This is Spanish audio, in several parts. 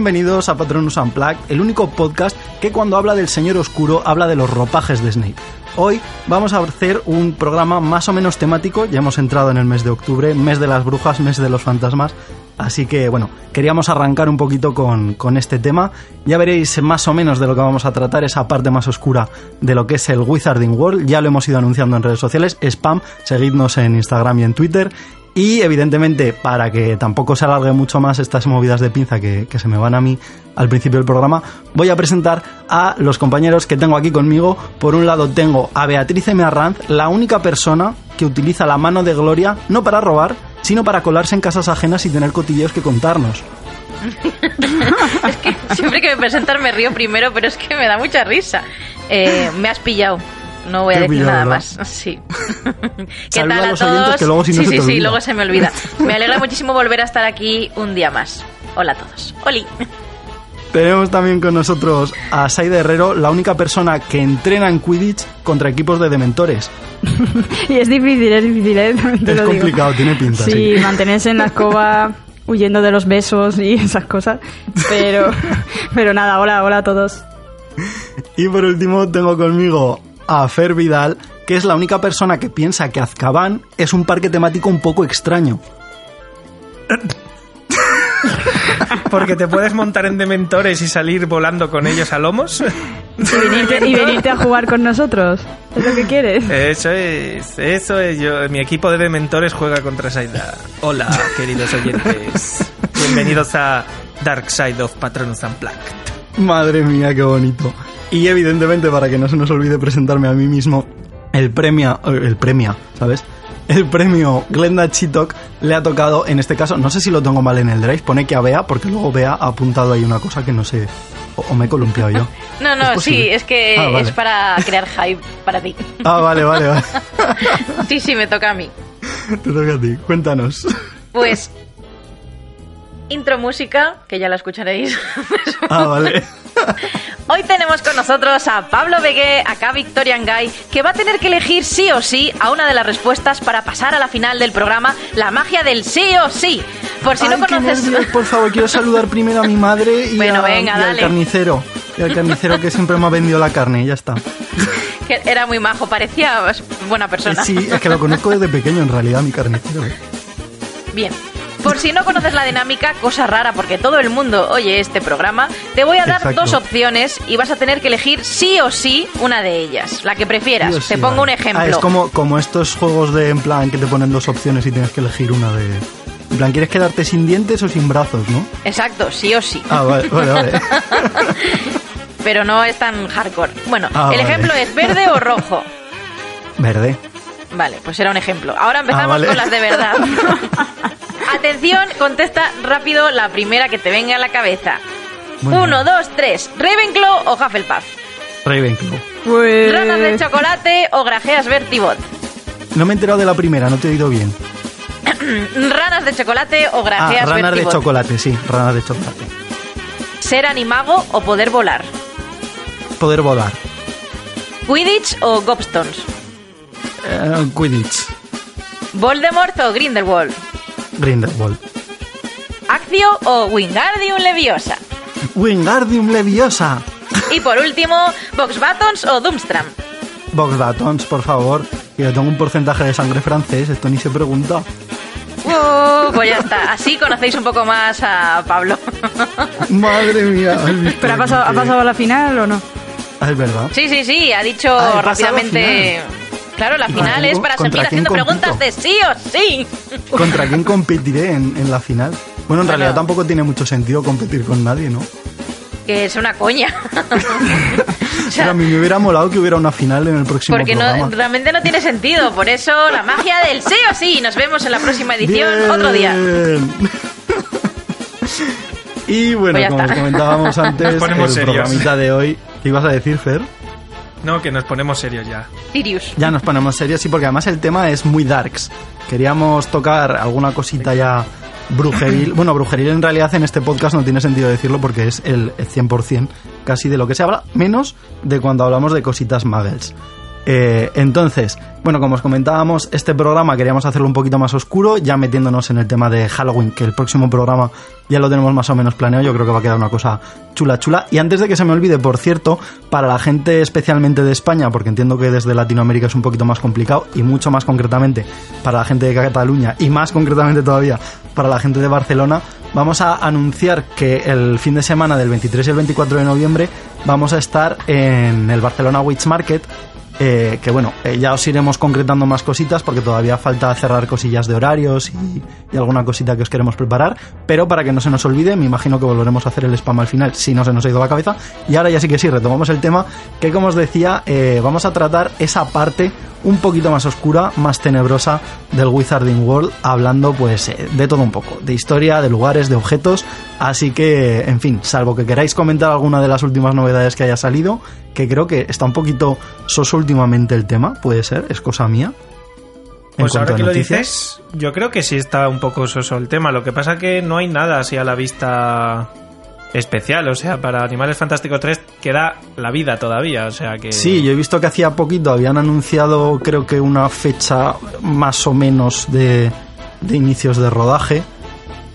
bienvenidos a Patronus Unplugged, el único podcast que cuando habla del Señor Oscuro habla de los ropajes de Snape. Hoy vamos a hacer un programa más o menos temático, ya hemos entrado en el mes de octubre, mes de las brujas, mes de los fantasmas, así que bueno, queríamos arrancar un poquito con, con este tema. Ya veréis más o menos de lo que vamos a tratar, esa parte más oscura de lo que es el Wizarding World, ya lo hemos ido anunciando en redes sociales, spam, seguidnos en Instagram y en Twitter y evidentemente, para que tampoco se alargue mucho más estas movidas de pinza que, que, se me van a mí al principio del programa, voy a presentar a los compañeros que tengo aquí conmigo. Por un lado tengo a Beatriz M. La única persona que utiliza la mano de Gloria no para robar, sino para colarse en casas ajenas y tener cotilleos que contarnos. es que siempre que me presentan me río primero, pero es que me da mucha risa. Eh, me has pillado. No voy a decir nada más. Sí. ¿Qué tal a, los todos? Que luego si no sí, se sí, te sí, olvida. luego se me olvida. Me alegra muchísimo volver a estar aquí un día más. Hola a todos. Oli. Tenemos también con nosotros a Saida Herrero, la única persona que entrena en Quidditch contra equipos de dementores. y es difícil, es difícil, ¿eh? Te es lo complicado, digo. tiene pinta. Sí, sí, mantenerse en la escoba huyendo de los besos y esas cosas. Pero, pero nada, hola, hola a todos. Y por último tengo conmigo a Fer Vidal, que es la única persona que piensa que Azkaban es un parque temático un poco extraño. Porque te puedes montar en dementores y salir volando con ellos a lomos. Y venirte, y venirte a jugar con nosotros. ¿Es lo que quieres? Eso es, eso es. Yo, mi equipo de dementores juega contra Saida. Hola, queridos oyentes. Bienvenidos a Dark Side of Patronus Unplugged. Madre mía, qué bonito. Y evidentemente, para que no se nos olvide presentarme a mí mismo, el premio, el premio, ¿sabes? El premio Glenda Chitok le ha tocado, en este caso, no sé si lo tengo mal en el drive, pone que a Bea, porque luego Bea ha apuntado ahí una cosa que no sé, o, o me he columpiado yo. No, no, ¿Es sí, es que Ah, vale. es para crear hype para ti. Ah, vale, vale, vale. Sí, sí, me toca a mí. Te toca a ti, cuéntanos. Pues intro música, que ya la escucharéis. Ah, vale. Hoy tenemos con nosotros a Pablo Begué, acá Victorian Guy, que va a tener que elegir sí o sí a una de las respuestas para pasar a la final del programa, la magia del sí o sí. Por si Ay, no conoces... nervios, por favor, quiero saludar primero a mi madre y, Bueno, a- venga, y al carnicero. Y al carnicero que siempre me ha vendido la carne, ya está. que era muy majo, parecía buena persona. Sí, es que lo conozco desde pequeño, en realidad, mi carnicero. Bien. Por si no conoces la dinámica, cosa rara porque todo el mundo oye este programa, te voy a dar Exacto. dos opciones y vas a tener que elegir sí o sí una de ellas, la que prefieras. Sí o sí, te pongo vale. un ejemplo. Ah, es como, como estos juegos de, en plan, que te ponen dos opciones y tienes que elegir una de... En plan, ¿quieres quedarte sin dientes o sin brazos, no? Exacto, sí o sí. Ah, vale, vale, vale. Pero no es tan hardcore. Bueno, Ah, el vale. ejemplo es verde o rojo. Verde. Vale, pues era un ejemplo. Ahora empezamos Ah, vale. con las de verdad. Atención, contesta rápido la primera que te venga a la cabeza. Muy bien. Uno, dos, tres. ¿Ravenclaw o Hufflepuff? Ravenclaw. Pues... ¿Ranas de chocolate o grajeas Bertibot? No me he enterado de la primera, no te he oído bien. ¿Ranas de chocolate o Ah, grajeas ranas de chocolate, sí, ranas de chocolate. ¿Ser animago o poder volar? Poder volar. ¿Quidditch o Gobstones? Eh, Quidditch. ¿Voldemort o Grindelwald? Grindelwald. ¿Accio o Wingardium Leviosa? Wingardium Leviosa. Y por último, ¿Boxbatons o Doomstram? Box Batons, por favor. Que yo tengo un porcentaje de sangre francés, esto ni se pregunta. Uh, pues ya está. Así conocéis un poco más a Pablo. Madre mía. ¿has visto ¿Pero ha pasado, ha que- pasado a la final o no? Ah, es verdad. Sí, sí, sí. Ha dicho Ah, rápidamente. Claro, la ¿Y final es para seguir haciendo preguntas de sí o sí. ¿Contra quién competiré en, en la final? Bueno, en Bueno. realidad tampoco tiene mucho sentido competir con nadie, ¿no? Que es una coña. O O sea, sea, a mí me hubiera molado que hubiera una final en el próximo Porque no, realmente no tiene sentido. Por eso la magia del sí o sí. Nos vemos en la próxima edición Bien. otro día. y bueno, Pues como está. os comentábamos antes, el serios. programita de hoy, ¿qué ibas a decir, Fer? No, que nos ponemos serios ya. Sirius. Ya nos ponemos serios, sí, porque además el tema es muy darks. Queríamos tocar alguna cosita ya brujeril. Bueno, brujeril en realidad en este podcast no tiene sentido decirlo porque es el 100% casi de lo que se habla, menos de cuando hablamos de cositas muggles. Eh, entonces, bueno, como os comentábamos, este programa queríamos hacerlo un poquito más oscuro, ya metiéndonos en el tema de Halloween, que el próximo programa ya lo tenemos más o menos planeado, yo creo que va a quedar una cosa chula, chula. Y antes de que se me olvide, por cierto, para la gente especialmente de España, porque entiendo que desde Latinoamérica es un poquito más complicado, y mucho más concretamente para la gente de Cataluña, y más concretamente todavía para la gente de Barcelona, vamos a anunciar que el fin de semana del 23 y el 24 de noviembre vamos a estar en el Barcelona Witch Market eh, que bueno, eh, ya os iremos concretando más cositas porque todavía falta cerrar cosillas de horarios y, alguna cosita que os queremos preparar. Pero para que no se nos olvide, me imagino que volveremos a hacer el spam al final si no se nos ha ido la cabeza. Y ahora ya sí que sí, retomamos el tema que como os decía, eh, vamos a tratar esa parte un poquito más oscura, más tenebrosa del Wizarding World, hablando pues de todo un poco, de historia, de lugares, de objetos. Así que, en fin, salvo que queráis comentar alguna de las últimas novedades que haya salido, que creo que está un poquito soso últimamente el tema, puede ser, es cosa mía. Pues ahora que lo dices, yo creo que sí está un poco soso el tema. Lo que pasa que no hay nada así a la vista especial, o sea, para Animales Fantásticos 3 queda la vida todavía, o sea que... Sí, yo he visto que hacía poquito habían anunciado creo que una fecha más o menos de, de inicios de rodaje,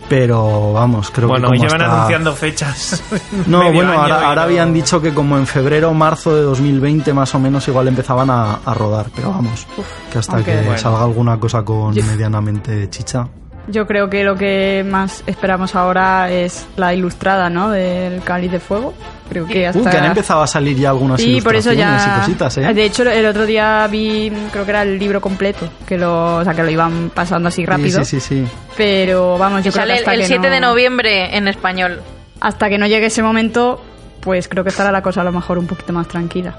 pero vamos, creo bueno, que... Bueno, llevan hasta... anunciando fechas. No, bueno, ahora, ahora, habían dicho que como en febrero o marzo de 2020 más o menos igual empezaban a, a rodar, pero vamos, Uf, que hasta que bueno. salga alguna cosa con yo... medianamente chicha. Yo creo que lo que más esperamos ahora es la ilustrada, ¿no? Del Cáliz de Fuego. Creo que hasta... Uh, que han empezado a salir ya algunas sí, por eso ya... y cositas, ¿eh? De hecho, el otro día vi, creo que era el libro completo, que lo, o sea, que lo iban pasando así rápido. Sí, sí, sí. sí. Pero vamos, yo y sale creo que hasta el, que 7 no... de noviembre en español. Hasta que no llegue ese momento, pues creo que estará la cosa a lo mejor un poquito más tranquila.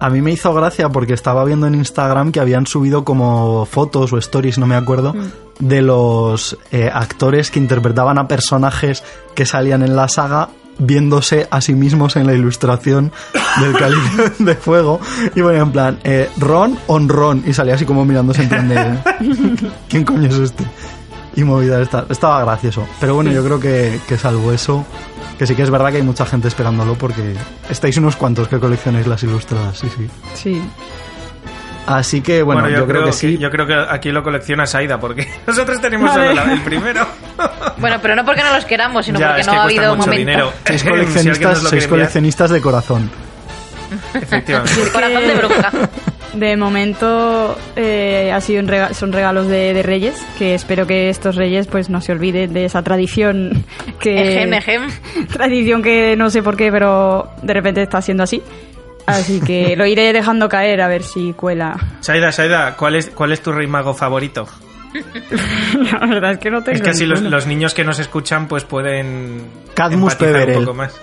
A mí me hizo gracia porque estaba viendo en Instagram que habían subido como fotos o stories, no me acuerdo, mm. de los eh, actores que interpretaban a personajes que salían en la saga viéndose a sí mismos en la ilustración del cáliz de fuego y bueno en plan eh, Ron on Ron y salía así como mirándose en plan de ¿quién coño es este? y movida esta. estaba gracioso pero bueno yo creo que, que salvo eso que sí que es verdad que hay mucha gente esperándolo porque estáis unos cuantos que coleccionáis las ilustradas, sí, sí. Sí. Así que bueno, bueno yo, yo, creo, que sí. yo creo que aquí lo colecciona Saida porque nosotros tenemos vale. solo el primero. bueno, pero no porque no los queramos, sino ya, porque es no ha habido mucho momento. Dinero. Sois coleccionistas, si sois coleccionistas de corazón. Efectivamente. corazón de bruja. De momento eh, ha sido un rega son regalos de, de, Reyes, que espero que estos Reyes pues no se olviden de esa tradición que ejem, ejem. tradición que no sé por qué, pero de repente está siendo así. Así que lo iré dejando caer a ver si cuela. Saida, Saida, ¿cuál es cuál es tu rey mago favorito? La verdad es que no tengo. Es que así los, los, niños que nos escuchan pues pueden Cadmus empatizar Peverel. un poco más.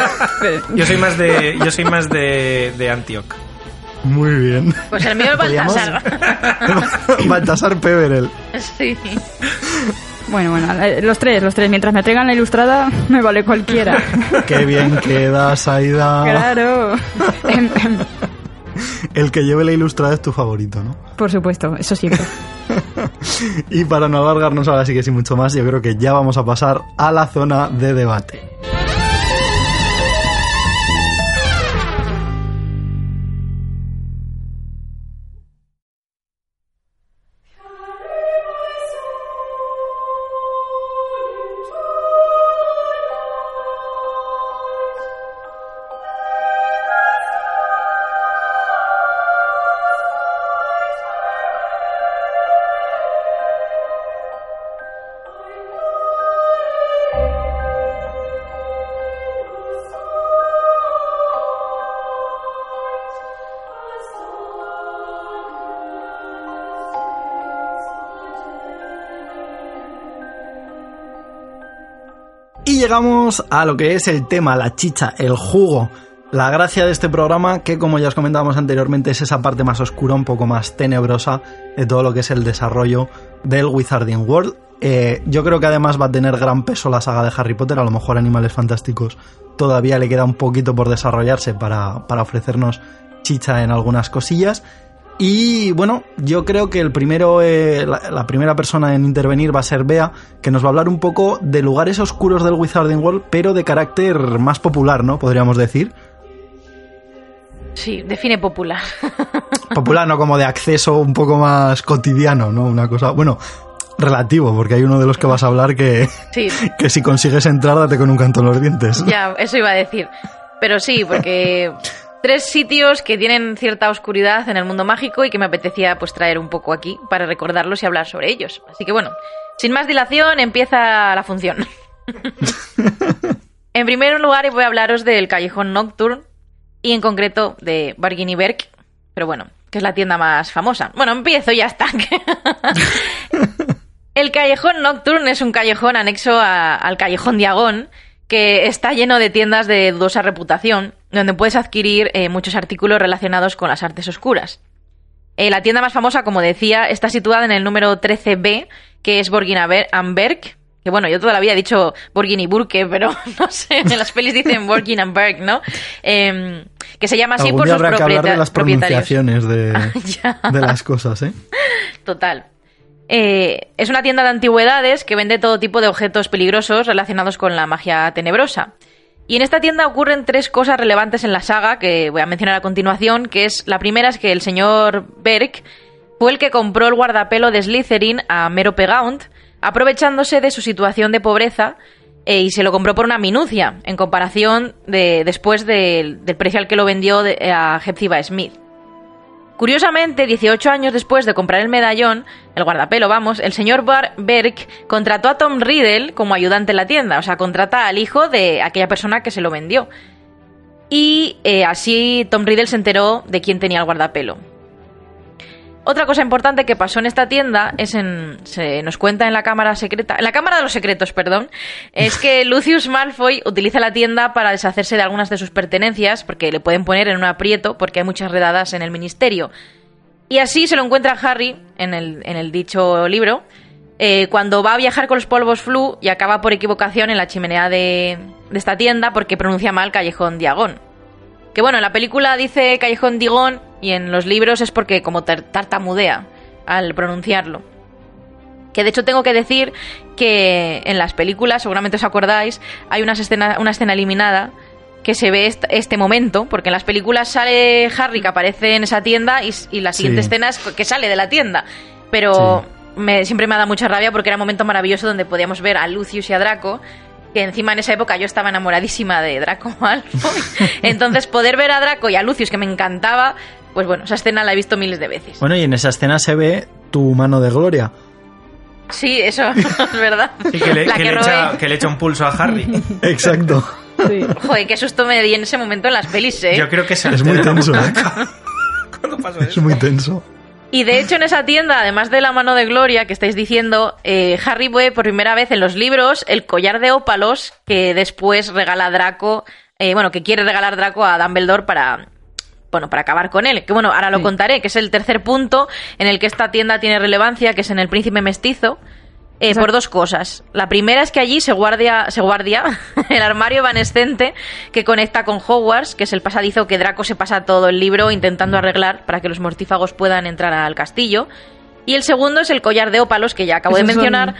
yo soy más de yo soy más de, de Antioch. Muy bien. Pues el mío es Baltasar. Baltasar Peverel. Sí. Bueno, bueno, los tres, los tres. Mientras me traigan la ilustrada, me vale cualquiera. Qué bien queda, Saida. Claro. El que lleve la ilustrada es tu favorito, ¿no? Por supuesto, eso siempre. y para no alargarnos ahora sí que sí mucho más, yo creo que ya vamos a pasar a la zona de debate. Llegamos a lo que es el tema, la chicha, el jugo. La gracia de este programa, que como ya os comentábamos anteriormente, es esa parte más oscura, un poco más tenebrosa de todo lo que es el desarrollo del Wizarding World. Eh, yo creo que además va a tener gran peso la saga de Harry Potter, a lo mejor Animales Fantásticos todavía le queda un poquito por desarrollarse para, para ofrecernos chicha en algunas cosillas. Y bueno, yo creo que el primero, eh, la, la, primera persona en intervenir va a ser Bea, que nos va a hablar un poco de lugares oscuros del Wizarding World, pero de carácter más popular, ¿no? Podríamos decir. Sí, define popular. Popular, no como de acceso un poco más cotidiano, ¿no? Una cosa, bueno, relativo, porque hay uno de los que vas a hablar que, que si consigues entrar, date con un canto en los dientes. Ya, eso iba a decir. Pero sí, porque tres sitios que tienen cierta oscuridad en el mundo mágico y que me apetecía pues traer un poco aquí para recordarlos y hablar sobre ellos. Así que bueno, sin más dilación, empieza la función. en primer lugar voy a hablaros del Callejón Nocturne y en concreto de Berg, pero bueno, que es la tienda más famosa. Bueno, empiezo y ya está. el Callejón Nocturne es un callejón anexo al Callejón Diagón que está lleno de tiendas de dudosa reputación, donde puedes adquirir eh, muchos artículos relacionados con las artes oscuras. Eh, la tienda más famosa, como decía, está situada en el número 13B, que es Borgin Amberg. Que bueno, yo toda la vida he dicho Borgin y Burke, pero no sé, en las pelis dicen Borgin Amberg, ¿no? Em, que se llama así por sus hablar de las pronunciaciones de, de las cosas, ¿eh? Total. Eh, es una tienda de antigüedades que vende todo tipo de objetos peligrosos relacionados con la magia tenebrosa. Y en esta tienda ocurren tres cosas relevantes en la saga que voy a mencionar a continuación, que es la primera es que el señor Berg fue el que compró el guardapelo de Slytherin a Mero Pegaunt, aprovechándose de su situación de pobreza eh, y se lo compró por una minucia en comparación de después del precio al que lo vendió a Hepzibah Smith. Curiosamente, 18 años después de comprar el medallón, el guardapelo, vamos, el señor Bar Berg contrató a Tom Riddle como ayudante en la tienda, o sea, contrata al hijo de aquella persona que se lo vendió. Y eh, así Tom Riddle se enteró de quién tenía el guardapelo. Otra cosa importante que pasó en esta tienda es en. Se nos cuenta en la cámara secreta. En la cámara de los secretos, perdón. Es que Lucius Malfoy utiliza la tienda para deshacerse de algunas de sus pertenencias, porque le pueden poner en un aprieto, porque hay muchas redadas en el ministerio. Y así se lo encuentra Harry en el, en el dicho libro. Eh, cuando va a viajar con los polvos flu y acaba por equivocación en la chimenea de, de esta tienda porque pronuncia mal Callejón Diagón. Que bueno, en la película dice Callejón Digón y en los libros es porque como tartamudea al pronunciarlo. Que de hecho tengo que decir que en las películas, seguramente os acordáis, hay una escena, una escena eliminada que se ve este, momento, porque en las películas sale Harry que aparece en esa tienda y, la siguiente escena es que sale de la tienda. Pero me, siempre me ha dado mucha rabia porque era un momento maravilloso donde podíamos ver a Lucius y a Draco que encima en esa época yo estaba enamoradísima de Draco Malfoy. Entonces, poder ver a Draco y a Lucius, que me encantaba, pues bueno, esa escena la he visto miles de veces. Bueno, y en esa escena se ve tu mano de gloria. Sí, eso es verdad. Y que le, echa, un pulso a Harry. Exacto. Joder, qué susto me di en ese momento en las pelis, ¿eh? Yo creo que es muy tenso, ¿eh? Es muy tenso. Y de hecho en esa tienda, además de la mano de Gloria que estáis diciendo, eh, Harry ve por primera vez en los libros el collar de ópalos que después regala Draco, eh, bueno, que quiere regalar Draco a Dumbledore para, bueno, para acabar con él. Que bueno, ahora lo contaré, que es el tercer punto en el que esta tienda tiene relevancia, que es en el príncipe mestizo. Eh, por dos cosas. La primera es que allí se guardia, se guardia el armario evanescente que conecta con Hogwarts, que es el pasadizo que Draco se pasa todo el libro intentando arreglar para que los mortífagos puedan entrar al castillo. Y el segundo es el collar de ópalos que ya acabo de mencionar.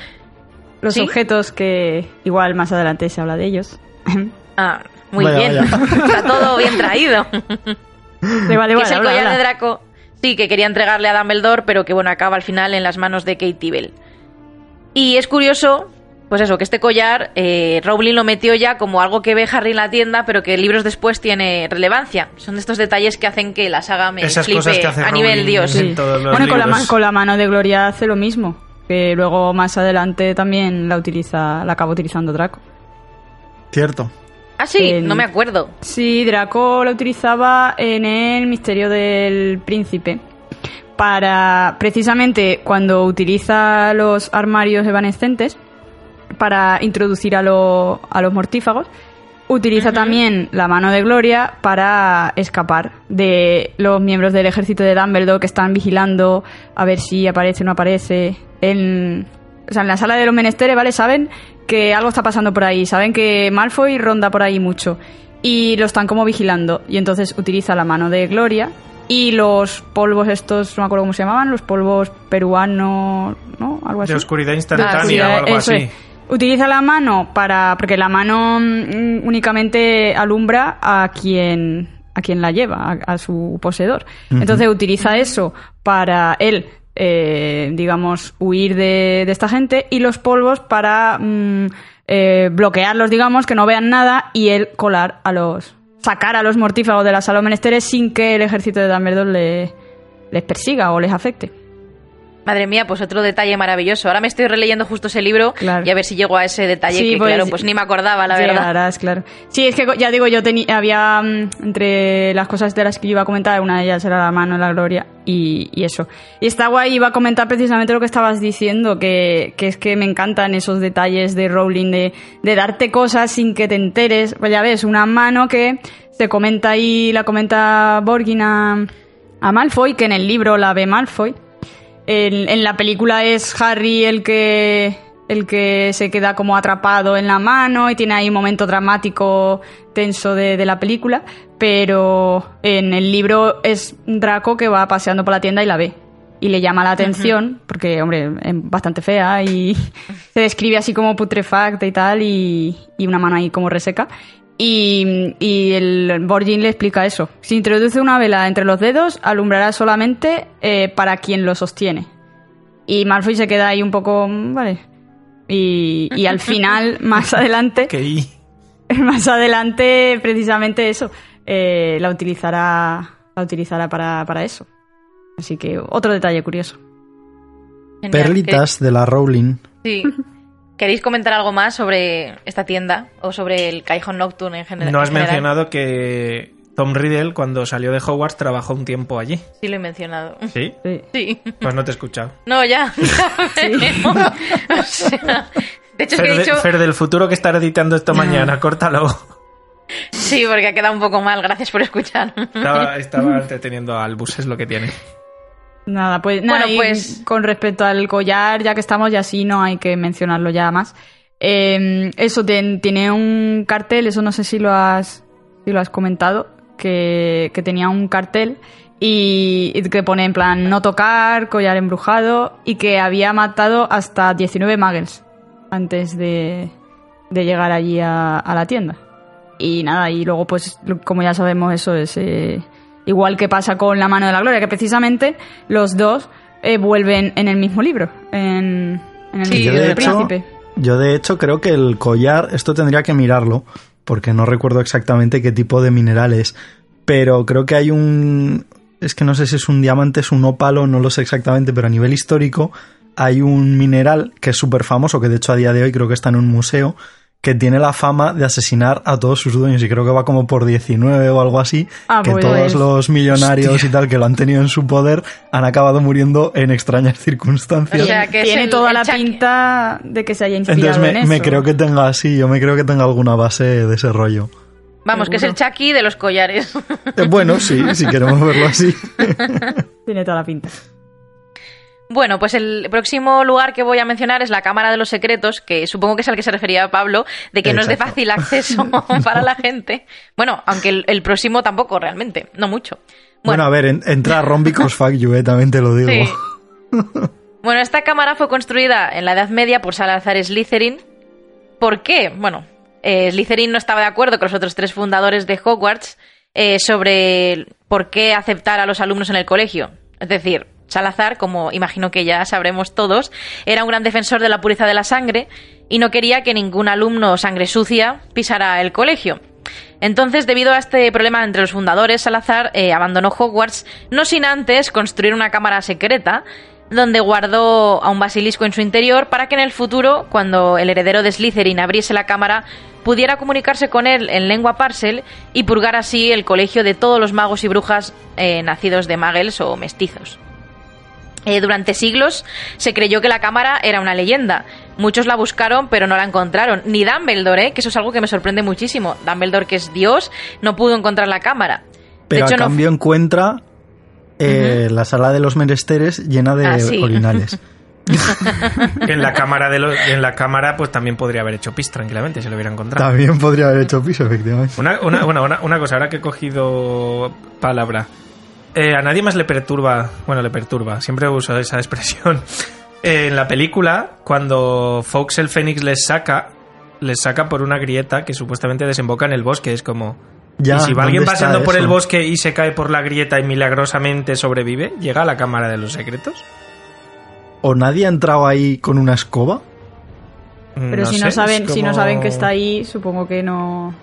Los objetos que igual más adelante se habla de ellos. Ah, muy bien. Está todo bien traído. Vale, es el collar de Draco. Sí, que quería entregarle a Dumbledore, pero que bueno, acaba al final en las manos de Katie Bell. Y es curioso, pues eso, que este collar eh, Rowling lo metió ya como algo que ve Harry en la tienda, pero que libros después tiene relevancia. Son de estos detalles que hacen que la saga me Esas flipe a nivel Dios. Bueno, con la, con la mano de Gloria hace lo mismo, que luego más adelante también la utiliza, la acaba utilizando Draco. Cierto. Ah, sí, no me acuerdo. Sí, Draco la utilizaba en el Misterio del Príncipe para precisamente cuando utiliza los armarios evanescentes para introducir a, a los mortífagos, utiliza también la mano de Gloria para escapar de los miembros del ejército de Dumbledore que están vigilando a ver si aparece o no aparece en, o sea, en la sala de los menesteres, ¿vale? Saben que algo está pasando por ahí, saben que Malfoy ronda por ahí mucho y lo están como vigilando y entonces utiliza la mano de Gloria y los polvos estos, no me acuerdo cómo se llamaban, los polvos peruanos, ¿no? Algo así. De oscuridad instantánea o algo así. Utiliza la mano para porque la mano mm, únicamente alumbra a quien a quien la lleva, a, su poseedor. Entonces utiliza eso para él eh, digamos, huir de, esta gente y los polvos para mm, eh, bloquearlos, digamos, que no vean nada y él colar a los... sacar a los mortífagos de la sala menesteres sin que el ejército de Dumbledore les persiga o les afecte. Madre mía, pues otro detalle maravilloso. Ahora me estoy releyendo justo ese libro y a ver si llego a ese detalle que, pues, claro, pues ni me acordaba, la verdad. claro. Sí, es que ya digo, yo tenía, había mm, entre las cosas de las que yo iba a comentar, una de ellas era la mano de la gloria y, eso. Y está guay, iba a comentar precisamente lo que estabas diciendo, que, es que me encantan esos detalles de Rowling, de, de darte cosas sin que te enteres. Pues ya ves, una mano que se comenta ahí, la comenta Borgin a, a Malfoy, que en el libro la ve Malfoy en, la película es Harry el que el que se queda como atrapado en la mano y tiene ahí un momento dramático tenso de, la película, pero en el libro es Draco que va paseando por la tienda y la ve. Y le llama la atención, porque, hombre, es bastante fea y se describe así como putrefacta y tal, y, y una mano ahí como reseca. Y, el Borgin le explica eso. Si introduce una vela entre los dedos, alumbrará solamente eh, para quien lo sostiene. Y Malfoy se queda ahí un poco... Mm, vale. Y, al final, más adelante... Más adelante, precisamente eso. Eh, la utilizará, la utilizará para, para eso. Así que otro detalle curioso. Perlitas de la Rowling. Sí. ¿Queréis comentar algo más sobre esta tienda o sobre el Callejón Nocturne en, general? No has mencionado que Tom Riddle, cuando salió de Hogwarts, trabajó un tiempo allí. Sí, lo he mencionado. ¿Sí? Sí. Pues no te he escuchado. No, ya. de hecho, Fer, es que he dicho... Fer, del futuro que estará editando esto mañana, córtalo. Sí, porque ha quedado un poco mal. Gracias por escuchar. Estaba, estaba entreteniendo al bus, es lo que tiene. Nada, pues, bueno, pues con respecto al collar, ya que estamos, ya sí, no hay que mencionarlo ya más. Em, eso tiene un cartel, eso no sé si lo has, si lo has comentado, que, tenía un cartel y, que pone en plan no tocar, collar embrujado y que había matado hasta 19 muggles antes de, de llegar allí a, a, la tienda. Y nada, y luego pues como ya sabemos eso es... Eh, Igual que pasa con La mano de la gloria, que precisamente los dos eh, vuelven en el mismo libro, en, el libro del príncipe. Yo de hecho creo que el collar, esto tendría que mirarlo, porque no recuerdo exactamente qué tipo de mineral es, pero creo que hay un... Es que no sé si es un diamante, es un ópalo, no lo sé exactamente, pero a nivel histórico hay un mineral que es súper famoso, que de hecho a día de hoy creo que está en un museo, que tiene la fama de asesinar a todos sus dueños y creo que va como por 19 o algo así, ah, que pues. todos los millonarios y tal que lo han tenido en su poder han acabado muriendo en extrañas circunstancias. O sea, que tiene toda la pinta de que se haya inspirado Entonces me, me creo que tenga así, yo me creo que tenga alguna base de ese rollo. Vamos, que es el Chucky de los collares. Eh, bueno, sí, si queremos verlo así. tiene toda la pinta. Bueno, pues el próximo lugar que voy a mencionar es la Cámara de los Secretos, que supongo que es al que se refería Pablo, de que no es de fácil acceso para la gente. Bueno, aunque el, próximo tampoco realmente, no mucho. Bueno, a ver, entra Ron because fuck you, eh, también te lo digo. bueno, esta cámara fue construida en la Edad Media por Salazar Slytherin. ¿Por qué? Bueno, eh, Slytherin no estaba de acuerdo con los otros tres fundadores de Hogwarts eh, sobre por qué aceptar a los alumnos en el colegio. Es decir, Salazar, como imagino que ya sabremos todos, era un gran defensor de la pureza de la sangre y no quería que ningún alumno sangre sucia pisara el colegio. Entonces, debido a este problema entre los fundadores, Salazar eh, abandonó Hogwarts, no sin antes construir una cámara secreta donde guardó a un basilisco en su interior para que en el futuro, cuando el heredero de Slytherin abriese la cámara, pudiera comunicarse con él en lengua parcel y purgar así el colegio de todos los magos y brujas eh, nacidos de muggles o mestizos. Eh, durante siglos se creyó que la cámara era una leyenda. Muchos la buscaron, pero no la encontraron. Ni Dumbledore, ¿eh? que eso es algo que me sorprende muchísimo. Dumbledore, que es Dios, no pudo encontrar la cámara. Pero a cambio encuentra eh, la sala de los menesteres llena de ah, orinales. en la cámara de en la cámara pues también podría haber hecho pis tranquilamente si lo hubiera encontrado también podría haber hecho pis efectivamente una, una, una, una cosa ahora que he cogido palabra eh, a nadie más le perturba, bueno, le perturba, siempre uso esa expresión. en la película, cuando Fox el Fénix les saca, les saca por una grieta que supuestamente desemboca en el bosque. Es como, y si va alguien pasando por el bosque y se cae por la grieta y milagrosamente sobrevive, ¿llega a la Cámara de los Secretos? ¿O nadie ha entrado ahí con una escoba? Pero si, no saben, si no saben que está ahí, supongo que no...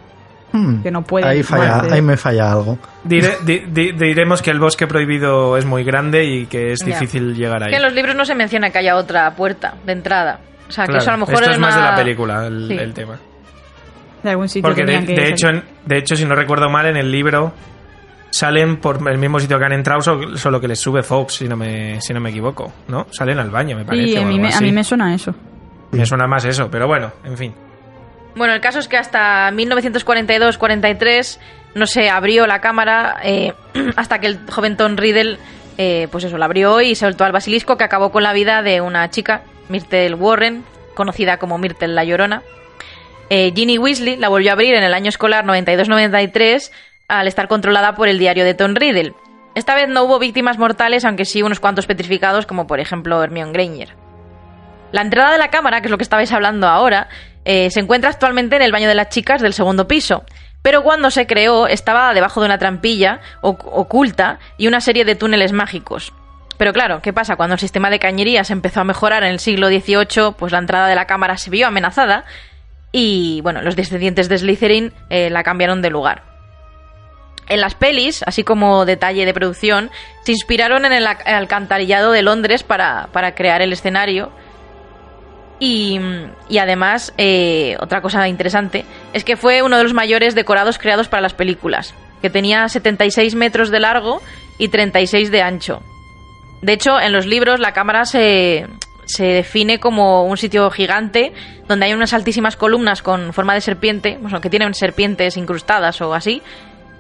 Hmm. Que no puede. Ahí, falla, ahí me falla algo. diremos que el bosque prohibido es muy grande y que es difícil llegar ahí. Que en los libros no se menciona que haya otra puerta de entrada. O sea, que eso a lo mejor esto es más de la película, el, tema. De algún sitio Porque de, hecho, de hecho, si no recuerdo mal, en el libro salen por el mismo sitio que han entrado, solo que les sube Fox, si no me, si no me equivoco, ¿no? Salen al baño, me parece. Sí, a mí, me, a mí me suena eso. Me suena más eso, pero bueno, en fin. Bueno, el caso es que hasta 1942-43 no se abrió la cámara eh, hasta que el joven Tom Riddle, eh, pues eso, la abrió y soltó al basilisco que acabó con la vida de una chica, Myrtle Warren, conocida como Myrtle la Llorona. Eh, Ginny Weasley la volvió a abrir en el año escolar 92-93 al estar controlada por el diario de Tom Riddle. Esta vez no hubo víctimas mortales, aunque sí unos cuantos petrificados, como por ejemplo Hermione Granger. La entrada de la cámara, que es lo que estabais hablando ahora, eh, se encuentra actualmente en el baño de las chicas del segundo piso. Pero cuando se creó estaba debajo de una trampilla oculta y una serie de túneles mágicos. Pero claro, ¿qué pasa? Cuando el sistema de cañerías empezó a mejorar en el siglo XVIII, pues la entrada de la cámara se vio amenazada y, bueno, los descendientes de Slytherin eh, la cambiaron de lugar. En las pelis, así como detalle de producción, se inspiraron en el alcantarillado de Londres para, crear el escenario. Y, además, eh, otra cosa interesante, es que fue uno de los mayores decorados creados para las películas, que tenía 76 metros de largo y 36 de ancho. De hecho, en los libros la cámara se, se define como un sitio gigante donde hay unas altísimas columnas con forma de serpiente, bueno, que tienen serpientes incrustadas o así,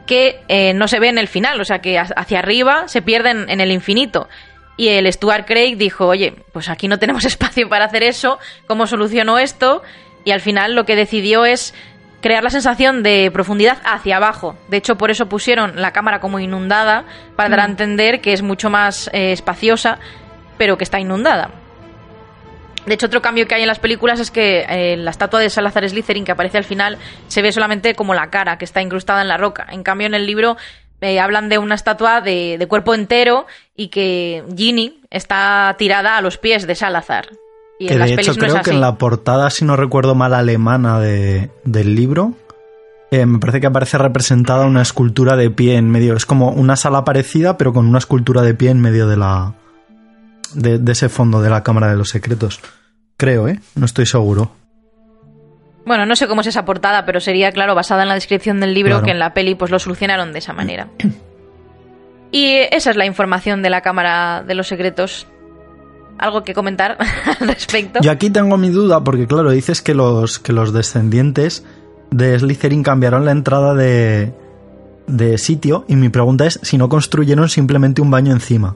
que eh, no se ve en el final, o sea que hacia arriba se pierden en el infinito. Y el Stuart Craig dijo, oye, pues aquí no tenemos espacio para hacer eso, ¿cómo solucionó esto? Y al final lo que decidió es crear la sensación de profundidad hacia abajo. De hecho, por eso pusieron la cámara como inundada, para dar a mm. entender que es mucho más eh, espaciosa, pero que está inundada. De hecho, otro cambio que hay en las películas es que eh, la estatua de Salazar Slytherin que aparece al final se ve solamente como la cara, que está incrustada en la roca. En cambio, en el libro eh, hablan de una estatua de, cuerpo entero y que Ginny está tirada a los pies de Salazar. Y en las de hecho creo que en la portada, si no recuerdo mal, alemana de, del libro, eh, me parece que aparece representada una escultura de pie en medio. Es como una sala parecida, pero con una escultura de pie en medio de la. de, de ese fondo de la Cámara de los Secretos. Creo, ¿eh? No estoy seguro. Bueno, no sé cómo es esa portada, pero sería, claro, basada en la descripción del libro que en la peli pues lo solucionaron de esa manera. y esa es la información de la Cámara de los Secretos. ¿Algo que comentar al respecto? Yo aquí tengo mi duda, porque claro, dices que los, que los descendientes de Slytherin cambiaron la entrada de, de sitio, y mi pregunta es si no construyeron simplemente un baño encima.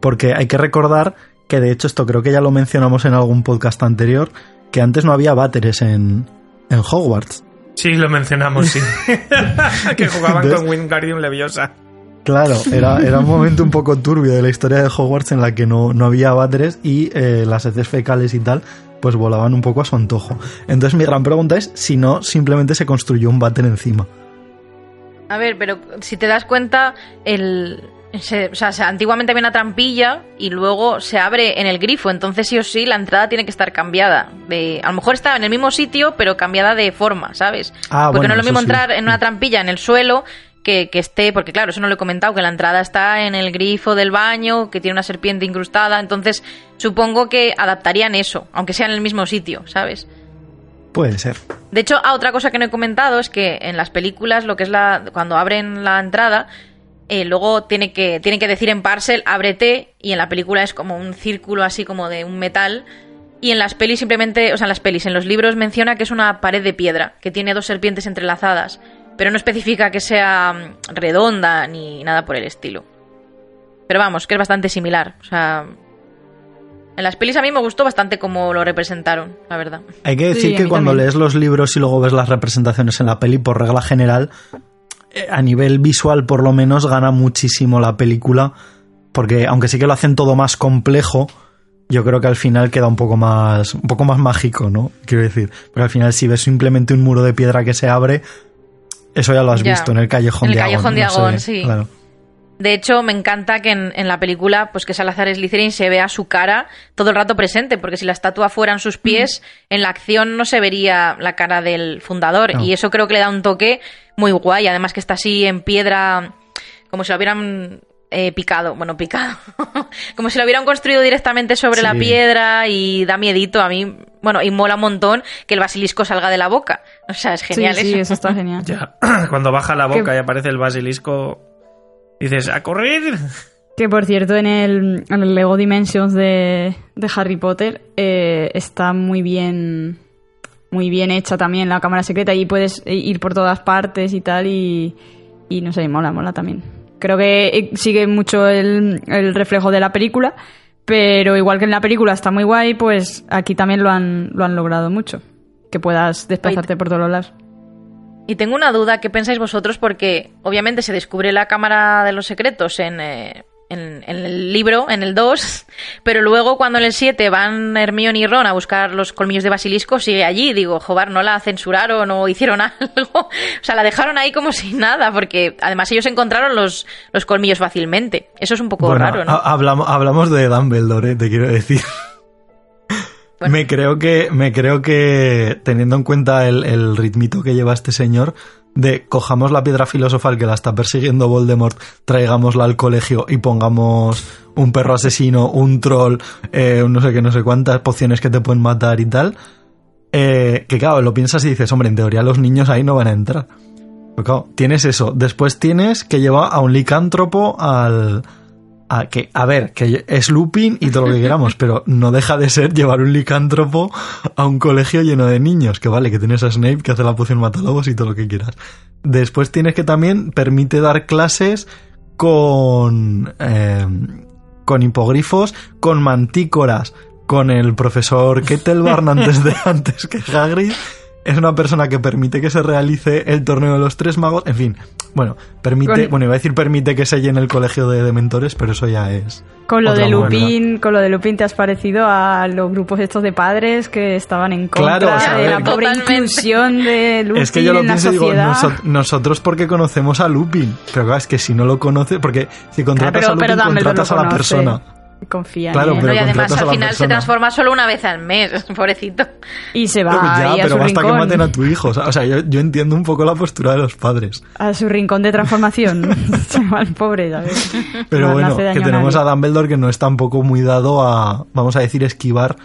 Porque hay que recordar que de hecho esto creo que ya lo mencionamos en algún podcast anterior, que antes no había váteres en, en Hogwarts. Sí, lo mencionamos, sí. que jugaban con Wingardium Leviosa. Claro, era, era un momento un poco turbio de la historia de Hogwarts en la que no, no había váteres y eh, las heces fecales y tal pues volaban un poco a su antojo. Entonces mi gran pregunta es si no simplemente se construyó un váter encima. A ver, pero si te das cuenta, el, o sea, antiguamente había una trampilla y luego se abre en el grifo, entonces sí o sí la entrada tiene que estar cambiada. De, a lo mejor estaba en el mismo sitio, pero cambiada de forma, ¿sabes? Ah, porque no es lo mismo entrar en una trampilla en el suelo que, que, esté, porque claro, eso no lo he comentado, que la entrada está en el grifo del baño, que tiene una serpiente incrustada, entonces supongo que adaptarían eso, aunque sea en el mismo sitio, ¿sabes? Puede ser. De hecho, ah, otra cosa que no he comentado es que en las películas, lo que es la. cuando abren la entrada, eh, luego tiene que, tiene que decir en parcel, ábrete, y en la película es como un círculo así como de un metal. Y en las pelis simplemente, o sea, en las pelis, en los libros menciona que es una pared de piedra, que tiene dos serpientes entrelazadas, pero no especifica que sea mm, redonda ni nada por el estilo. Pero vamos, que es bastante similar. O sea, en las pelis a mí me gustó bastante cómo lo representaron, la verdad. Hay que decir que cuando lees los libros y luego ves las representaciones en la peli, por regla general, a nivel visual por lo menos gana muchísimo la película, porque aunque sí que lo hacen todo más complejo, yo creo que al final queda un poco más, un poco más mágico, ¿no? Quiero decir, porque al final si ves simplemente un muro de piedra que se abre, Eso ya lo has visto en el Callejón en el Callejón de Agón, sí. De hecho, me encanta que en, la película, pues que Salazar Slytherin se vea su cara todo el rato presente, porque si la estatua fueran sus pies, mm. en la acción no se vería la cara del fundador. Y eso creo que le da un toque muy guay. Además que está así en piedra, como si lo hubieran eh, picado, bueno, picado, como si lo hubieran construido directamente sobre la piedra y da miedito a mí, bueno, y mola un montón que el basilisco salga de la boca. O sea, es genial sí, eso. Sí, eso está genial. Cuando baja la boca y aparece el basilisco, dices, ¡a correr! Que por cierto, en el, Lego Dimensions de, Harry Potter eh, está muy bien muy bien hecha también la cámara secreta y puedes ir por todas partes y tal y, y no sé, mola, mola también. Creo que eh, sigue mucho el, reflejo de la película, pero igual que en la película está muy guay, pues aquí también lo han, lo han logrado mucho. Que puedas desplazarte por todos los lados. Y tengo una duda, ¿qué pensáis vosotros? Porque obviamente se descubre la Cámara de los Secretos en, eh, en, el libro, en el 2, pero luego cuando en el 7 van Hermione y Ron a buscar los colmillos de basilisco, sigue allí. Digo, joder, no la censuraron o hicieron algo. O sea, la dejaron ahí como sin nada, porque además ellos encontraron los, los colmillos fácilmente. Eso es un poco raro, ¿no? Hablamos, hablamos de Dumbledore, ¿eh? te quiero decir. Me creo que, me creo que teniendo en cuenta el, ritmito que lleva este señor, de cojamos la piedra filosofal que la está persiguiendo Voldemort, traigámosla al colegio y pongamos un perro asesino, un troll, eh, no sé qué, no sé cuántas pociones que te pueden matar y tal. Eh, que claro, lo piensas y dices, hombre, en teoría los niños ahí no van a entrar. Tienes eso. Después tienes que llevar a un licántropo al, a, que, a ver, que es Lupin y todo lo que queramos, pero no deja de ser llevar un licántropo a un colegio lleno de niños, que vale, que tienes a Snape que hace la poción matalobos y todo lo que quieras. Después tienes que también permite dar clases con, eh, con hipogrifos, con mantícoras, con el profesor Kettlebarn antes de antes que Hagrid es una persona que permite que se realice el torneo de los tres magos. En fin, bueno, permite, bueno, iba a decir permite que se llene el colegio de dementores, pero eso ya es. Con lo de Lupin, con lo de Lupin te has parecido a los grupos estos de padres que estaban en contra de la pobre inclusión de Lupin Es que yo lo en pienso y digo, nosotros porque conocemos a Lupin, pero claro, es que si no lo conoces, porque si contratas a Lupin contratas a la persona confía claro, en y además al final se transforma solo una vez al mes, pobrecito. Y se va ya, a pero su basta rincón. que maten a tu hijo. O sea, yo, entiendo un poco la postura de los padres. A su rincón de transformación. Chaval, pobre, ¿sabes? Pero bueno, que tenemos a, Dumbledore que no es tampoco muy dado a, vamos a decir, esquivar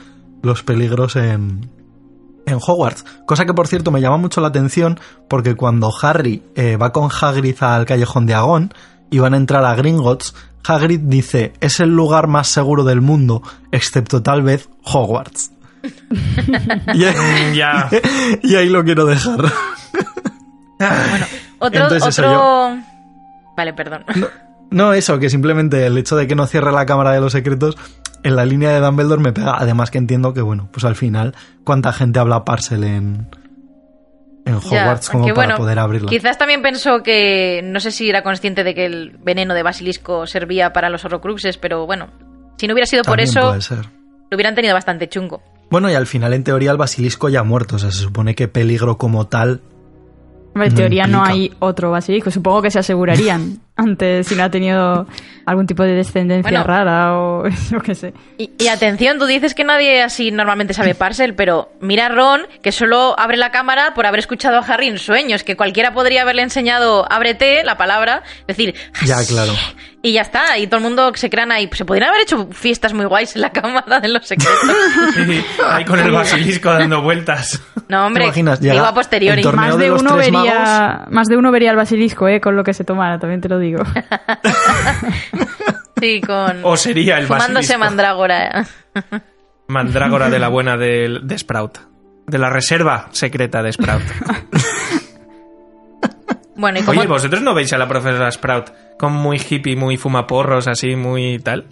los peligros en, en Hogwarts. Cosa que, por cierto, me llama mucho la atención porque cuando Harry eh, va con Hagrid al callejón de Agón y van a entrar a Gringotts, Hagrid dice, es el lugar más seguro del mundo, excepto tal vez Hogwarts. y, ahí, y, ahí, lo quiero dejar. bueno, otro... Vale, perdón. No, eso, que simplemente el hecho de que no cierre la cámara de los secretos en la línea de Dumbledore me pega. Además que entiendo que, bueno, pues al final, ¿cuánta gente habla Parcel en, en Hogwarts como para poder abrirla. Quizás también pensó que no sé si era consciente de que el veneno de basilisco servía para los horrocruxes, pero bueno, si no hubiera sido por eso, lo hubieran tenido bastante chungo. Bueno, y al final en teoría el basilisco ya ha muerto, o sea, se supone que peligro como tal en teoría no hay otro basilisco. Supongo que se asegurarían antes si no ha tenido algún tipo de descendencia rara o yo qué sé. Y, atención, tú dices que nadie así normalmente sabe Parcel, pero mira a Ron, que solo abre la cámara por haber escuchado a Harry en sueños, que cualquiera podría haberle enseñado ábrete la palabra, decir... Ya, claro. Y ya está, y todo el mundo se crean ahí. Se podrían haber hecho fiestas muy guays en la cámara de los secretos. ahí con el basilisco dando vueltas. No, hombre, digo a posteriori. Más de, uno vería, más de uno vería el basilisco, eh, con lo que se tomara, también te lo digo. sí, con... O sería el Fumándose mandrágora. mandrágora de la buena de, de Sprout. De la reserva secreta de Sprout. Bueno, Oye, ¿vosotros no veis a la profesora Sprout como muy hippie, muy fumaporros, así, muy tal?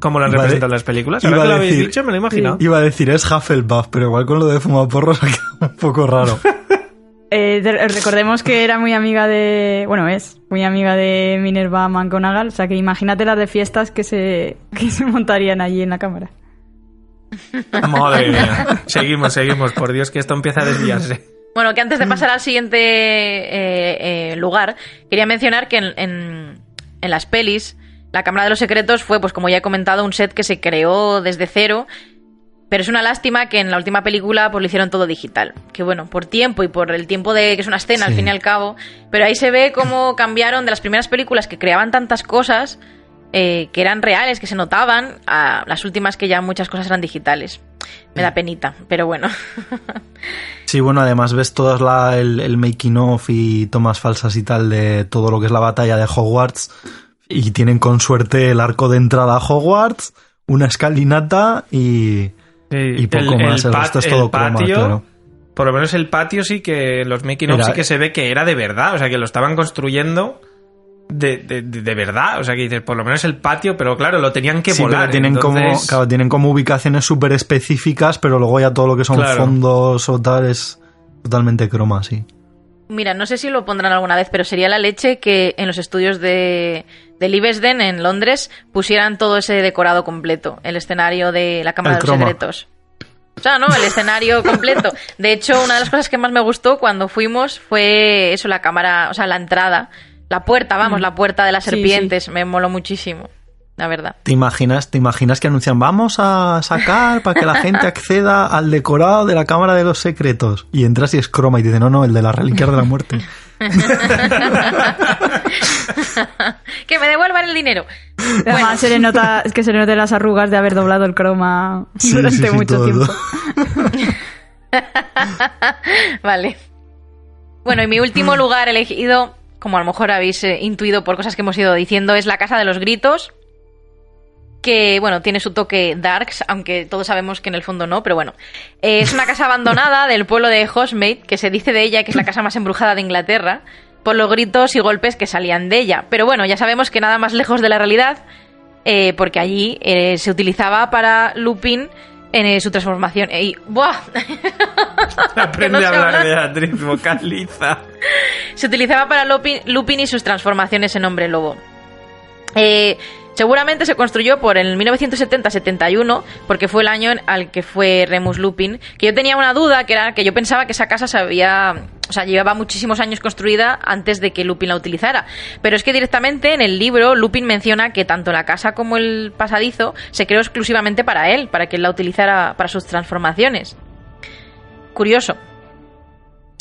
¿Cómo la representan en las películas? Ahora que lo habéis dicho, me lo he imaginado. Iba a decir, es Hufflepuff, pero igual con lo de fumaporros ha quedado un poco raro. Eh, recordemos que era muy amiga de. Bueno, es muy amiga de Minerva McGonagall. O sea que imagínate las de fiestas que se, que se montarían allí en la cámara. Madre mía. Seguimos, seguimos. Por Dios, que esto empieza a desviarse. Bueno, que antes de pasar al siguiente eh, eh, lugar, quería mencionar que en, en las pelis la Cámara de los Secretos fue, pues como ya he comentado, un set que se creó desde cero pero es una lástima que en la última película pues, lo hicieron todo digital. Que bueno, por tiempo y por el tiempo de que es una escena al fin y al cabo. Pero ahí se ve cómo cambiaron de las primeras películas que creaban tantas cosas eh, que eran reales, que se notaban, a las últimas que ya muchas cosas eran digitales. Me da penita, pero bueno. sí, bueno, además ves todo el, el making of y tomas falsas y tal de todo lo que es la batalla de Hogwarts. Y tienen con suerte el arco de entrada a Hogwarts, una escalinata y y poco más, el, resto es todo patio, Por lo menos el patio sí que los making of sí que se ve que era de verdad, o sea que lo estaban construyendo de, de, verdad, o sea que dices, por lo menos el patio, pero claro, lo tenían que volar. tienen, como, claro, tienen como ubicaciones súper específicas, pero luego ya todo lo que son fondos o tal es totalmente croma, sí. Mira, no sé si lo pondrán alguna vez, pero sería la leche que en los estudios de, de Livesden en Londres pusieran todo ese decorado completo, el escenario de la Cámara de los Secretos. O sea, ¿no? El escenario completo. De hecho, una de las cosas que más me gustó cuando fuimos fue eso, la cámara, o sea, la entrada, la puerta, vamos, mm. la puerta de las serpientes. Me moló muchísimo la verdad. ¿Te imaginas, ¿Te imaginas que anuncian vamos a sacar para que la gente acceda al decorado de la Cámara de los Secretos? Y entras y es croma y dice, no, no, el de la reliquias de la muerte. Que me devuelvan el dinero. Además, se le nota, es que se le notan las arrugas de haber doblado el croma durante mucho tiempo. vale. Bueno, y mi último lugar elegido, como a lo mejor habéis eh, intuido por cosas que hemos ido diciendo, es la Casa de los Gritos que bueno, tiene su toque darks, aunque todos sabemos que en el fondo no, pero bueno. es una casa abandonada del pueblo de Hogsmeade, que se dice de ella que es la casa más embrujada de Inglaterra, por los gritos y golpes que salían de ella. Pero bueno, ya sabemos que nada más lejos de la realidad, eh, porque allí eh, se utilizaba para Lupin en eh, su transformación. Y, ¡Buah! Aprende a hablar, Beatriz, vocaliza. se utilizaba para Lupin, Lupin y sus transformaciones en hombre lobo. Eh, Seguramente se construyó por el 1970-71, porque fue el año al que fue Remus Lupin, que yo tenía una duda, que era que yo pensaba que esa casa se había, o sea, llevaba muchísimos años construida antes de que Lupin la utilizara. Pero es que directamente en el libro Lupin menciona que tanto la casa como el pasadizo se creó exclusivamente para él, para que él la utilizara para sus transformaciones. Curioso.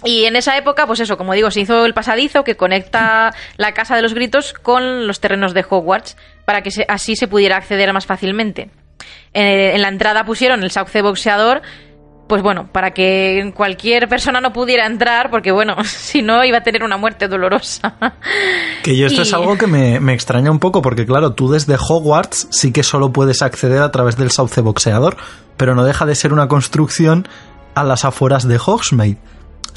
Y en esa época, pues eso, como digo, se hizo el pasadizo que conecta la Casa de los Gritos con los terrenos de Hogwarts para que así se pudiera acceder más fácilmente. Eh, en la entrada pusieron el sauce boxeador, pues bueno, para que cualquier persona no pudiera entrar, porque bueno, si no iba a tener una muerte dolorosa. Que yo esto es algo que me, me, extraña un poco, porque claro, tú desde Hogwarts sí que solo puedes acceder a través del sauce boxeador, pero no deja de ser una construcción a las afueras de Hogsmeade.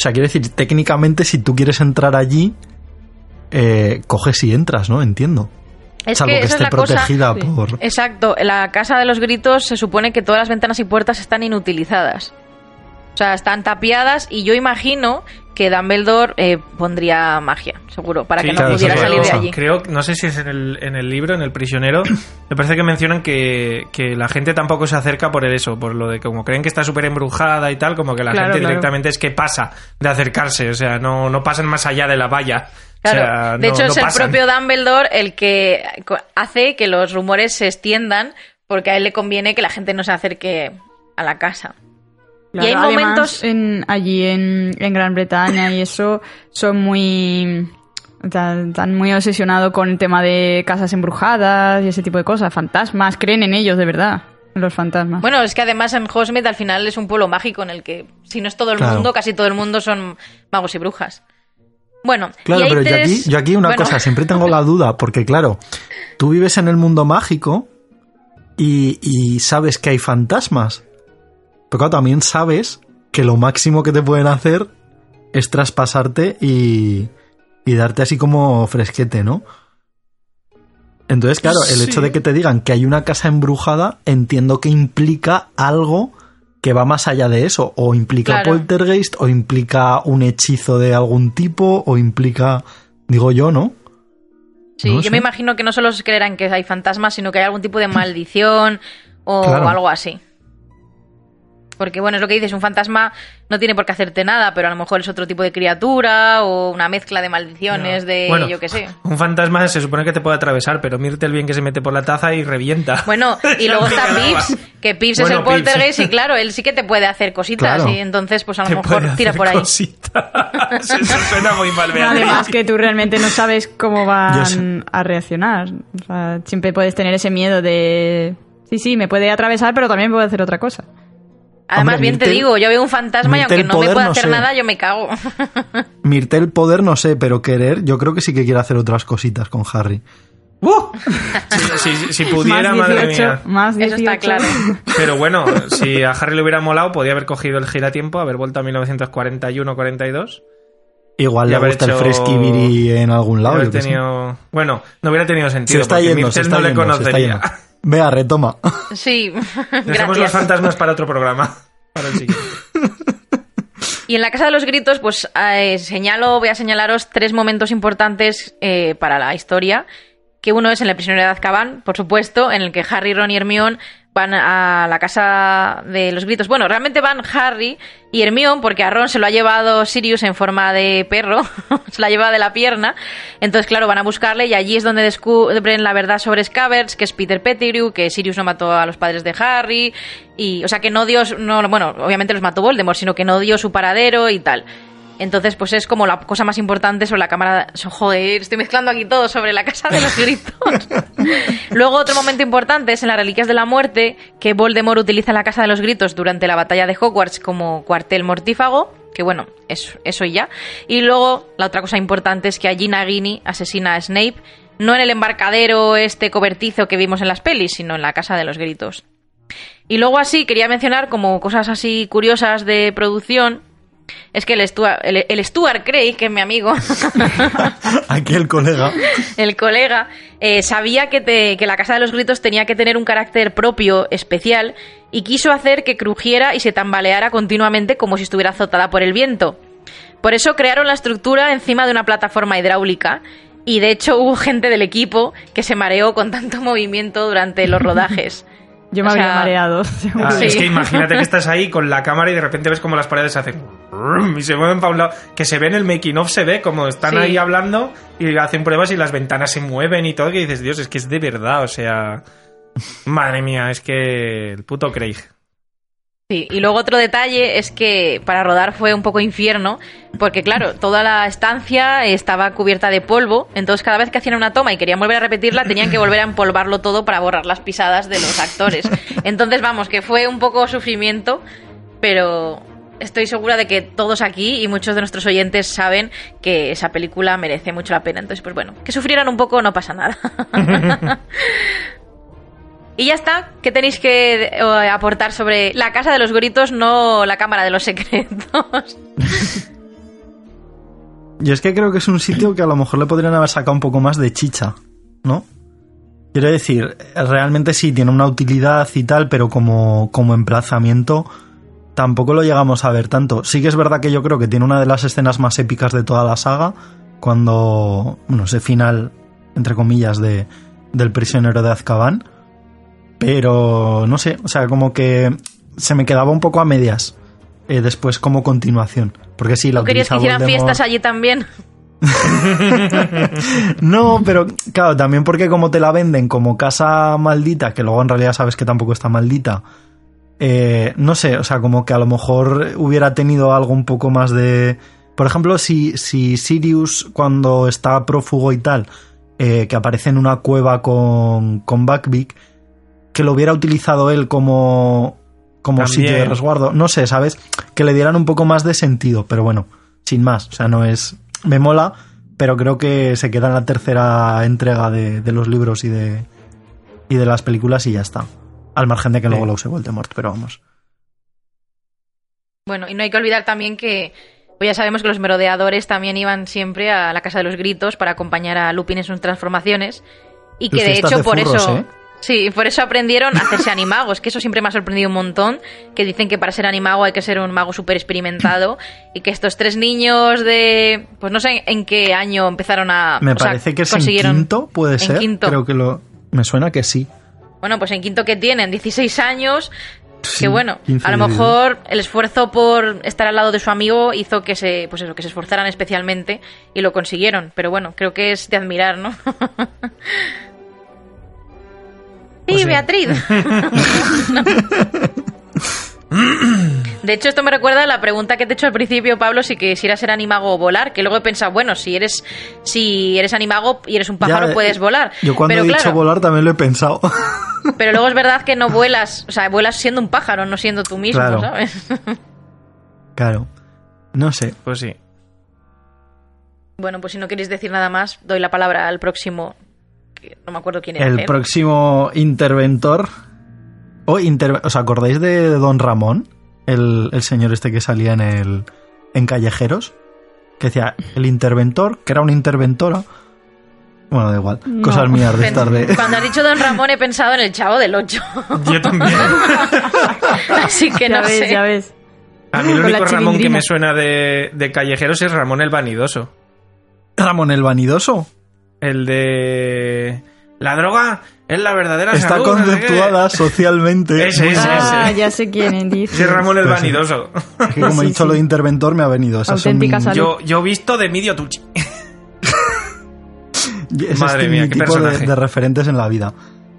O sea, quiero decir, técnicamente si tú quieres entrar allí, eh, coges y entras, ¿no? Entiendo. Es Salvo que, esté protegida por... Exacto, en la Casa de los Gritos se supone que todas las ventanas y puertas están inutilizadas. O sea, están tapiadas y yo imagino que Dumbledore eh, pondría magia, seguro, para que no pudiera salir de allí. Creo, no sé si es en el, en el libro, en el prisionero, me parece que mencionan que, la gente tampoco se acerca por eso, por lo de como creen que está súper embrujada y tal, como que la gente directamente es que pasa de acercarse, o sea, no, no pasan más allá de la valla. Claro, de hecho es el propio Dumbledore el que hace que los rumores se extiendan porque a él le conviene que la gente no se acerque a la casa y hay momentos en, allí en, Gran Bretaña y eso son muy están muy obsesionados con el tema de casas embrujadas y ese tipo de cosas, fantasmas, creen en ellos de verdad, los fantasmas. Bueno, es que además en Hogsmeade al final es un pueblo mágico en el que si no es todo el mundo, casi todo el mundo son magos y brujas. Bueno, claro, pero yo, aquí, yo aquí una cosa, siempre tengo la duda, porque claro, tú vives en el mundo mágico y, y sabes que hay fantasmas. Pero claro, también sabes que lo máximo que te pueden hacer es traspasarte y, y darte así como fresquete, ¿no? Entonces, claro, el hecho de que te digan que hay una casa embrujada, entiendo que implica algo que va más allá de eso. O implica poltergeist, o implica un hechizo de algún tipo, o implica, digo yo, ¿no? Sí, yo me imagino que no solo se creerán que hay fantasmas, sino que hay algún tipo de maldición o algo así. Porque, bueno, es lo que dices, un fantasma no tiene por qué hacerte nada, pero a lo mejor es otro tipo de criatura o una mezcla de maldiciones de yo qué sé. Un fantasma se supone que te puede atravesar, pero el bien que se mete por la taza y revienta. Bueno, y luego está Pips, que Pips es el poltergeist y claro, él sí que te puede hacer cositas y entonces pues a lo mejor tira por ahí. Cositas. Eso suena muy mal. Además que tú realmente no sabes cómo van a reaccionar. O sea, siempre puedes tener ese miedo de... Sí, sí, me puede atravesar, pero también puede hacer otra cosa. Además, bien te digo, yo veo un fantasma y aunque no me pueda hacer nada, yo me cago. Mirtel poder no sé, pero querer, yo creo que sí que quiere hacer otras cositas con Harry. ¡Uh! Si, pudiera, madre mía. Más Eso está claro. Pero bueno, si a Harry le hubiera molado, podía haber cogido el giratiempo, haber vuelto a 1941-42. Igual le gusta el fresquibiri en algún lado. Bueno, no hubiera tenido sentido. está porque yendo, no le conocería. Vea, retoma. Sí, Dejemos los fantasmas para otro programa. Para el siguiente. Y en la Casa de los Gritos, pues eh, señalo, voy a señalaros tres momentos importantes eh, para la historia. Que uno es en El prisionero de Azkaban, por supuesto, en el que Harry, Ron y Hermione van a la casa de los gritos. Bueno, realmente van Harry y Hermione, porque a Ron se lo ha llevado Sirius en forma de perro, se la lleva de la pierna. Entonces, claro, van a buscarle y allí es donde descubren la verdad sobre Scabbards, que es Peter Pettigrew, que Sirius no mató a los padres de Harry, y, o sea, que no dio, no, bueno, obviamente los mató Voldemort, sino que no dio su paradero y tal. Entonces, pues es como la cosa más importante sobre la cámara. Joder, estoy mezclando aquí todo sobre la casa de los gritos. Luego, otro momento importante es en las Reliquias de la Muerte, que Voldemort utiliza la casa de los gritos durante la batalla de Hogwarts como cuartel mortífago. Que bueno, eso, eso y ya. Y luego, la otra cosa importante es que allí Nagini asesina a Snape, no en el embarcadero este cobertizo que vimos en las pelis, sino en la casa de los gritos. Y luego así quería mencionar como cosas así curiosas de producción es que el Stuart, el, Stuart Craig, que es mi amigo. Aquí el colega. El colega eh, sabía que, que la Casa de los Gritos tenía que tener un carácter propio, especial, y quiso hacer que crujiera y se tambaleara continuamente como si estuviera azotada por el viento. Por eso crearon la estructura encima de una plataforma hidráulica. Y de hecho hubo gente del equipo que se mareó con tanto movimiento durante los rodajes. Yo me había mareado. Ah, es que imagínate que estás ahí con la cámara y de repente ves como las paredes se hacen y se mueven para un lado. Que se ve en el making of, se ve como están ahí hablando y hacen pruebas y las ventanas se mueven y todo. Que dices, Dios, es que es de verdad, o sea. Madre mía, es que el puto Craig. Sí, y luego otro detalle es que para rodar fue un poco infierno, porque claro, toda la estancia estaba cubierta de polvo, entonces cada vez que hacían una toma y querían volver a repetirla, tenían que volver a empolvarlo todo para borrar las pisadas de los actores. Entonces, vamos, que fue un poco sufrimiento, pero estoy segura de que todos aquí y muchos de nuestros oyentes saben que esa película merece mucho la pena. Entonces, pues bueno, que sufrieran un poco no pasa nada. Y ya está. ¿Qué tenéis que eh, aportar sobre la casa de los gritos, no la cámara de los secretos? Yo es que creo que es un sitio que a lo mejor le podrían haber sacado un poco más de chicha, ¿no? Quiero decir, realmente sí tiene una utilidad y tal, pero como, como emplazamiento tampoco lo llegamos a ver tanto. Sí que es verdad que yo creo que tiene una de las escenas más épicas de toda la saga, cuando, bueno, ese final, entre comillas, de, del prisionero de Azkaban pero no sé, o sea, como que se me quedaba un poco a medias eh, después como continuación. Porque sí, la ¿No querías que hicieran fiestas allí también? no, pero claro, también porque como te la venden como casa maldita, que luego en realidad sabes que tampoco está maldita, eh, no sé, o sea, como que a lo mejor hubiera tenido algo un poco más de... Por ejemplo, si, si Sirius cuando está prófugo y tal, eh, que aparece en una cueva con, con Buckbeak, que lo hubiera utilizado él como, como sitio de resguardo. No sé, ¿sabes? Que le dieran un poco más de sentido, pero bueno, sin más. O sea, no es. Me mola, pero creo que se queda en la tercera entrega de, los libros y de, y de las películas y ya está. Al margen de que luego lo use Voldemort, pero vamos. Bueno, y no hay que olvidar también que pues ya sabemos que los merodeadores también iban siempre a la Casa de los Gritos para acompañar a Lupin en sus transformaciones y que de hecho por eso... ¿eh? Sí, por eso aprendieron a hacerse animagos, que eso siempre me ha sorprendido un montón, que dicen que para ser animago hay que ser un mago súper experimentado y que estos tres niños de... pues no sé en qué año empezaron a... Me parece que es en quinto, puede ser. Creo que lo... Me suena que sí. Bueno, pues en quinto que tienen 16 años, que bueno, a lo mejor el esfuerzo por estar al lado de su amigo hizo que se, pues eso, que se esforzaran especialmente y lo consiguieron. Pero bueno, creo que es de admirar, ¿no? sí, pues Beatriz. De hecho, esto me recuerda a la pregunta que te he hecho al principio, Pablo, si quisieras ser animago o volar, que luego he pensado, bueno, si eres si eres animago y eres un pájaro, puedes eh, volar. Yo cuando he dicho volar también lo he pensado. Pero luego es verdad que no vuelas, o sea, vuelas siendo un pájaro, no siendo tú mismo, ¿sabes? Claro. No sé. Pues sí. Bueno, pues si no queréis decir nada más, doy la palabra al próximo. No me acuerdo quién era. El próximo interventor ¿Os acordáis de Don Ramón? El, señor este que salía en el en Callejeros. Que decía, el interventor, que era una interventora. Bueno, da igual. Cosas mías de estar de. Cuando has dicho Don Ramón he pensado en el chavo del 8. Yo también. Así que no sé. Ya ves. A mí el único Ramón que me suena de, de Callejeros es Ramón el Vanidoso. ¿Ramón el Vanidoso? El de. La droga es la verdadera Está conceptuada socialmente. Ese, ese, ah, ya sé quién dice. Sí, Ramón el pues vanidoso. Es que como he dicho lo de interventor, me ha venido. Esas Auténtica Yo, yo visto de Midio Tucci. Madre mía, qué tipo de, de, referentes en la vida.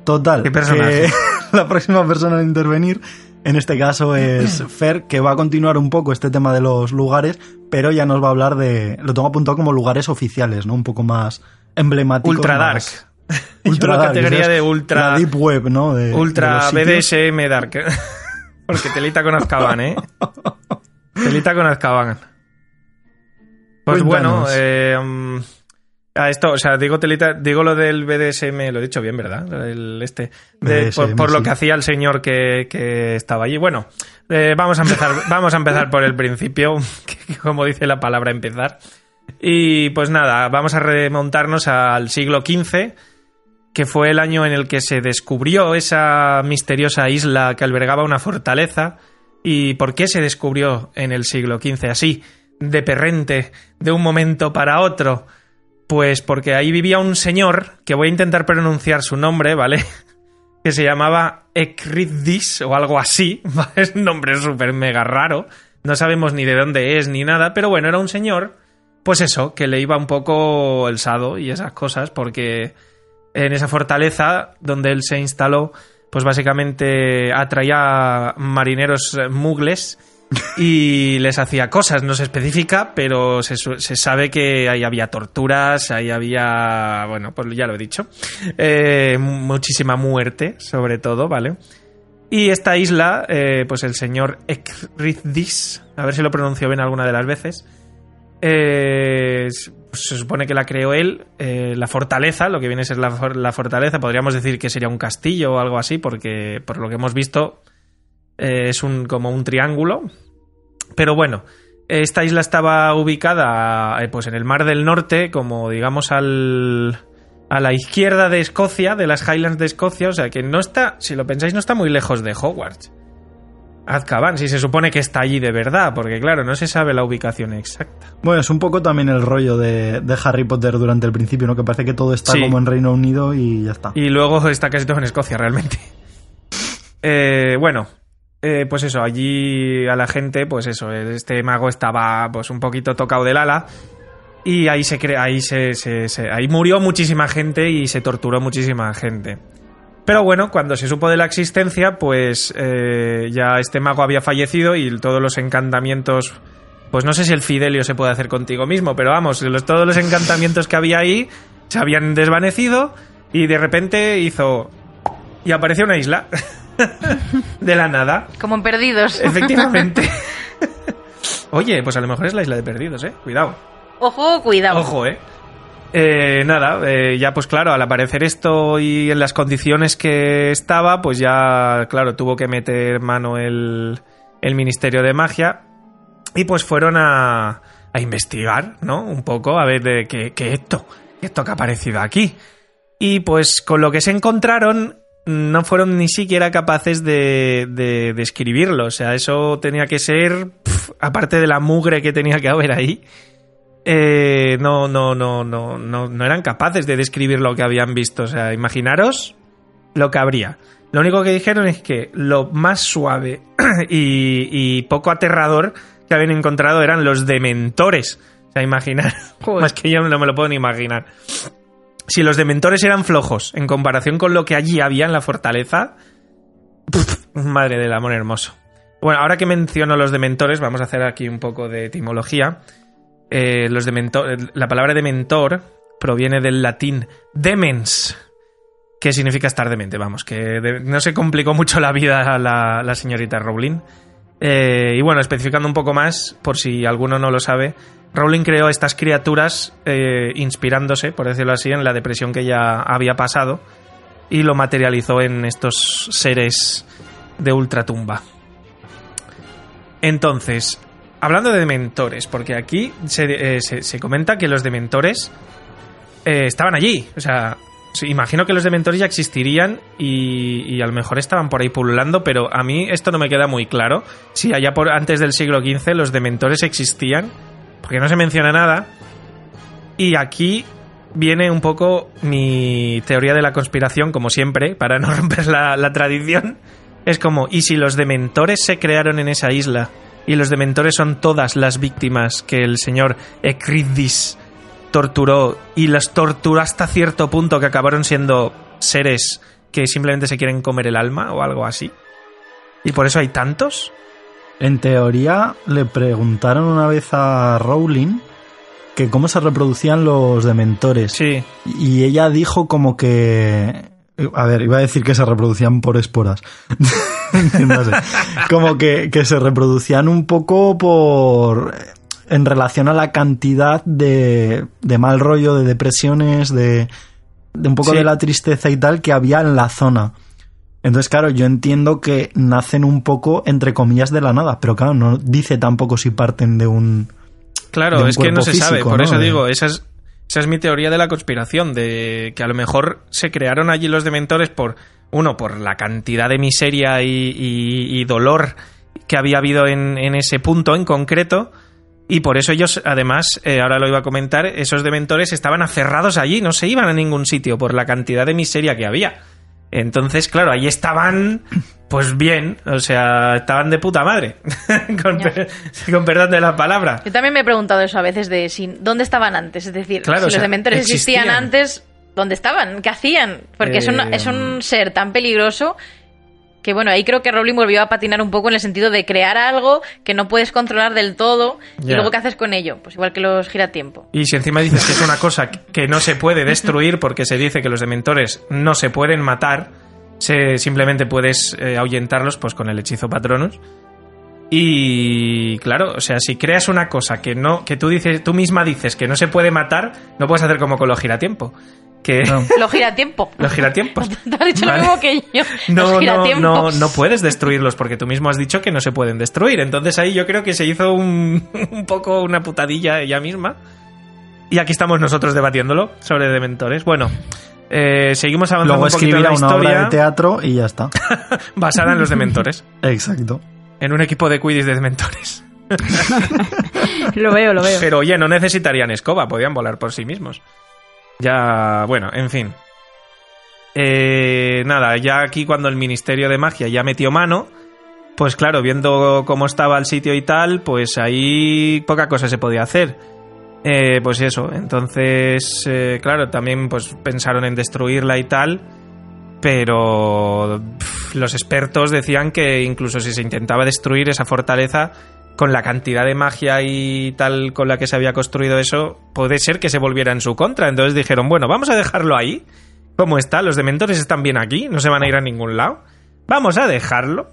Total. ¿Qué personaje? la próxima persona a intervenir, en este caso, es Fer, que va a continuar un poco este tema de los lugares, pero ya nos va a hablar de. Lo tengo apuntado como lugares oficiales, ¿no? Un poco más emblemáticos. Ultra Dark. Ultra la categoría de ultra. deep web, ¿no? ultra BDSM Dark. Porque telita con Azkaban, ¿eh? telita con Azkaban. Pues bueno, eh, mm, a esto, o sea, digo telita, digo lo del BDSM, lo he dicho bien, ¿verdad? El este, por, lo que hacía el señor que, estaba allí. Bueno, eh, vamos a empezar, vamos a empezar por el principio, como dice la palabra empezar. Y pues nada, vamos a remontarnos al siglo XV que fue el año en el que se descubrió esa misteriosa isla que albergaba una fortaleza. ¿Y por qué se descubrió en el siglo XV así, de perrente, de un momento para otro? Pues porque ahí vivía un señor, que voy a intentar pronunciar su nombre, ¿vale? que se llamaba Ekridis o algo así, es un nombre súper mega raro, no sabemos ni de dónde es ni nada, pero bueno, era un señor, pues eso, que le iba un poco el sado y esas cosas, porque en esa fortaleza donde él se instaló, pues básicamente atraía marineros mugles y les hacía cosas, no se especifica, pero se, sabe que ahí había torturas, ahí había, bueno, pues ya lo he dicho, eh, muchísima muerte, sobre todo, ¿vale? Y esta isla, eh, pues el señor Ekrizdis, a ver si lo pronuncio bien alguna de las veces, eh, se supone que la creó él, eh, la fortaleza, lo que viene a ser la, fortaleza, podríamos decir que sería un castillo o algo así, porque por lo que hemos visto eh, es un, como un triángulo. Pero bueno, esta isla estaba ubicada pues en el Mar del Norte, como digamos al, a la izquierda de Escocia, de las Highlands de Escocia, o sea que no está, si lo pensáis, no está muy lejos de Hogwarts. Azkaban, si se supone que está allí de verdad, porque claro, no se sabe la ubicación exacta. Bueno, es un poco también el rollo de, Harry Potter durante el principio, ¿no? Que parece que todo está como en Reino Unido y ya está. Y luego está casi todo en Escocia, realmente. Eh, bueno, eh, pues eso, allí a la gente, pues eso, este mago estaba pues un poquito tocado del ala. Y ahí se crea, ahí se, ahí murió muchísima gente y se torturó muchísima gente. Pero bueno, cuando se supo de la existencia, pues eh, ya este mago había fallecido y todos los encantamientos, pues no sé si el Fidelio se puede hacer contigo mismo, pero vamos, todos los encantamientos que había ahí se habían desvanecido y de repente hizo... y apareció una isla de la nada. Como en Perdidos. Efectivamente. Oye, pues a lo mejor es la isla de Perdidos, ¿eh? Cuidado. Ojo, cuidado. Ojo, ¿eh? Eh, nada, eh, ya pues claro, al aparecer esto y en las condiciones que estaba, pues ya, claro, tuvo que meter mano el, el Ministerio de Magia y pues fueron a, a investigar, ¿no? Un poco, a ver de qué, qué esto, esto que ha aparecido aquí. Y pues con lo que se encontraron, no fueron ni siquiera capaces de, de, describirlo. O sea, eso tenía que ser, aparte de la mugre que tenía que haber ahí, eh, no, no, no, no, no, no eran capaces de describir lo que habían visto. O sea, imaginaros lo que habría. Lo único que dijeron es que lo más suave y, poco aterrador que habían encontrado eran los dementores. O sea, imaginar. Más que yo no me lo puedo ni imaginar. Si los dementores eran flojos en comparación con lo que allí había en la fortaleza. madre del amor hermoso. Bueno, ahora que menciono los dementores, vamos a hacer aquí un poco de etimología. Eh, los la palabra dementor proviene del latín demens, que significa estar demente, vamos, que no se complicó mucho la vida a la, señorita Rowling. Eh, y bueno, especificando un poco más, por si alguno no lo sabe, Rowling creó estas criaturas eh, inspirándose, por decirlo así, en la depresión que ya había pasado y lo materializó en estos seres de ultratumba. Entonces, hablando de dementores, porque aquí se, eh, comenta que los dementores eh, estaban allí. O sea, imagino que los dementores ya existirían y, y, a lo mejor estaban por ahí pululando, pero a mí esto no me queda muy claro. Si allá por antes del siglo XV los dementores existían, porque no se menciona nada. Y aquí viene un poco mi teoría de la conspiración, como siempre, para no romper la tradición. Es como, ¿y si los dementores se crearon en esa isla? Y los dementores son todas las víctimas que el señor Ecridis torturó y las torturó hasta cierto punto que acabaron siendo seres que simplemente se quieren comer el alma o algo así. ¿Y por eso hay tantos? En teoría le preguntaron una vez a Rowling que cómo se reproducían los dementores. Sí. Y ella dijo como que a ver, iba a decir que se reproducían por esporas. no sé. Como que, se reproducían un poco por. en relación a la cantidad de, de mal rollo, de depresiones, de. de un poco de la tristeza y tal que había en la zona. Entonces, claro, yo entiendo que nacen un poco, entre comillas, de la nada, pero claro, no dice tampoco si parten de un. Claro, es que no se sabe, por eso digo, esas esa es mi teoría de la conspiración, de que a lo mejor se crearon allí los dementores por, uno, por la cantidad de miseria y, dolor que había habido en, ese punto en concreto. Y por eso ellos, además, eh, ahora lo iba a comentar, esos dementores estaban aferrados allí, no se iban a ningún sitio por la cantidad de miseria que había. Entonces, claro, ahí estaban, pues bien, o sea, estaban de puta madre, con, perdón de la palabra. Yo también me he preguntado eso a veces de si, dónde estaban antes, es decir, si los dementores existían. antes, ¿dónde estaban? ¿Qué hacían? Porque es, un, es un eh, ser tan peligroso que bueno, ahí creo que Rowling volvió a patinar un poco en el sentido de crear algo que no puedes controlar del todo y luego qué haces con ello, pues igual que los giratiempo. Y si encima dices que es una cosa que no se puede destruir porque se dice que los dementores no se pueden matar, se, simplemente puedes eh, ahuyentarlos pues con el hechizo Patronus. Y claro, o sea, si creas una cosa que no, que tú dices, tú misma dices que no se puede matar, no puedes hacer como con los giratiempo que no. los giratiempos. Los giratiempos. Te has dicho lo mismo que yo. No, no, no, no puedes destruirlos porque tú mismo has dicho que no se pueden destruir. Entonces ahí yo creo que se hizo un, un poco una putadilla ella misma. Y aquí estamos nosotros debatiéndolo sobre dementores. Bueno, eh, seguimos avanzando Luego un poquito en la una obra de teatro y ya está. Basada en los dementores. Exacto. En un equipo de Quidditch de dementores. lo veo, lo veo. Pero oye, no necesitarían escoba, podían volar por sí mismos. Ya, bueno, en fin. Eh, nada, ya aquí cuando el Ministerio de Magia ya metió mano, pues claro, viendo cómo estaba el sitio y tal, pues ahí poca cosa se podía hacer. Eh, pues eso, entonces, eh, claro, también pues pensaron en destruirla y tal, pero los expertos decían que incluso si se intentaba destruir esa fortaleza, con la cantidad de magia y tal con la que se había construido eso, puede ser que se volviera en su contra. Entonces dijeron, bueno, vamos a dejarlo ahí. ¿Cómo está? Los dementores están bien aquí, no se van a ir a ningún lado. Vamos a dejarlo.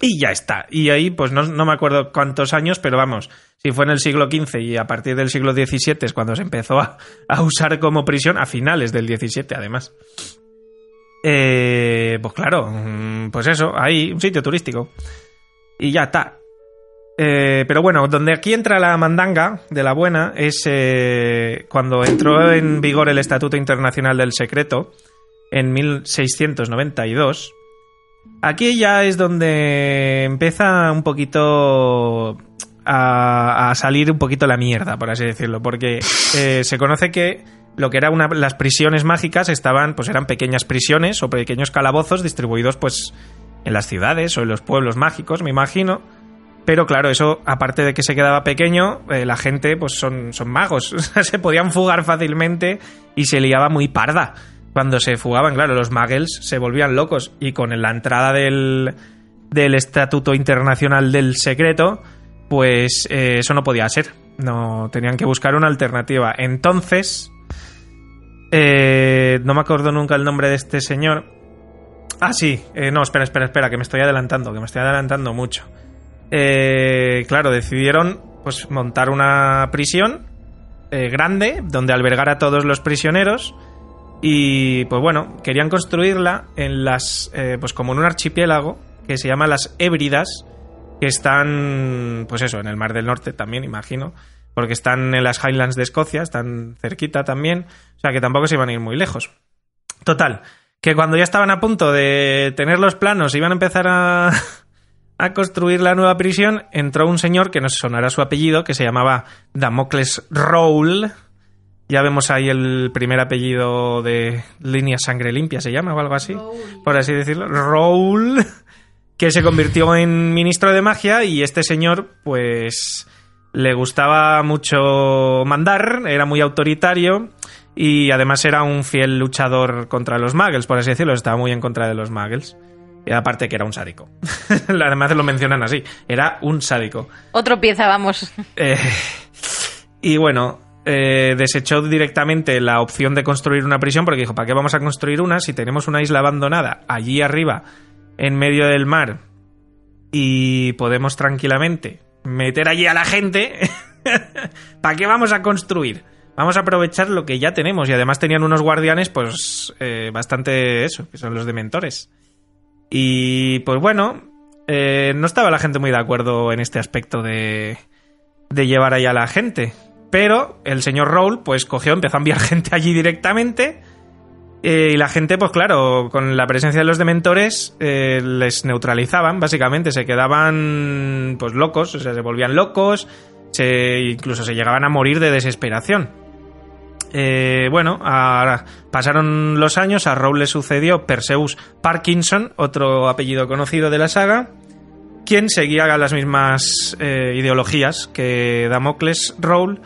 Y ya está. Y ahí, pues no, me acuerdo cuántos años, pero vamos, si fue en el siglo XV y a partir del siglo XVII es cuando se empezó a, usar como prisión, a finales del XVII además. Eh, pues claro, mm, pues eso, ahí, un sitio turístico. Y ya está. Eh, pero bueno, donde aquí entra la mandanga de la buena es eh, cuando entró en vigor el Estatuto Internacional del Secreto en 1692. Aquí ya es donde empieza un poquito a, salir un poquito la mierda, por así decirlo, porque eh, se conoce que lo que eran las prisiones mágicas estaban, pues eran pequeñas prisiones o pequeños calabozos distribuidos pues en las ciudades o en los pueblos mágicos, me imagino. Pero claro, eso, aparte de que se quedaba pequeño, eh, la gente, pues son, son magos. se podían fugar fácilmente y se liaba muy parda. Cuando se fugaban, claro, los muggles se volvían locos. Y con la entrada del, del Estatuto Internacional del Secreto, pues eh, eso no podía ser. No, tenían que buscar una alternativa. Entonces, eh, no me acuerdo nunca el nombre de este señor. Ah, sí. no, espera, espera, espera, que me estoy adelantando, que me estoy adelantando mucho. Eh, claro, decidieron pues, montar una prisión eh, grande donde albergar a todos los prisioneros. Y pues bueno, querían construirla en las. Eh, pues como en un archipiélago que se llama las Hébridas, que están. Pues eso, en el Mar del Norte también, imagino. Porque están en las Highlands de Escocia, están cerquita también. O sea que tampoco se iban a ir muy lejos. Total, que cuando ya estaban a punto de tener los planos, iban a empezar a, a construir la nueva prisión, entró un señor que no sonará su apellido, que se llamaba Damocles Rowl. Ya vemos ahí el primer apellido de línea sangre limpia, se llama o algo así, por así decirlo. Rowl, que se convirtió en ministro de magia y este señor, pues, le gustaba mucho mandar, era muy autoritario y además era un fiel luchador contra los muggles, por así decirlo, estaba muy en contra de los muggles. Y aparte que era un sádico. Además lo mencionan así. Era un sádico. Otro pieza, vamos. Eh, y bueno, eh, desechó directamente la opción de construir una prisión porque dijo, ¿para qué vamos a construir una si tenemos una isla abandonada allí arriba, en medio del mar, y podemos tranquilamente meter allí a la gente? ¿Para qué vamos a construir? Vamos a aprovechar lo que ya tenemos y además tenían unos guardianes pues eh, bastante eso, que son los dementores. Y pues bueno, eh, no estaba la gente muy de acuerdo en este aspecto de, llevar ahí a la gente. Pero el señor Roll, pues cogió, empezó a enviar gente allí directamente. Eh, y la gente, pues claro, con la presencia de los dementores, eh, les neutralizaban, básicamente. Se quedaban, pues locos, o sea, se volvían locos. Se, incluso se llegaban a morir de desesperación. Eh, bueno, pasaron los años, a Rowle le sucedió Perseus Parkinson, otro apellido conocido de la saga, quien seguía las mismas eh, ideologías que Damocles Rowle,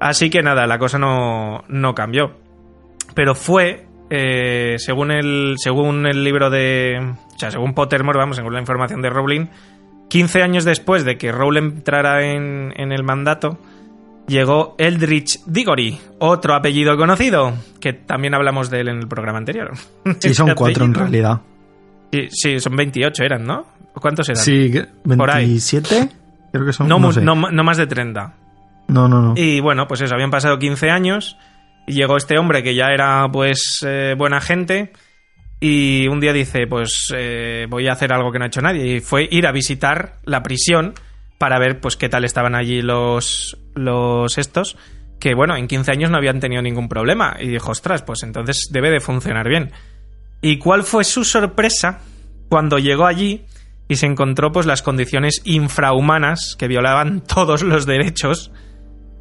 así que nada, la cosa no, cambió. Pero fue, eh, según, el, según el libro de... O sea, según Pottermore, vamos, según la información de Rowling, 15 años después de que Rowle entrara en, en el mandato, llegó Eldritch Diggory, otro apellido conocido, que también hablamos de él en el programa anterior. Sí, son cuatro en realidad. Sí, son 28 eran, ¿no? ¿Cuántos eran? Sí, 27, creo que son. No, no, más de 30. No, no, no. Y bueno, pues eso, habían pasado 15 años y llegó este hombre que ya era pues eh, buena gente y un día dice, pues eh, voy a hacer algo que no ha hecho nadie y fue ir a visitar la prisión para ver pues qué tal estaban allí los, los estos, que bueno, en 15 años no habían tenido ningún problema. Y dijo, ostras, pues entonces debe de funcionar bien. ¿Y cuál fue su sorpresa cuando llegó allí y se encontró pues las condiciones infrahumanas que violaban todos los derechos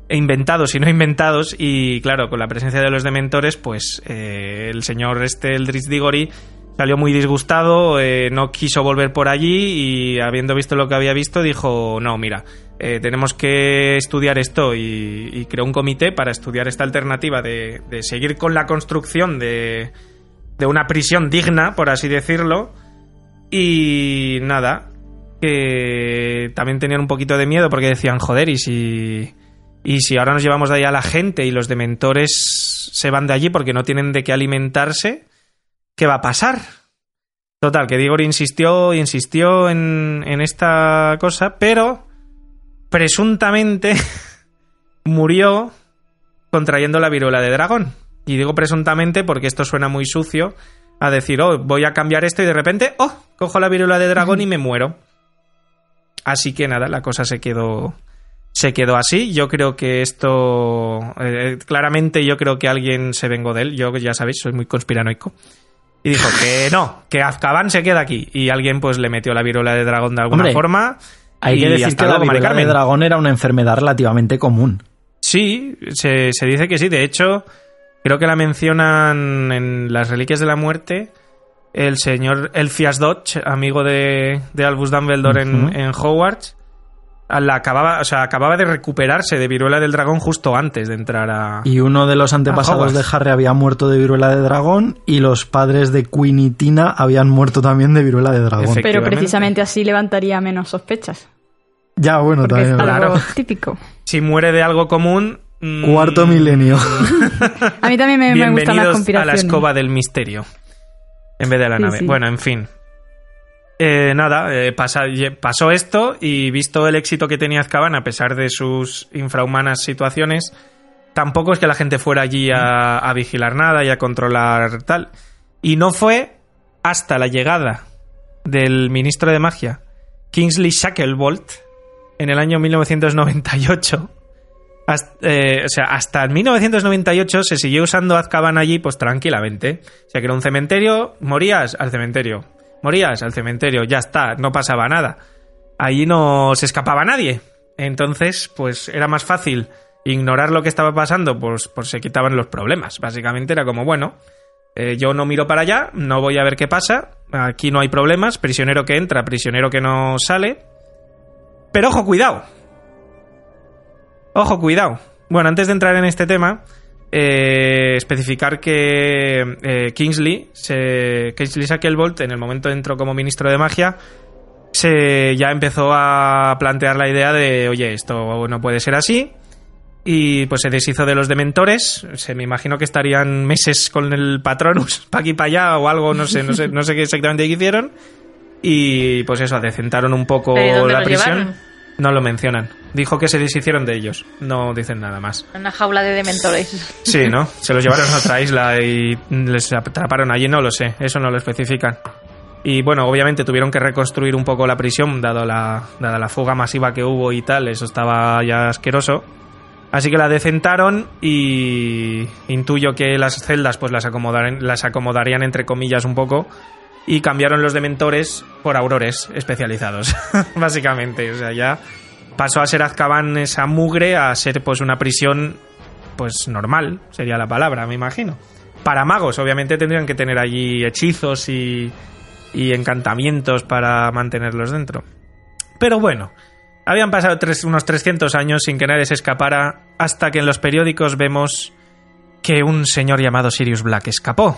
e inventados y no inventados y claro, con la presencia de los dementores, pues eh, el señor este, el Diggory, salió muy disgustado, eh, no quiso volver por allí y habiendo visto lo que había visto dijo, no, mira, eh, tenemos que estudiar esto y, creó un comité para estudiar esta alternativa de, seguir con la construcción de, de una prisión digna, por así decirlo. Y nada, que también tenían un poquito de miedo porque decían, joder, y si... Y si ahora nos llevamos de ahí a la gente y los dementores se van de allí porque no tienen de qué alimentarse, ¿qué va a pasar? Total, que Digor insistió y insistió en, en esta cosa, pero presuntamente murió contrayendo la viruela de dragón. Y digo presuntamente porque esto suena muy sucio a decir, oh, voy a cambiar esto y de repente, oh, cojo la viruela de dragón y me muero. Así que nada, la cosa se quedó se quedó así. Yo creo que esto eh, claramente yo creo que alguien se vengó de él. Yo ya sabéis, soy muy conspiranoico. Y dijo que no, que Azkaban se queda aquí. Y alguien pues le metió la viruela de dragón de alguna forma. Hay que decir que la viruela de dragón era una enfermedad relativamente común. Sí, se, dice que sí. De hecho, Creo que la mencionan en las Reliquias de la Muerte el señor Elfias Dodge, amigo de, de Albus Dumbledore en, en Hogwarts, la acababa, o sea, acababa de recuperarse de viruela del dragón justo antes de entrar a. Y uno de los antepasados de Harry había muerto de viruela de dragón y los padres de Queen y Tina habían muerto también de viruela de dragón. Pero precisamente así levantaría menos sospechas. Ya, bueno, también. Es algo típico. Si muere de algo común. Mm, Cuarto milenio. a mí también me, me gustan las conspiraciones. a la escoba del misterio. En vez de la nave. Bueno, en fin. Eh, nada, eh, pasó esto y visto el éxito que tenía Azkaban, a pesar de sus infrahumanas situaciones, tampoco es que la gente fuera allí a, vigilar nada y a controlar tal. Y no fue hasta la llegada del ministro de magia, Kingsley Shacklebolt, en el año 1998. Hasta, eh, o sea, hasta el 1998 se siguió usando Azkaban allí, pues tranquilamente. O sea, que era un cementerio, morías al cementerio morías al cementerio, ya está, no pasaba nada. Allí no se escapaba nadie. Entonces, pues era más fácil ignorar lo que estaba pasando, pues, pues se quitaban los problemas. Básicamente era como, bueno, eh, yo no miro para allá, no voy a ver qué pasa, aquí no hay problemas, prisionero que entra, prisionero que no sale. Pero ojo, cuidado. Ojo, cuidado. Bueno, antes de entrar en este tema, eh, especificar que eh, Kingsley, se, Kingsley Shacklebolt, en el momento entró como ministro de magia, se ya empezó a plantear la idea de, oye, esto no puede ser así. Y pues se deshizo de los dementores. Se me imagino que estarían meses con el Patronus, para aquí para allá o algo, no sé, no sé, no sé qué exactamente hicieron. Y pues eso, adecentaron un poco la prisión. No lo mencionan. Dijo que se deshicieron de ellos. No dicen nada más. Una jaula de dementores. Sí, ¿no? Se los llevaron a otra isla y les atraparon allí, no lo sé. Eso no lo especifican. Y bueno, obviamente tuvieron que reconstruir un poco la prisión, dado la, dada la fuga masiva que hubo y tal. Eso estaba ya asqueroso. Así que la decentaron y intuyo que las celdas pues las, las acomodarían entre comillas un poco y cambiaron los dementores por aurores especializados, básicamente. O sea, ya pasó a ser Azkaban esa mugre a ser pues una prisión pues normal, sería la palabra, me imagino. Para magos, obviamente tendrían que tener allí hechizos y, y encantamientos para mantenerlos dentro. Pero bueno, habían pasado unos 300 años sin que nadie se escapara hasta que en los periódicos vemos que un señor llamado Sirius Black escapó.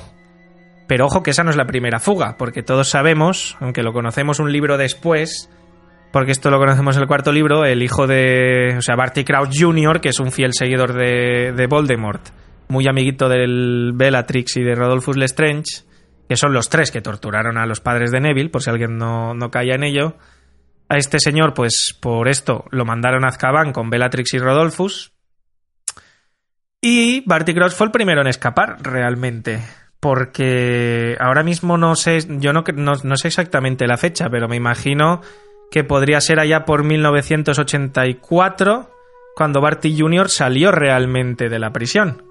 Pero ojo que esa no es la primera fuga, porque todos sabemos, aunque lo conocemos un libro después, porque esto lo conocemos en el cuarto libro, el hijo de, o sea, Barty Crouch Jr., que es un fiel seguidor de, Voldemort, muy amiguito del Bellatrix y de Rodolphus Lestrange, que son los tres que torturaron a los padres de Neville, por si alguien no, no caía en ello. A este señor, pues por esto lo mandaron a Azkaban con Bellatrix y Rodolphus. Y Barty Crouch fue el primero en escapar, realmente porque ahora mismo no sé, yo no, no, sé exactamente la fecha, pero me imagino que podría ser allá por 1984, cuando Barty Jr. salió realmente de la prisión.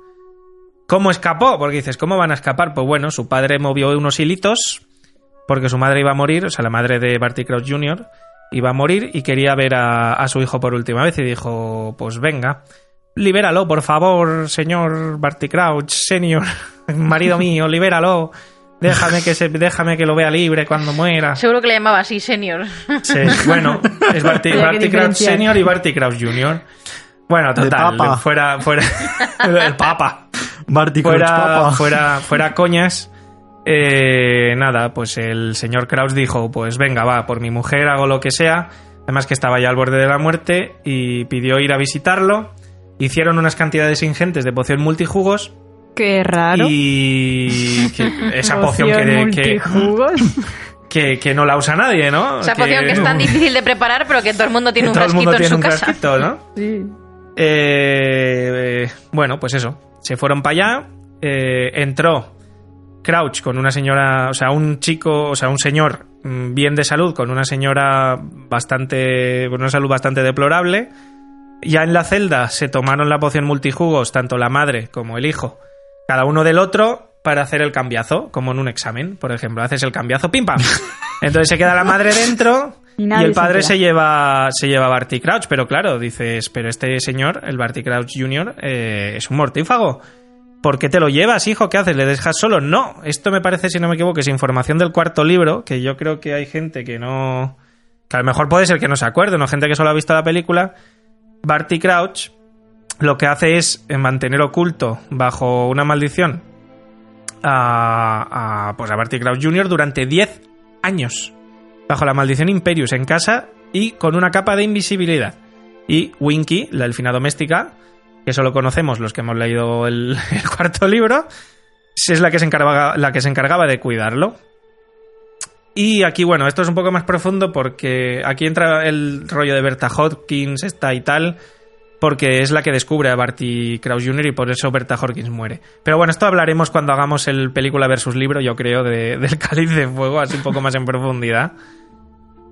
¿Cómo escapó? Porque dices, ¿cómo van a escapar? Pues bueno, su padre movió unos hilitos, porque su madre iba a morir, o sea, la madre de Barty Crouch Jr. iba a morir y quería ver a, a su hijo por última vez y dijo, pues venga, libéralo, por favor, señor Barty Crouch, senior, marido mío, libéralo. Déjame que, se, déjame que lo vea libre cuando muera. Seguro que le llamaba así, senior. Sí, bueno, es Barty, Crouch senior y Barty Crouch junior. Bueno, total, fuera, fuera, el papa. Barty fuera, papa. fuera, fuera coñas. Eh, nada, pues el señor Kraus dijo, pues venga, va, por mi mujer hago lo que sea. Además que estaba ya al borde de la muerte y pidió ir a visitarlo. Hicieron unas cantidades ingentes de poción multijugos Qué raro. Y esa poción que, que, que, no la usa nadie, ¿no? Esa poción que es tan difícil de preparar, pero que todo el mundo tiene un frasquito en su casa. ¿no? Sí. Eh, bueno, pues eso. Se fueron para allá. Eh, entró Crouch con una señora, o sea, un chico, o sea, un señor mm, bien de salud, con una señora bastante, con una salud bastante deplorable. Ya en la celda se tomaron la poción multijugos, tanto la madre como el hijo cada uno del otro para hacer el cambiazo, como en un examen, por ejemplo. Haces el cambiazo, pim pam. Entonces se queda la madre dentro y, el padre se, lleva se lleva a Barty Crouch, pero claro, dices, pero este señor, el Barty Crouch Jr., eh, es un mortífago. ¿Por qué te lo llevas, hijo? ¿Qué haces? ¿Le dejas solo? No. Esto me parece, si no me equivoco, es información del cuarto libro, que yo creo que hay gente que no... Que a lo mejor puede ser que no se acuerde, ¿no? Gente que solo ha visto la película. Barty Crouch lo que hace es mantener oculto bajo una maldición a, pues a Barty Crouch Jr. durante 10 años. Bajo la maldición Imperius en casa y con una capa de invisibilidad. Y Winky, la elfina doméstica, que solo conocemos los que hemos leído el, cuarto libro, es la que, se encargaba, la que se encargaba de cuidarlo. Y aquí, bueno, esto es un poco más profundo porque aquí entra el rollo de Berta Hopkins, esta y tal, porque es la que descubre a Barty Krauss Jr. y por eso Berta Hopkins muere. Pero bueno, esto hablaremos cuando hagamos el película versus libro, yo creo, de, del Cáliz de Fuego, así un poco más en profundidad.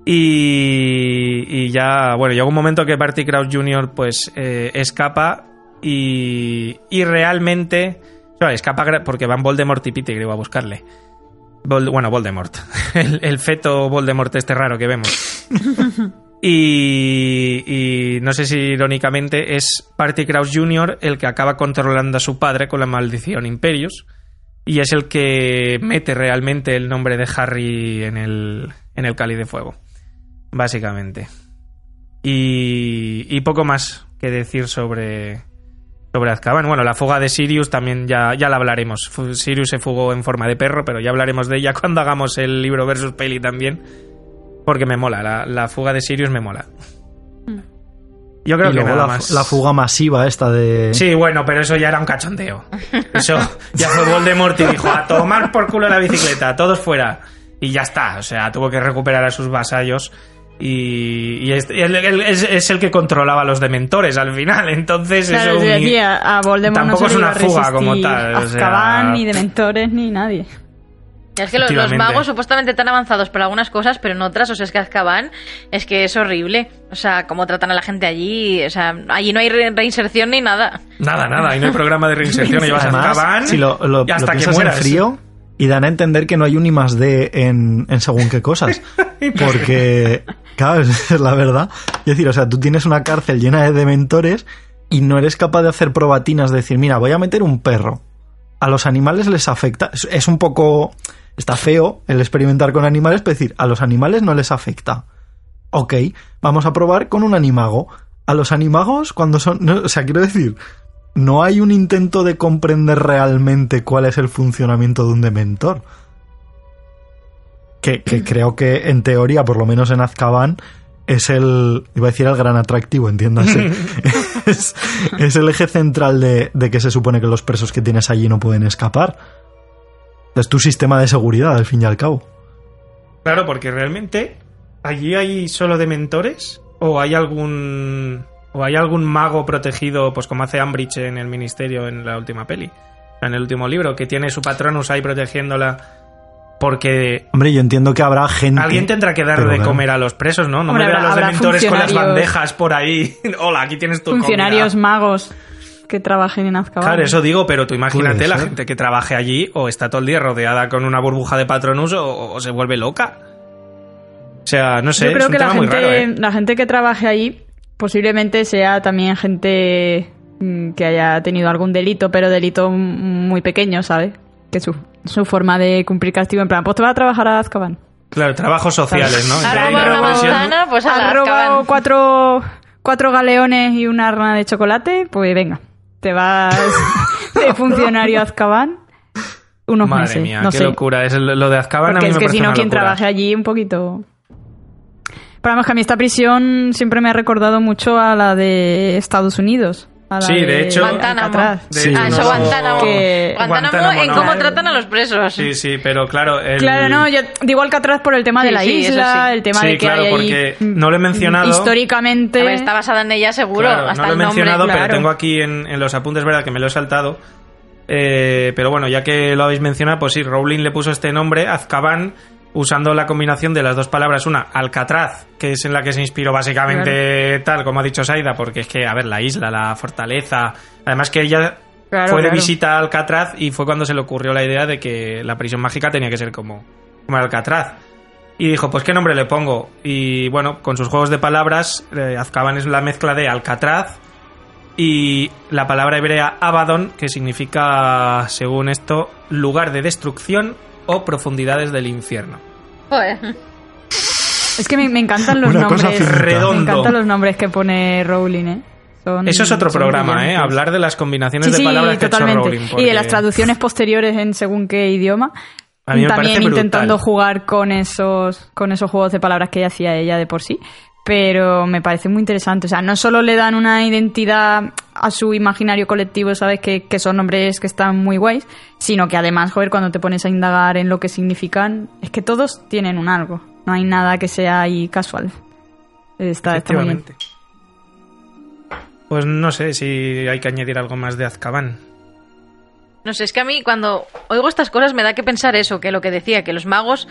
Y, ya, bueno, llega un momento que Barty Krauss Jr. pues eh, escapa y, y realmente... escapa porque van Voldemort y creo a buscarle. bueno, Voldemort. El, feto Voldemort este raro que vemos. y, y, no sé si irónicamente es Barty Krauss Jr. el que acaba controlando a su padre con la maldición Imperius. Y es el que mete realmente el nombre de Harry en el, en el Cáliz de Fuego. Básicamente. Y, y poco más que decir sobre, sobre Azkaban. Bueno, la fuga de Sirius también ya, ya la hablaremos. Sirius se fugó en forma de perro, pero ya hablaremos de ella cuando hagamos el libro versus peli también. Porque me mola, la, fuga de Sirius me mola. Mm. Yo creo que nada la, más. la fuga masiva esta de. Sí, bueno, pero eso ya era un cachondeo. Eso ya fue Voldemort y dijo: a tomar por culo la bicicleta, todos fuera. Y ya está. O sea, tuvo que recuperar a sus vasallos y, es, el que controlaba a los dementores al final. Entonces, eso a, Voldemort tampoco es una fuga como tal. Azkaban, ni dementores, ni nadie. Es que los, magos supuestamente están avanzados para algunas cosas, pero en otras, o sea, es que Azkaban es que es horrible. O sea, cómo tratan a la gente allí. O sea, allí no hay reinserción ni nada. Nada, nada. Ahí no hay programa de reinserción. Llevas a Azkaban si lo, y hasta que mueras. frío y dan a entender que no hay un I más D en, según qué cosas. Porque, claro, es la verdad. Es decir, o sea, tú tienes una cárcel llena de dementores y no eres capaz de hacer probatinas, de decir, mira, voy a meter un perro. A los animales les afecta. Es, un poco. Está feo el experimentar con animales, pero decir, a los animales no les afecta. Ok, vamos a probar con un animago. A los animagos, cuando son. o sea, quiero decir, no hay un intento de comprender realmente cuál es el funcionamiento de un dementor. Que, creo que en teoría, por lo menos en Azkaban, es el, iba a decir el gran atractivo, entiéndase. es, el eje central de, de, que se supone que los presos que tienes allí no pueden escapar. Es tu sistema de seguridad, al fin y al cabo. Claro, porque realmente allí hay solo dementores o hay algún ¿O hay algún mago protegido, pues como hace Ambridge en el ministerio en la última peli? En el último libro, que tiene su patronus ahí protegiéndola. Porque. Hombre, yo entiendo que habrá gente. Alguien tendrá que dar de comer a los presos, ¿no? No me vean los dementores con las bandejas por ahí. Hola, aquí tienes tu Funcionarios magos que trabajen en Azkaban. Claro, eso digo, pero tú imagínate la gente que trabaje allí o está todo el día rodeada con una burbuja de patronus o, se vuelve loca. O sea, no sé, Yo creo que la, gente, ¿eh? la gente que trabaje allí posiblemente sea también gente mm, que haya tenido algún delito, pero delito muy pequeño, ¿sabes? Que su, su forma de cumplir castigo en plan, pues te va a trabajar a Azkaban. Claro, trabajos sociales, ¿no? Ha pues robado cuatro, cuatro galeones y una rana de chocolate, pues venga, te vas de funcionario a Azkaban unos Madre meses. mía, no qué locura. Es lo de Azkaban Porque a mí es que si no, quien trabaje allí un poquito... Pero además que a mí esta prisión siempre me ha recordado mucho a la de Estados Unidos. Sí, de, hecho, Guantánamo. ah, eso, Guantánamo. Guantánamo, en cómo tratan a los presos. Sí, sí, pero claro. Claro, no, yo digo Alcatraz por el tema de la isla, el tema de que claro, hay porque no lo he mencionado. Históricamente. está basada en ella, seguro. hasta no lo he mencionado, nombre, pero tengo aquí en, en, los apuntes, verdad, que me lo he saltado. Eh, pero bueno, ya que lo habéis mencionado, pues sí, Rowling le puso este nombre, Azkaban, usando la combinación de las dos palabras, una Alcatraz, que es en la que se inspiró básicamente tal, como ha dicho Saida, porque es que, a ver, la isla, la fortaleza, además que ella fue de visita a Alcatraz y fue cuando se le ocurrió la idea de que la prisión mágica tenía que ser como, como Alcatraz. Y dijo, pues qué nombre le pongo. Y bueno, con sus juegos de palabras, eh, Azkaban es la mezcla de Alcatraz y la palabra hebrea Abaddon, que significa, según esto, lugar de destrucción o profundidades del infierno. Es que me, encantan los nombres. Me encantan los nombres que pone Rowling, ¿eh? Eso es otro programa, ¿eh? Hablar de las combinaciones de palabras que totalmente. ha hecho Rowling. Y de las traducciones posteriores en según qué idioma. También intentando jugar con esos, con esos juegos de palabras que hacía ella de por sí pero me parece muy interesante. O sea, no solo le dan una identidad a su imaginario colectivo, ¿sabes? Que, son nombres que están muy guays, sino que además, joder, cuando te pones a indagar en lo que significan, es que todos tienen un algo. No hay nada que sea ahí casual. Está, está muy bien. Pues no sé si hay que añadir algo más de Azkaban. No sé, es que a mí cuando oigo estas cosas me da que pensar eso, que lo que decía, que los magos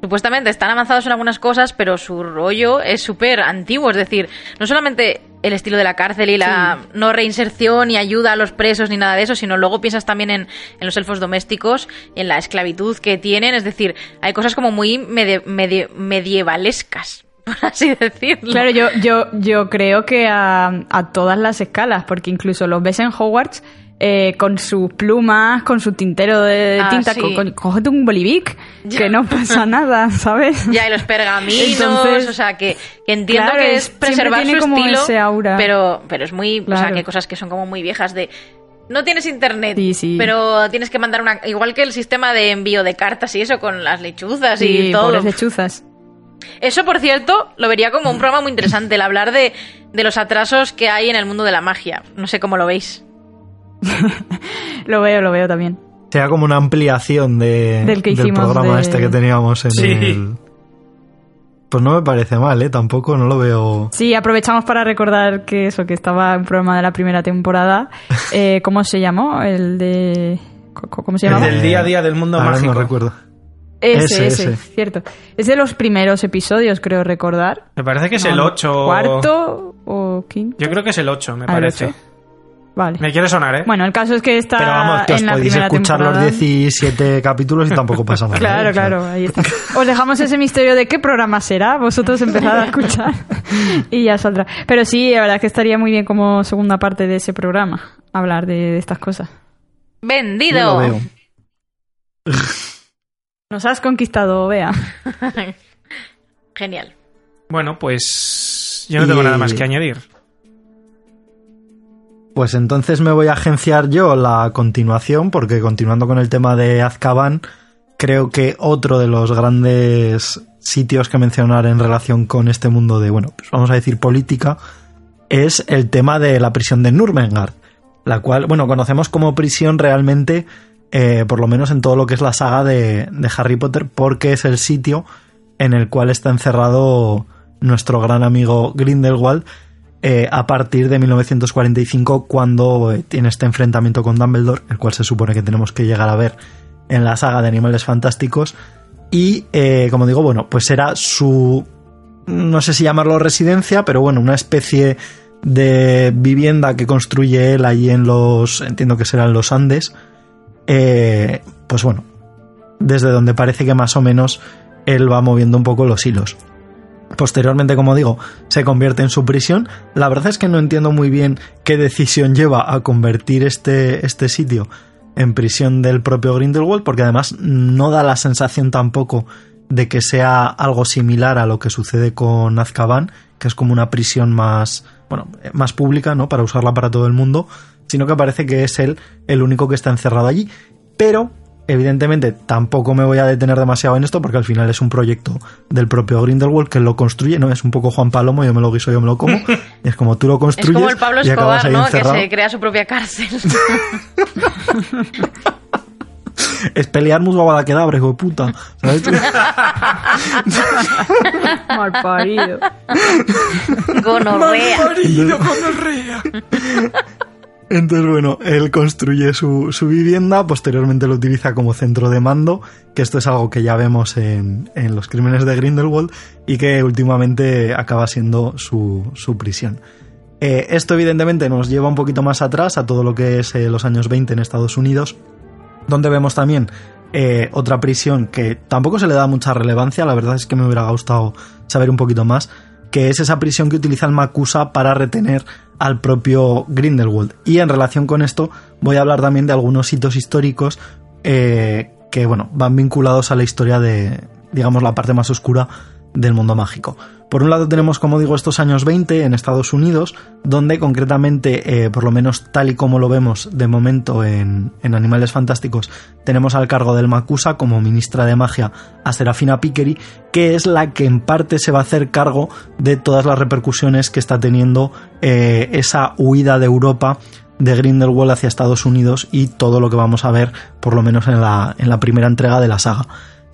supuestamente están avanzados en algunas cosas, pero su rollo es súper antiguo. Es decir, no solamente el estilo de la cárcel y la no reinserción y ayuda a los presos ni nada de eso, sino luego piensas también en, los elfos domésticos, en la esclavitud que tienen. Es decir, hay cosas como muy medievalescas. Por así decirlo. Claro, yo, yo, yo creo que a, a todas las escalas, porque incluso los ves en Hogwarts eh, con sus plumas, con su tintero de ah, tinta, cógete un bolivic, que no pasa nada, ¿sabes? Ya, y los pergaminos, o sea, que, entiendo que es preservar su estilo, pero pero es muy, o sea, que hay cosas que son como muy viejas de no tienes internet, pero tienes que mandar una igual que el sistema de envío de cartas y eso con las lechuzas y todo. las lechuzas. Eso, por cierto, lo vería como un programa muy interesante, el hablar de, de los atrasos que hay en el mundo de la magia. No sé cómo lo veis. lo veo, lo veo también. Sea como una ampliación de, del, programa este que teníamos en sí. el... Pues no me parece mal, ¿eh? Tampoco no lo veo... Sí, aprovechamos para recordar que eso, que estaba en programa de la primera temporada. Eh, ¿Cómo se llamó? El de... ¿Cómo se llamaba? Del día a día del mundo Ahora mágico. no recuerdo. Ese, ese, cierto. Es de los primeros episodios, creo recordar. Me parece que es el 8. ¿Cuarto o quinto? Yo creo que es el 8, me ah, parece. Me quiere sonar, ¿eh? Bueno, el caso es que está. Pero vamos, que os en podéis escuchar los 17 capítulos y tampoco pasa nada. ¿eh? claro, claro, ahí está. Os dejamos ese misterio de qué programa será. Vosotros empezad a escuchar y ya saldrá. Pero sí, la verdad es que estaría muy bien como segunda parte de ese programa hablar de, estas cosas. ¡Vendido! Nos has conquistado, Bea. Genial. Bueno, pues yo no tengo nada más que añadir. Pues entonces me voy a agenciar yo la continuación, porque continuando con el tema de Azkaban, creo que otro de los grandes sitios que mencionar en relación con este mundo de, bueno, pues vamos a decir política, es el tema de la prisión de Nurmengard, la cual, bueno, conocemos como prisión realmente, eh, por lo menos en todo lo que es la saga de, de Harry Potter, porque es el sitio en el cual está encerrado nuestro gran amigo Grindelwald, eh, a partir de 1945 cuando eh, tiene este enfrentamiento con Dumbledore, el cual se supone que tenemos que llegar a ver en la saga de Animales Fantásticos. Y, eh, como digo, bueno, pues era su, no sé si llamarlo residencia, pero bueno, una especie de vivienda que construye él ahí en los, entiendo que serán los Andes. pues bueno, desde donde parece que más o menos él va moviendo un poco los hilos. Posteriormente, como digo, se convierte en su prisión. La verdad es que no entiendo muy bien qué decisión lleva a convertir este, este sitio en prisión del propio Grindelwald, porque además no da la sensación tampoco de que sea algo similar a lo que sucede con Azkaban, que es como una prisión más, bueno, más pública, ¿no? Para usarla para todo el mundo, sino que parece que es él el único que está encerrado allí. Pero Evidentemente, tampoco me voy a detener demasiado en esto porque al final es un proyecto del propio Grindelwald que lo construye, ¿no? Es un poco Juan Palomo, yo me lo guiso, yo me lo como. Y es como tú lo construyes. Es como el Pablo Escobar, ¿no? Que se crea su propia cárcel. es pelear musgo quedabra, hijo de puta. ¿Sabes? Mal parido. Gonorrea. Mal parido, gonorrea. Entonces, bueno, él construye su, vivienda, posteriormente lo utiliza como centro de mando, que esto es algo que ya vemos en, los crímenes de Grindelwald y que últimamente acaba siendo su, prisión. Eh, esto evidentemente nos lleva un poquito más atrás a todo lo que es eh, los años 20 en Estados Unidos, donde vemos también eh, otra prisión que tampoco se le da mucha relevancia, la verdad es que me hubiera gustado saber un poquito más, que es esa prisión que utiliza el Makusa para retener al propio Grindelwald. Y en relación con esto voy a hablar también de algunos hitos históricos eh, que bueno, van vinculados a la historia de, digamos, la parte más oscura del mundo mágico. Por un lado tenemos, como digo, estos años 20 en Estados Unidos, donde concretamente, eh, por lo menos tal y como lo vemos de momento en, Animales Fantásticos, tenemos al cargo del Macusa como ministra de magia a Serafina Pickery, que es la que en parte se va a hacer cargo de todas las repercusiones que está teniendo eh, esa huida de Europa de Grindelwald hacia Estados Unidos y todo lo que vamos a ver, por lo menos en la, en la primera entrega de la saga.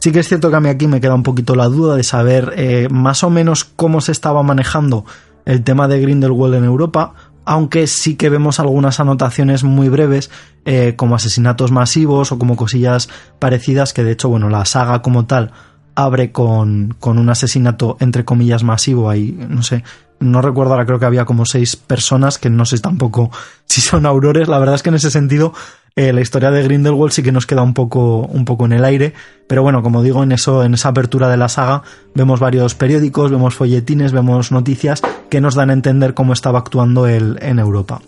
Sí que es cierto que a mí aquí me queda un poquito la duda de saber eh, más o menos cómo se estaba manejando el tema de Grindelwald en Europa, aunque sí que vemos algunas anotaciones muy breves, eh, como asesinatos masivos o como cosillas parecidas, que de hecho, bueno, la saga como tal abre con, con un asesinato entre comillas masivo ahí, no sé, no recuerdo ahora, creo que había como seis personas, que no sé tampoco si son aurores. La verdad es que en ese sentido eh, la historia de Grindelwald sí que nos queda un poco, un poco en el aire. Pero bueno, como digo, en eso, en esa apertura de la saga, vemos varios periódicos, vemos folletines, vemos noticias que nos dan a entender cómo estaba actuando él en Europa.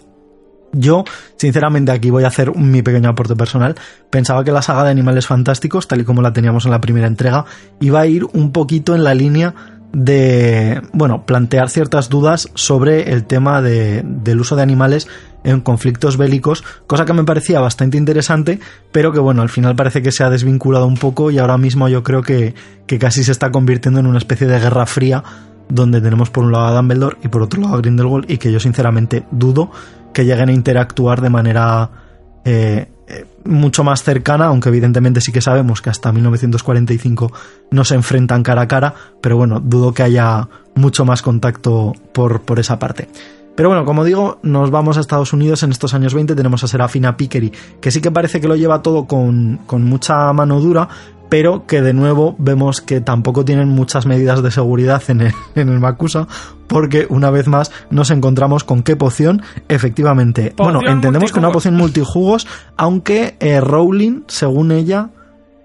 Yo, sinceramente, aquí voy a hacer mi pequeño aporte personal. Pensaba que la saga de Animales Fantásticos, tal y como la teníamos en la primera entrega, iba a ir un poquito en la línea de, bueno, plantear ciertas dudas sobre el tema del uso de animales en conflictos bélicos, cosa que me parecía bastante interesante, pero que bueno, al final parece que se ha desvinculado un poco y ahora mismo yo creo que, que casi se está convirtiendo en una especie de guerra fría donde tenemos por un lado a Dumbledore y por otro lado a Grindelwald y que yo sinceramente dudo que lleguen a interactuar de manera eh, eh, mucho más cercana, aunque evidentemente sí que sabemos que hasta 1945 no se enfrentan cara a cara, pero bueno, dudo que haya mucho más contacto por, por esa parte. Pero bueno, como digo, nos vamos a Estados Unidos en estos años 20, tenemos a Serafina Pickery, que sí que parece que lo lleva todo con, con mucha mano dura, pero que de nuevo vemos que tampoco tienen muchas medidas de seguridad en el, en el Makusa, porque una vez más nos encontramos con qué poción, efectivamente. bueno, entendemos que una poción multijugos, aunque eh, Rowling, según ella,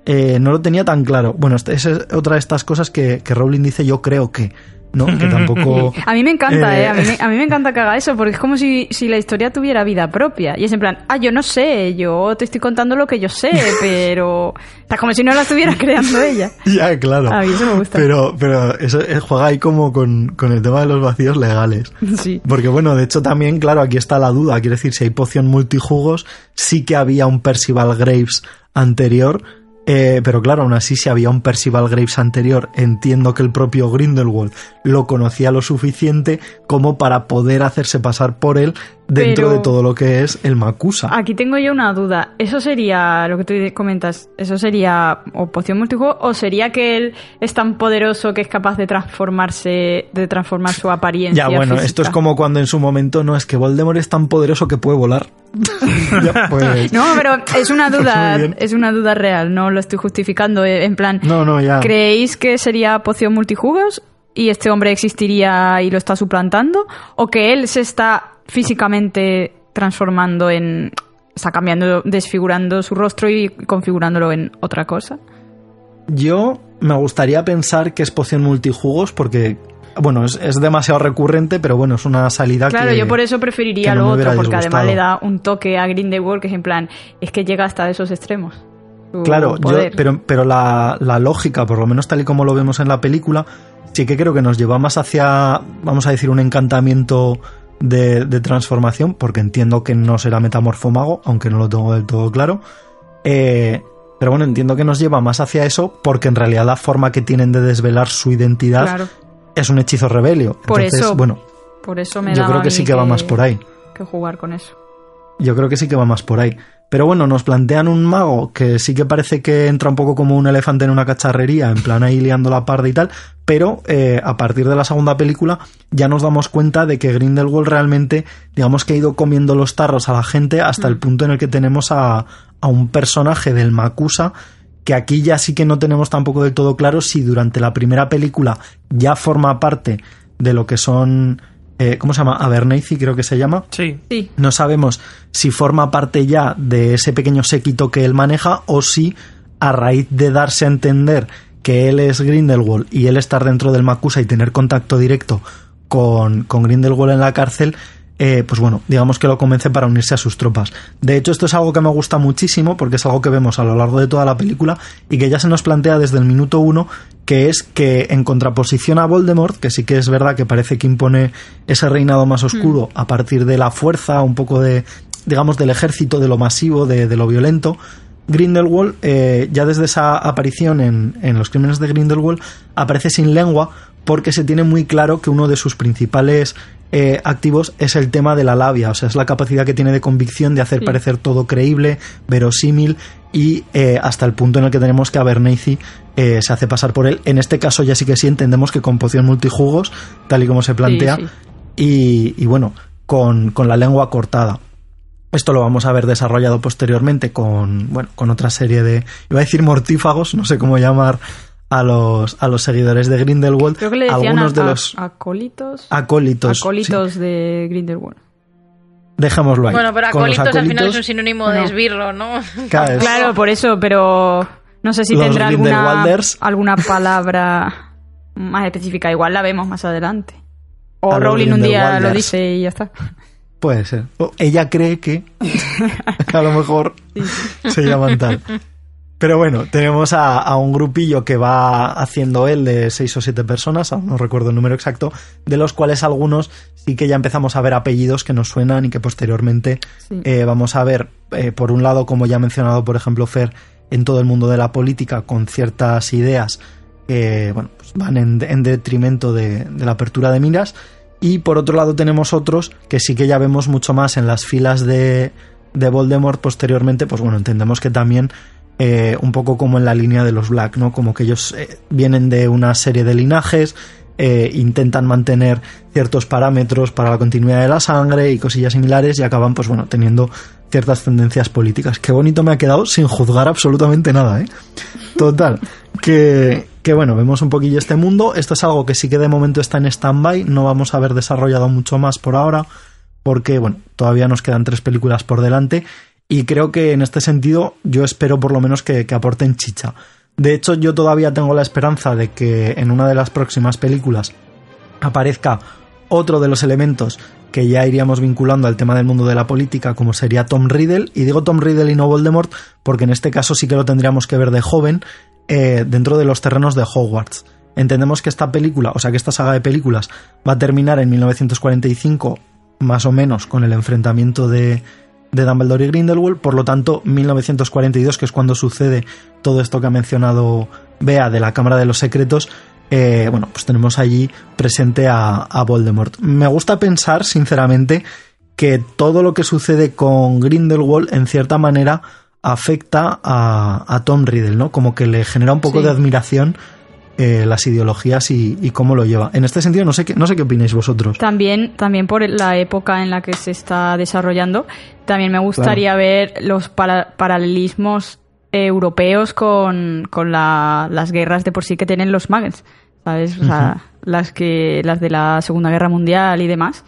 eh, no lo tenía tan claro. Bueno, esa es otra de estas cosas que, que Rowling dice, yo creo que. ¿No? Que tampoco... A mí me encanta, ¿eh? A mí, a mí, me encanta que haga eso, porque es como si, si, la historia tuviera vida propia. Y es en plan, ah, yo no sé, yo te estoy contando lo que yo sé, pero... Está como si no la estuviera creando ella. Ya, claro. A mí eso me gusta. Pero, pero eso juega ahí como con, con el tema de los vacíos legales. Sí. Porque bueno, de hecho también, claro, aquí está la duda. Quiere decir, si hay poción multijugos, sí que había un Percival Graves anterior eh, pero claro, aún así, si había un Percival Graves anterior, entiendo que el propio Grindelwald lo conocía lo suficiente como para poder hacerse pasar por él dentro de todo lo que es el Makusa. Aquí tengo yo una duda. ¿Eso sería, lo que tú comentas, eso sería o poción multijuego o sería que él es tan poderoso que es capaz de transformarse, de transformar su apariencia? Ya, bueno, esto es como cuando en su momento no es que Voldemort es tan poderoso que puede volar. Pues. No, pero es una pues duda, es una duda real, no lo estoy justificando. Eh, en plan, no, no, ya. ¿creéis que sería poción multijugos y este hombre existiría y lo está suplantando? ¿O que él se está físicamente transformando en. está cambiando, desfigurando su rostro y configurándolo en otra cosa? Yo me gustaría pensar que es poción multijugos porque bueno, es, demasiado recurrente, pero bueno, es una salida claro, que. Claro, yo por eso preferiría lo otro, porque además le da un toque a Grindelwald que es en plan, es que llega hasta esos extremos. Claro, pero, pero la, lógica, por lo menos tal y como lo vemos en la película, sí que creo que nos lleva más hacia, vamos a decir, un encantamiento de, transformación, porque entiendo que no será metamorfomago, aunque no lo tengo del todo claro. Eh, pero bueno, entiendo que nos lleva más hacia eso, porque en realidad la forma que tienen de desvelar su identidad claro es un hechizo rebelio. Por eso, bueno, por eso me yo creo que sí que, va más por ahí. Que jugar con eso. Yo creo que sí que va más por ahí. Pero bueno, nos plantean un mago que sí que parece que entra un poco como un elefante en una cacharrería, en plan ahí liando la parda y tal, pero eh, a partir de la segunda película ya nos damos cuenta de que Grindelwald realmente, digamos que ha ido comiendo los tarros a la gente hasta el mm. punto en el que tenemos a, a un personaje del Makusa que aquí ya sí que no tenemos tampoco del todo claro si durante la primera película ya forma parte de lo que son eh, ¿cómo se llama? Abernathy creo que se llama. Sí. sí. No sabemos si forma parte ya de ese pequeño séquito que él maneja o si a raíz de darse a entender que él es Grindelwald y él estar dentro del Makusa y tener contacto directo con, con Grindelwald en la cárcel, eh, pues bueno, digamos que lo convence para unirse a sus tropas. De hecho, esto es algo que me gusta muchísimo porque es algo que vemos a lo largo de toda la película y que ya se nos plantea desde el minuto uno, que es que en contraposición a Voldemort, que sí que es verdad que parece que impone ese reinado más oscuro hmm. a partir de la fuerza, un poco de, digamos, del ejército, de lo masivo, de, lo violento, Grindelwald, eh, ya desde esa aparición en, en, los crímenes de Grindelwald, aparece sin lengua porque se tiene muy claro que uno de sus principales eh, activos es el tema de la labia, o sea, es la capacidad que tiene de convicción de hacer parecer todo creíble, verosímil y eh, hasta el punto en el que tenemos que Abernathy eh, se hace pasar por él. En este caso ya sí que sí entendemos que con poción multijugos, tal y como se plantea, Y, bueno, con, con la lengua cortada. Esto lo vamos a ver desarrollado posteriormente con, bueno, con otra serie de, iba a decir mortífagos, no sé cómo llamar a los, a los seguidores de Grindelwald. Creo que le decían algunos de los acólitos. Acólitos. Acólitos de Grindelwald. Dejémoslo ahí. Bueno, pero acólitos, al final es un sinónimo de esbirro, ¿no? Claro, por eso, pero no sé si tendrá alguna, alguna palabra más específica. Igual la vemos más adelante. O Rowling un día lo dice y ya está. Puede ser. ella cree que, que a lo mejor se llaman tal. Pero bueno, tenemos a, un grupillo que va haciendo él de seis o siete personas, no recuerdo el número exacto, de los cuales algunos sí que ya empezamos a ver apellidos que nos suenan y que posteriormente eh, vamos a ver, eh, por un lado, como ya ha mencionado, por ejemplo, Fer, en todo el mundo de la política, con ciertas ideas que bueno, pues van en, detrimento de, la apertura de miras. Y por otro lado tenemos otros que sí que ya vemos mucho más en las filas de, de Voldemort posteriormente, pues bueno, entendemos que también eh, un poco como en la línea de los Black, ¿no? Como que ellos eh, vienen de una serie de linajes, eh, intentan mantener ciertos parámetros para la continuidad de la sangre y cosillas similares y acaban, pues bueno, teniendo ciertas tendencias políticas. Qué bonito me ha quedado sin juzgar absolutamente nada, ¿eh? Total. Que, que bueno, vemos un poquillo este mundo. Esto es algo que sí que de momento está en stand-by, no vamos a haber desarrollado mucho más por ahora, porque bueno, todavía nos quedan tres películas por delante y creo que en este sentido yo espero por lo menos que, aporten chicha. De hecho, yo todavía tengo la esperanza de que en una de las próximas películas aparezca otro de los elementos que ya iríamos vinculando al tema del mundo de la política, como sería Tom Riddle. Y digo Tom Riddle y no Voldemort, porque en este caso sí que lo tendríamos que ver de joven eh, dentro de los terrenos de Hogwarts. Entendemos que esta película, o sea que esta saga de películas, va a terminar en 1945, más o menos, con el enfrentamiento de, de Dumbledore y Grindelwald, por lo tanto 1942, que es cuando sucede todo esto que ha mencionado Bea de la Cámara de los Secretos, eh, bueno, pues tenemos allí presente a, Voldemort. Me gusta pensar, sinceramente, que todo lo que sucede con Grindelwald, en cierta manera, afecta a, Tom Riddle, ¿no? Como que le genera un poco de admiración eh, las ideologías y, cómo lo lleva. En este sentido, no sé qué, no sé qué opináis vosotros. También, también por la época en la que se está desarrollando, también me gustaría ver los paralelismos europeos con, las guerras de por sí que tienen los Muggles, ¿sabes? O sea, las, que, las de la Segunda Guerra Mundial y demás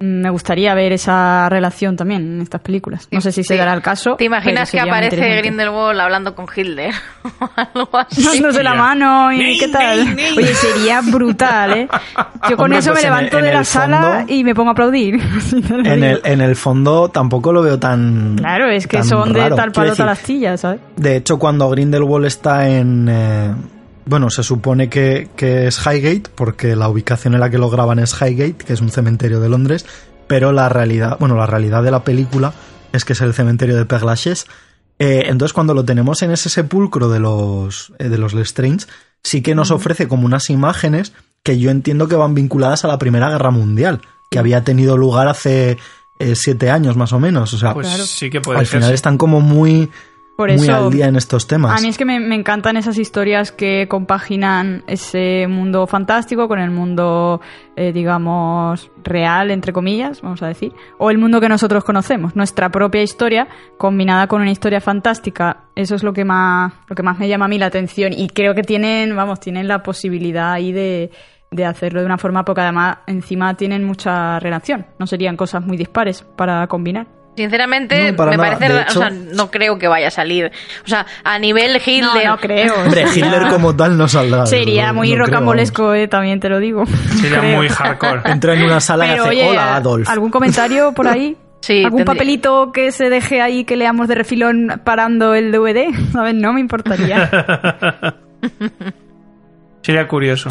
me gustaría ver esa relación también en estas películas. No sé si se dará el caso. ¿Te imaginas que aparece Grindelwald hablando con Hitler o algo así? de la mano y qué tal. Oye, sería brutal, ¿eh? Yo con eso me pues levanto de la sala y me pongo a aplaudir. en, el, en el fondo tampoco lo veo tan. Claro, es que son de tal palo tal astilla, ¿sabes? De hecho, cuando Grindelwald está en. Eh, bueno, se supone que, es Highgate, porque la ubicación en la que lo graban es Highgate, que es un cementerio de Londres, pero la realidad, bueno, la realidad de la película es que es el cementerio de Père eh, entonces, cuando lo tenemos en ese sepulcro de los, eh, de los Lestrange, sí que nos ofrece como unas imágenes que yo entiendo que van vinculadas a la Primera Guerra Mundial, que había tenido lugar hace eh, siete años más o menos. O sea, pues sí que puede al final están como muy por muy al día en estos temas. A mí es que me, encantan esas historias que compaginan ese mundo fantástico con el mundo, eh, digamos, real, entre comillas, vamos a decir, o el mundo que nosotros conocemos, nuestra propia historia combinada con una historia fantástica. Eso es lo que más, lo que más me llama a mí la atención y creo que tienen, vamos, tienen la posibilidad ahí de, de hacerlo de una forma porque además encima tienen mucha relación. No serían cosas muy dispares para combinar. Sinceramente, me parece. o sea, no creo que vaya a salir. O sea, a nivel Hitler. No, creo. Hombre, Hitler como tal no saldrá. Sería muy rocambolesco, eh, también te lo digo. Sería muy hardcore. Entra en una sala y hace: Hola, Adolf. ¿Algún comentario por ahí? Sí, ¿Algún papelito que se deje ahí que leamos de refilón parando el DVD? ¿Sabes? No me importaría. Sería curioso.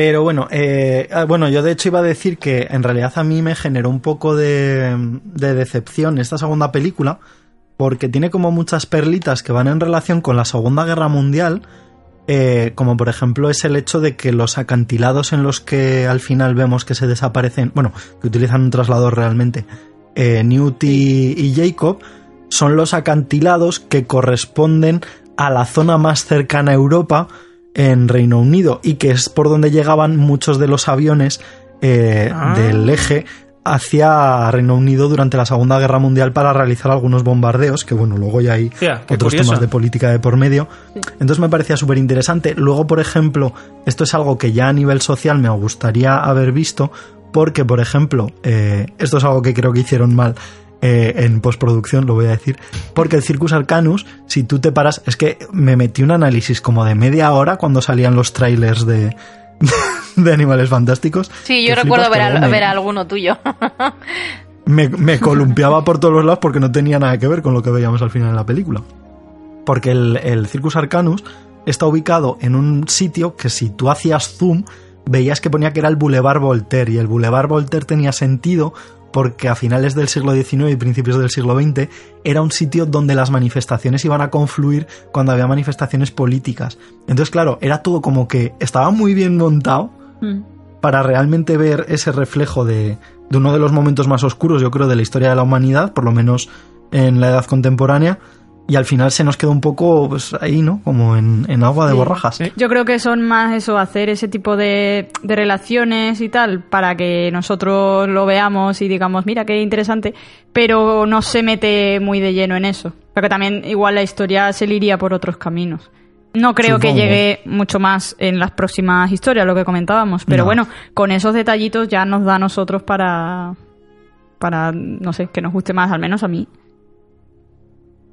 Pero bueno, eh, ah, bueno, yo de hecho iba a decir que en realidad a mí me generó un poco de, decepción esta segunda película, porque tiene como muchas perlitas que van en relación con la Segunda Guerra Mundial, eh, como por ejemplo es el hecho de que los acantilados en los que al final vemos que se desaparecen, bueno, que utilizan un traslador realmente, eh, Newt y Jacob, son los acantilados que corresponden a la zona más cercana a Europa, en Reino Unido y que es por donde llegaban muchos de los aviones eh, ah. del eje hacia Reino Unido durante la Segunda Guerra Mundial para realizar algunos bombardeos, que bueno, luego ya hay otros temas de política de por medio. Entonces me parecía súper interesante. Luego, por ejemplo, esto es algo que ya a nivel social me gustaría haber visto, porque, por ejemplo, eh, esto es algo que creo que hicieron mal eh, en postproducción, lo voy a decir, porque el Circus Arcanus, si tú te paras, es que me metí un análisis como de media hora cuando salían los trailers de, de Animales Fantásticos. Sí, yo recuerdo ver, alguno tuyo. me, columpiaba por todos los lados porque no tenía nada que ver con lo que veíamos al final de la película. Porque el, el Circus Arcanus está ubicado en un sitio que si tú hacías zoom, veías que ponía que era el Boulevard Voltaire y el Boulevard Voltaire tenía sentido porque a finales del siglo XIX y principios del siglo XX era un sitio donde las manifestaciones iban a confluir cuando había manifestaciones políticas. Entonces, claro, era todo como que estaba muy bien montado mm. para realmente ver ese reflejo de, de uno de los momentos más oscuros, yo creo, de la historia de la humanidad, por lo menos en la edad contemporánea y al final se nos queda un poco pues, ahí, ¿no? Como en, agua de borrajas. Yo creo que son más eso, hacer ese tipo de, de, relaciones y tal, para que nosotros lo veamos y digamos, mira, qué interesante, pero no se mete muy de lleno en eso. Porque también igual la historia se le iría por otros caminos. No creo que llegue mucho más en las próximas historias, lo que comentábamos, pero bueno, con esos detallitos ya nos da a nosotros para, para, no sé, que nos guste más, al menos a mí.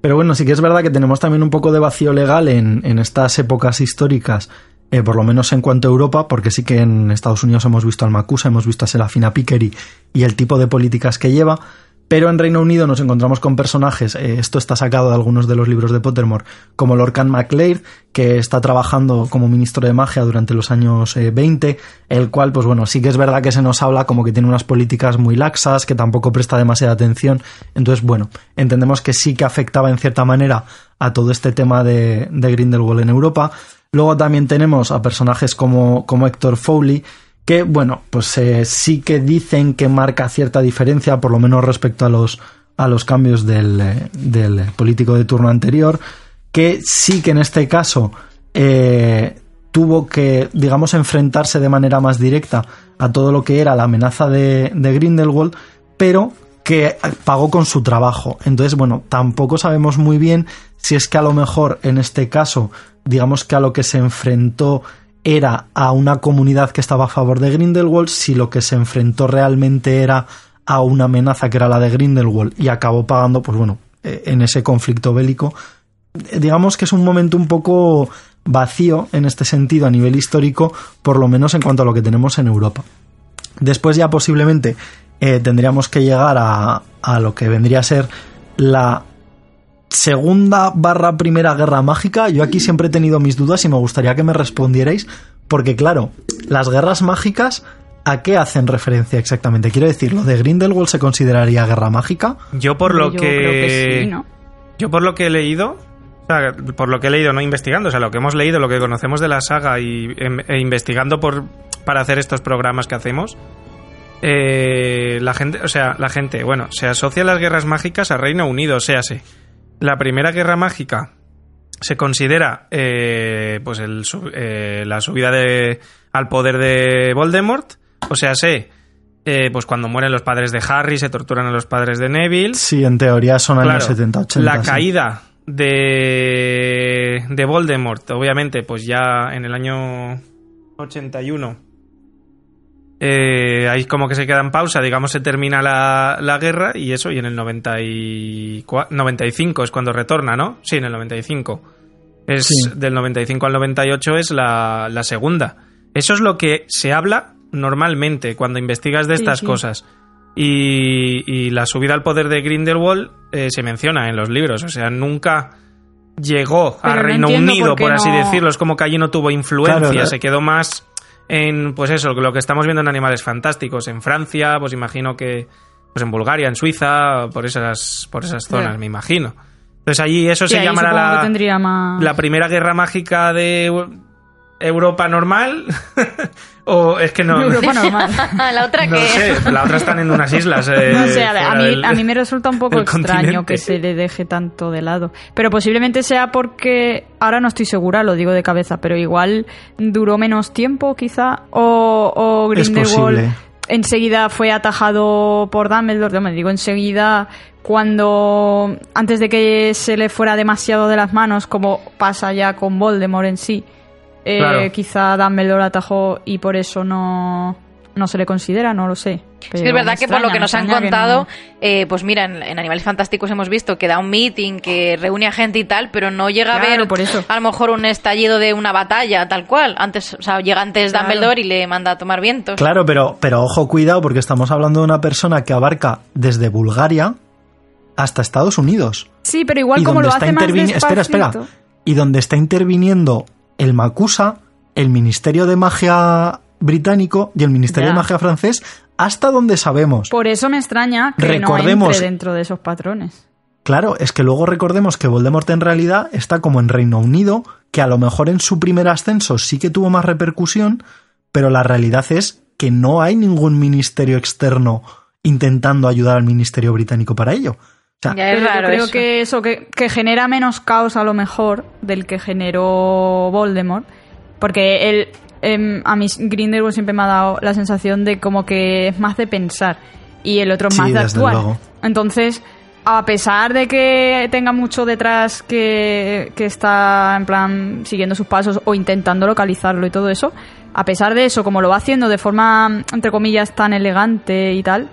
Pero bueno, sí que es verdad que tenemos también un poco de vacío legal en, en estas épocas históricas, eh, por lo menos en cuanto a Europa, porque sí que en Estados Unidos hemos visto al Macusa, hemos visto a Serafina Pickery y el tipo de políticas que lleva, pero en Reino Unido nos encontramos con personajes, eh, esto está sacado de algunos de los libros de Pottermore, como Lorcan MacLeod, que está trabajando como ministro de magia durante los años 20, eh, el cual, pues bueno, sí que es verdad que se nos habla como que tiene unas políticas muy laxas, que tampoco presta demasiada atención. Entonces, bueno, entendemos que sí que afectaba en cierta manera a todo este tema de, de Grindelwald en Europa. Luego también tenemos a personajes como, como Héctor Foley, que bueno, pues eh, sí que dicen que marca cierta diferencia, por lo menos respecto a los, a los cambios del, eh, del político de turno anterior, que sí que en este caso eh, tuvo que, digamos, enfrentarse de manera más directa a todo lo que era la amenaza de, de Grindelwald, pero que pagó con su trabajo. Entonces, bueno, tampoco sabemos muy bien si es que a lo mejor en este caso, digamos que a lo que se enfrentó era a una comunidad que estaba a favor de Grindelwald, si lo que se enfrentó realmente era a una amenaza que era la de Grindelwald y acabó pagando, pues bueno, eh, en ese conflicto bélico. Digamos que es un momento un poco vacío en este sentido a nivel histórico, por lo menos en cuanto a lo que tenemos en Europa. Después ya posiblemente eh, tendríamos que llegar a, a lo que vendría a ser la segunda barra primera guerra mágica, yo aquí siempre he tenido mis dudas y me gustaría que me respondierais, porque claro, las guerras mágicas, ¿a qué hacen referencia exactamente? Quiero decir, ¿lo de Grindelwald se consideraría guerra mágica? Yo por lo que... Yo por lo que he leído, por lo que he leído, no investigando, o sea, lo que hemos leído, lo que conocemos de la saga y em, e investigando por, para hacer estos programas que hacemos, eh, la gente, o sea, la gente, bueno, se asocia las guerras mágicas a Reino Unido, o sea, sí la Primera Guerra Mágica se considera eh, pues eh, la subida de, al poder de Voldemort. O sea, sé, eh, pues cuando mueren los padres de Harry, se torturan a los padres de Neville. Sí, en teoría son años 70-80. La caída de, de Voldemort, obviamente, pues ya en el año 81 Eh, ahí como que se queda en pausa, digamos, se termina la, la guerra y eso, y en el 95 es cuando retorna, ¿no? Sí, en el 95. Es del 95 al 98 es la, la, segunda. Eso es lo que se habla normalmente cuando investigas de estas cosas. Y, y, la subida al poder de Grindelwald eh, se menciona en los libros, o sea, nunca llegó a Reino Unido, por, así decirlo. Es como que allí no tuvo influencia, se quedó más en, pues eso, lo que estamos viendo en Animales Fantásticos, en Francia, pues imagino que, pues en Bulgaria, en Suiza, por esas, por esas zonas, me imagino. Entonces allí eso se llamará la, la primera guerra mágica de Europa normal o es que no. Europa normal la otra no que sé la otra están en unas islas eh, no sé a, mí, a mí me resulta un poco extraño que se le deje tanto de lado. Pero posiblemente sea porque ahora no estoy segura lo digo de cabeza pero igual duró menos tiempo quizá o, o Grindelwald enseguida fue atajado por Dumbledore. Me digo enseguida cuando antes de que se le fuera demasiado de las manos como pasa ya con Voldemort en sí eh, quizá Dumbledore atajó y por eso no, no se le considera, no lo sé. es verdad que por lo que nos han contado, eh, pues mira, en, Animales Fantásticos hemos visto que da un meeting, que reúne a gente y tal, pero no llega a ver por eso. a lo mejor un estallido de una batalla, tal cual. Antes, o sea, llega antes Dumbledore y le manda a tomar vientos. Claro, pero, pero ojo, cuidado, porque estamos hablando de una persona que abarca desde Bulgaria hasta Estados Unidos. Sí, pero igual como lo hace más Espera, espera. Y donde está interviniendo el Macusa, el Ministerio de Magia británico y el Ministerio de Magia francés, hasta donde sabemos. Por eso me extraña que recordemos, no entre dentro de esos patrones. Claro, es que luego recordemos que Voldemort en realidad está como en Reino Unido, que a lo mejor en su primer ascenso sí que tuvo más repercusión, pero la realidad es que no hay ningún ministerio externo intentando ayudar al ministerio británico para ello yo creo que eso, que, genera menos caos a lo mejor del que generó Voldemort. Porque él, em, a mí Grindelwald siempre me ha dado la sensación de como que es más de pensar y el otro más de actuar. Entonces, a pesar de que tenga mucho detrás que, que está en plan siguiendo sus pasos o intentando localizarlo y todo eso, a pesar de eso, como lo va haciendo de forma, entre comillas, tan elegante y tal,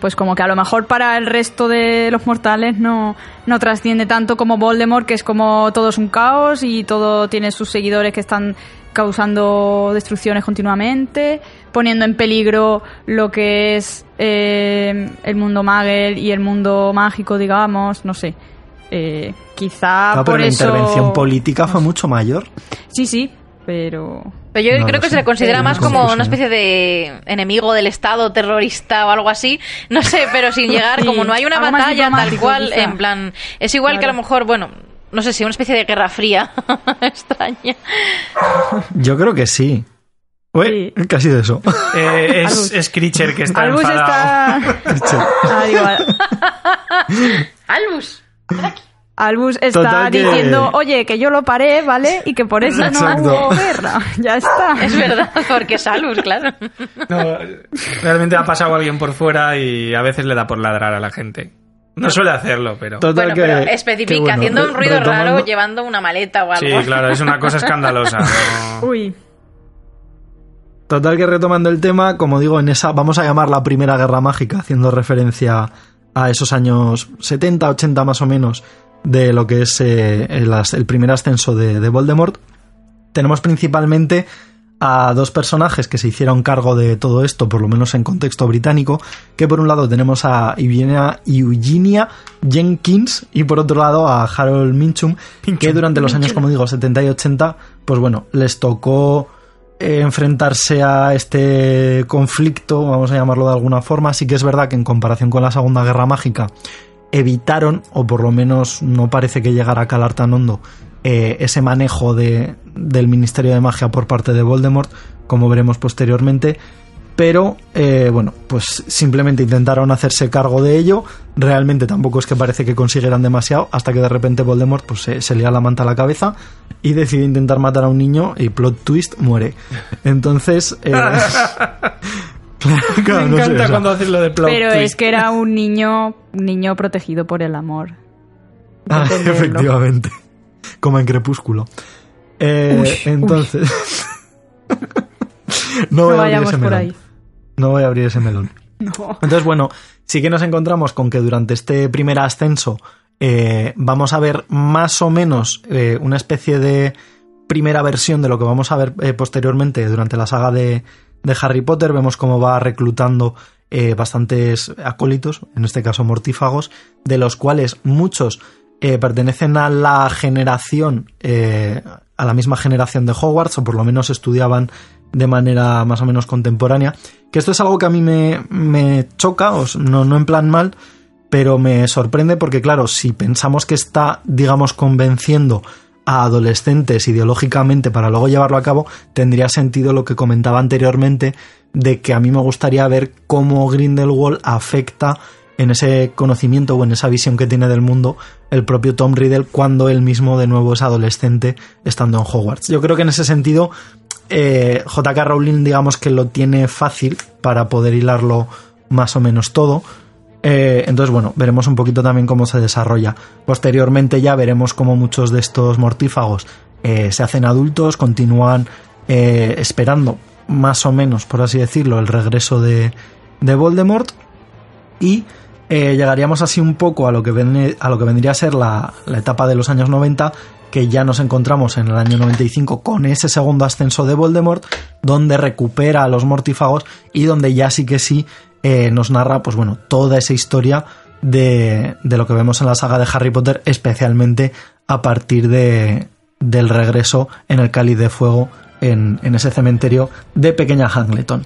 pues como que a lo mejor para el resto de los mortales no, no trasciende tanto como Voldemort, que es como todo es un caos y todo tiene sus seguidores que están causando destrucciones continuamente, poniendo en peligro lo que es eh, el mundo magel y el mundo mágico, digamos, no sé. Eh, quizá por pero la intervención política fue mucho mayor. Sí, sí, pero... Pero yo creo que se le considera más como una especie de enemigo del Estado, terrorista o algo así. No sé, pero sin llegar, como no hay una batalla tal cual, en plan... Es igual que a lo mejor, bueno, no sé si una especie de guerra fría extraña. Yo creo que sí. Uy, ¿qué ha sido eso? Eh, es, es Creature que está Albus enfadado. está... ah, igual. Albus, Albus está diciendo, oye, que yo lo paré, ¿vale? Y que por eso no hubo guerra. Ya está. Es verdad, porque es Albus, claro. No, realmente ha pasado alguien por fuera y a veces le da por ladrar a la gente. No suele hacerlo, pero... bueno, pero especifica, haciendo un ruido raro, llevando una maleta o algo. Sí, claro, es una cosa escandalosa. Uy. Total que retomando el tema, como digo, en esa vamos a llamar la Primera Guerra Mágica, haciendo referencia a esos años 70, 80 más o menos, de lo que es eh, el, primer ascenso de, Voldemort. Tenemos principalmente a dos personajes que se hicieron cargo de todo esto, por lo menos en contexto británico, que por un lado tenemos a Eugenia, Eugenia Jenkins y por otro lado a Harold Minchum, que durante los años, como digo, 70 y 80, pues bueno, les tocó eh, enfrentarse a este conflicto, vamos a llamarlo de alguna forma. Sí que es verdad que en comparación con la Segunda Guerra Mágica, evitaron, o por lo menos no parece que llegara a calar tan hondo, eh, ese manejo de, del Ministerio de Magia por parte de Voldemort, como veremos posteriormente. Pero, eh, bueno, pues simplemente intentaron hacerse cargo de ello. Realmente tampoco es que parece que consiguieran demasiado, hasta que de repente Voldemort pues, se, se lía la manta a la cabeza y decide intentar matar a un niño y plot twist muere. Entonces, eh, Me encanta cuando haces lo de plot Pero es que era un niño, niño protegido por el amor. Ah, efectivamente. Como en Crepúsculo. Eh, entonces. no, vayamos por ahí. No voy a abrir ese melón. Entonces, bueno, sí que nos encontramos con que durante este primer ascenso eh, vamos a ver más o menos eh, una especie de primera versión de lo que vamos a ver eh, posteriormente durante la saga de, de, Harry Potter. Vemos cómo va reclutando bastantes acólitos, en este caso mortífagos, de los cuales muchos pertenecen a la generación, a la misma generación de Hogwarts, o por lo menos estudiaban de manera más o menos contemporánea. Que esto es algo que a mí me, me choca, no, no en plan mal, pero me sorprende porque, claro, si pensamos que está, digamos, convenciendo a adolescentes ideológicamente para luego llevarlo a cabo, tendría sentido lo que comentaba anteriormente de que a mí me gustaría ver cómo Grindelwald afecta en ese conocimiento o en esa visión que tiene del mundo el propio Tom Riddle cuando él mismo de nuevo es adolescente estando en Hogwarts. Yo creo que en ese sentido eh, JK Rowling digamos que lo tiene fácil para poder hilarlo más o menos todo eh, entonces, bueno, veremos un poquito también cómo se desarrolla. Posteriormente ya veremos cómo muchos de estos mortífagos eh, se hacen adultos, continúan eh, esperando, más o menos, por así decirlo, el regreso de, de Voldemort. Y llegaríamos así un poco a lo que, a lo que vendría a ser la, la etapa de los años 90, que ya nos encontramos en el año 95 con ese segundo ascenso de Voldemort, donde recupera a los mortífagos y donde ya sí que sí eh, nos narra, pues bueno, toda esa historia de, lo que vemos en la saga de Harry Potter, especialmente a partir de, del regreso en el Cáliz de Fuego en, ese cementerio de Pequeña Hangleton.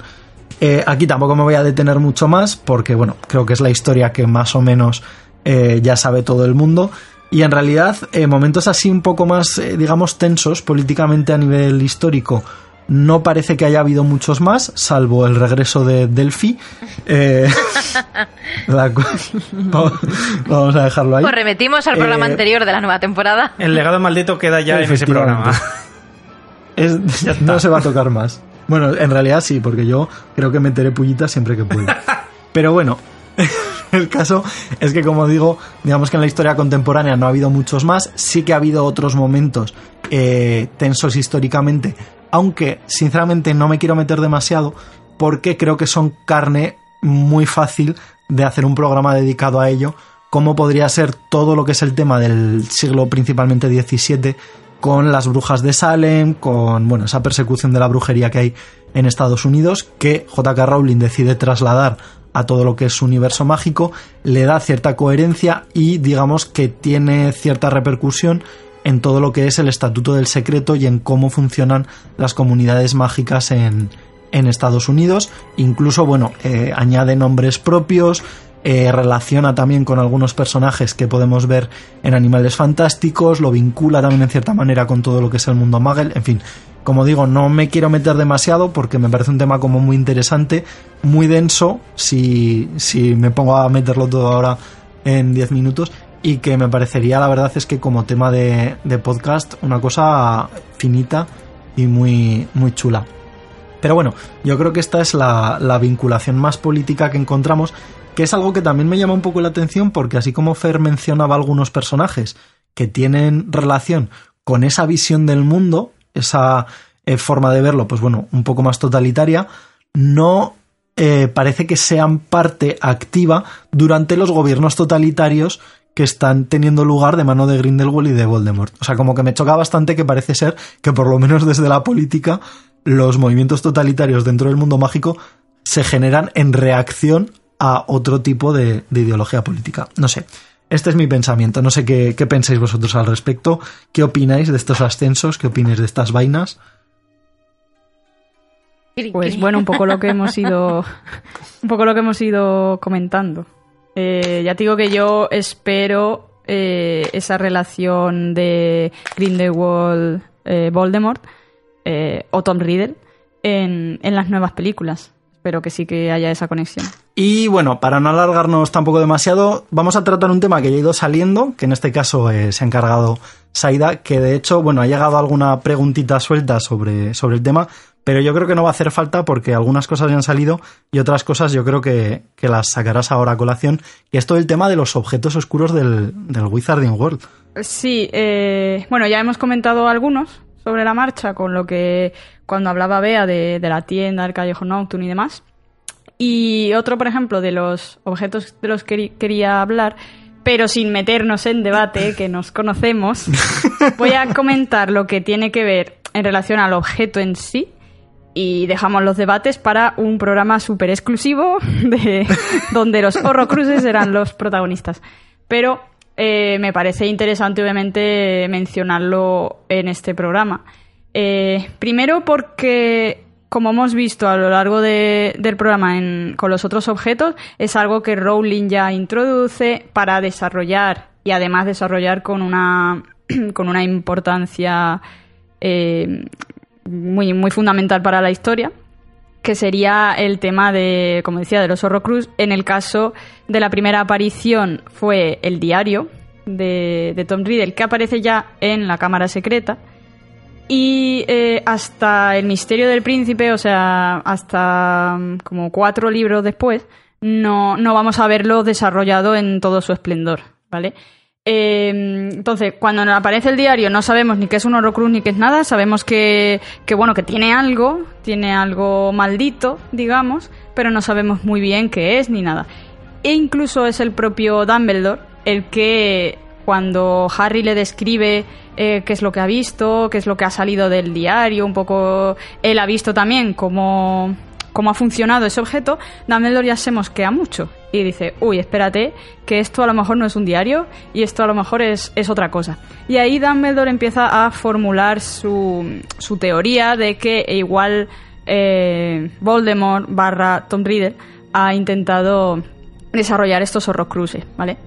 Eh, aquí tampoco me voy a detener mucho más porque, bueno, creo que es la historia que más o menos eh, ya sabe todo el mundo. Y en realidad, momentos así un poco más, digamos, tensos políticamente a nivel histórico, no parece que haya habido muchos más, salvo el regreso de Delphi. Eh, vamos a dejarlo ahí. Pues remetimos al programa eh, anterior de la nueva temporada. El legado maldito queda ya en ese programa. no se va a tocar más. Bueno, en realidad sí, porque yo creo que meteré pullitas siempre que pueda. Pero bueno, el caso es que, como digo, digamos que en la historia contemporánea no ha habido muchos más. Sí que ha habido otros momentos eh, tensos históricamente, aunque sinceramente no me quiero meter demasiado porque creo que son carne muy fácil de hacer un programa dedicado a ello, como podría ser todo lo que es el tema del siglo principalmente XVII, con las brujas de Salem, con bueno, esa persecución de la brujería que hay en Estados Unidos, que J.K. Rowling decide trasladar a todo lo que es su universo mágico, le da cierta coherencia y digamos que tiene cierta repercusión en todo lo que es el estatuto del secreto y en cómo funcionan las comunidades mágicas en, en Estados Unidos. Incluso, bueno, eh, añade nombres propios, eh, relaciona también con algunos personajes que podemos ver en Animales Fantásticos, lo vincula también en cierta manera con todo lo que es el mundo Magel, en fin. Como digo, no me quiero meter demasiado porque me parece un tema como muy interesante, muy denso, si, si me pongo a meterlo todo ahora en 10 minutos, y que me parecería, la verdad es que como tema de, podcast, una cosa finita y muy, muy chula. Pero bueno, yo creo que esta es la, la, vinculación más política que encontramos, que es algo que también me llama un poco la atención porque así como Fer mencionaba algunos personajes que tienen relación con esa visión del mundo, esa eh, forma de verlo, pues bueno, un poco más totalitaria, no eh, parece que sean parte activa durante los gobiernos totalitarios que están teniendo lugar de mano de Grindelwald y de Voldemort. O sea, como que me choca bastante que parece ser que por lo menos desde la política los movimientos totalitarios dentro del mundo mágico se generan en reacción a otro tipo de, ideología política. No sé. Este es mi pensamiento. No sé qué, qué, pensáis vosotros al respecto. ¿Qué opináis de estos ascensos? ¿Qué opináis de estas vainas? Pues bueno, un poco lo que hemos ido. un poco lo que hemos ido comentando. Eh, ya te digo que yo espero eh, esa relación de Grindelwald, eh, Voldemort o Tom Riddle en, en las nuevas películas. Espero que sí que haya esa conexión. Y bueno, para no alargarnos tampoco demasiado, vamos a tratar un tema que ya ha ido saliendo, que en este caso se ha encargado Saida, que de hecho, bueno, ha llegado alguna preguntita suelta sobre, sobre el tema, pero yo creo que no va a hacer falta porque algunas cosas ya han salido y otras cosas yo creo que, las sacarás ahora a colación. Y esto el tema de los objetos oscuros del, del Wizarding World. Sí, eh, bueno, ya hemos comentado algunos sobre la marcha con lo que cuando hablaba Bea de, la tienda, el callejón Nocturne y demás. Y otro, por ejemplo, de los objetos de los que quería hablar, pero sin meternos en debate, que nos conocemos, voy a comentar lo que tiene que ver en relación al objeto en sí y dejamos los debates para un programa súper exclusivo de, donde los horrocruces eran los protagonistas. Pero eh, me parece interesante, obviamente, mencionarlo en este programa. Eh, primero porque, como hemos visto a lo largo del programa con los otros objetos, es algo que Rowling ya introduce para desarrollar y además desarrollar con una, con una importancia eh, muy, muy fundamental para la historia que sería el tema de, como decía, de los Horrocrux. En el caso de la primera aparición fue el diario de, Tom Riddle, que aparece ya en la cámara secreta. Y eh, hasta el misterio del príncipe, o sea, hasta mm, como cuatro libros después, no, no vamos a verlo desarrollado en todo su esplendor, ¿vale? Em, entonces, cuando nos aparece el diario no sabemos ni qué es un Horrocrux ni qué es nada, sabemos que, que, bueno, que tiene algo, tiene algo maldito, digamos, pero no sabemos muy bien qué es ni nada. E incluso es el propio Dumbledore el que cuando Harry le describe eh, qué es lo que ha visto, qué es lo que ha salido del diario, un poco él ha visto también cómo cómo ha funcionado ese objeto, Dumbledore ya se mosquea mucho y dice, uy, espérate, que esto a lo mejor no es un diario y esto a lo mejor es, es otra cosa. Y ahí Dumbledore empieza a formular su, su teoría de que igual eh, Voldemort barra Tom Riddle ha intentado desarrollar estos horrocruces, ¿vale?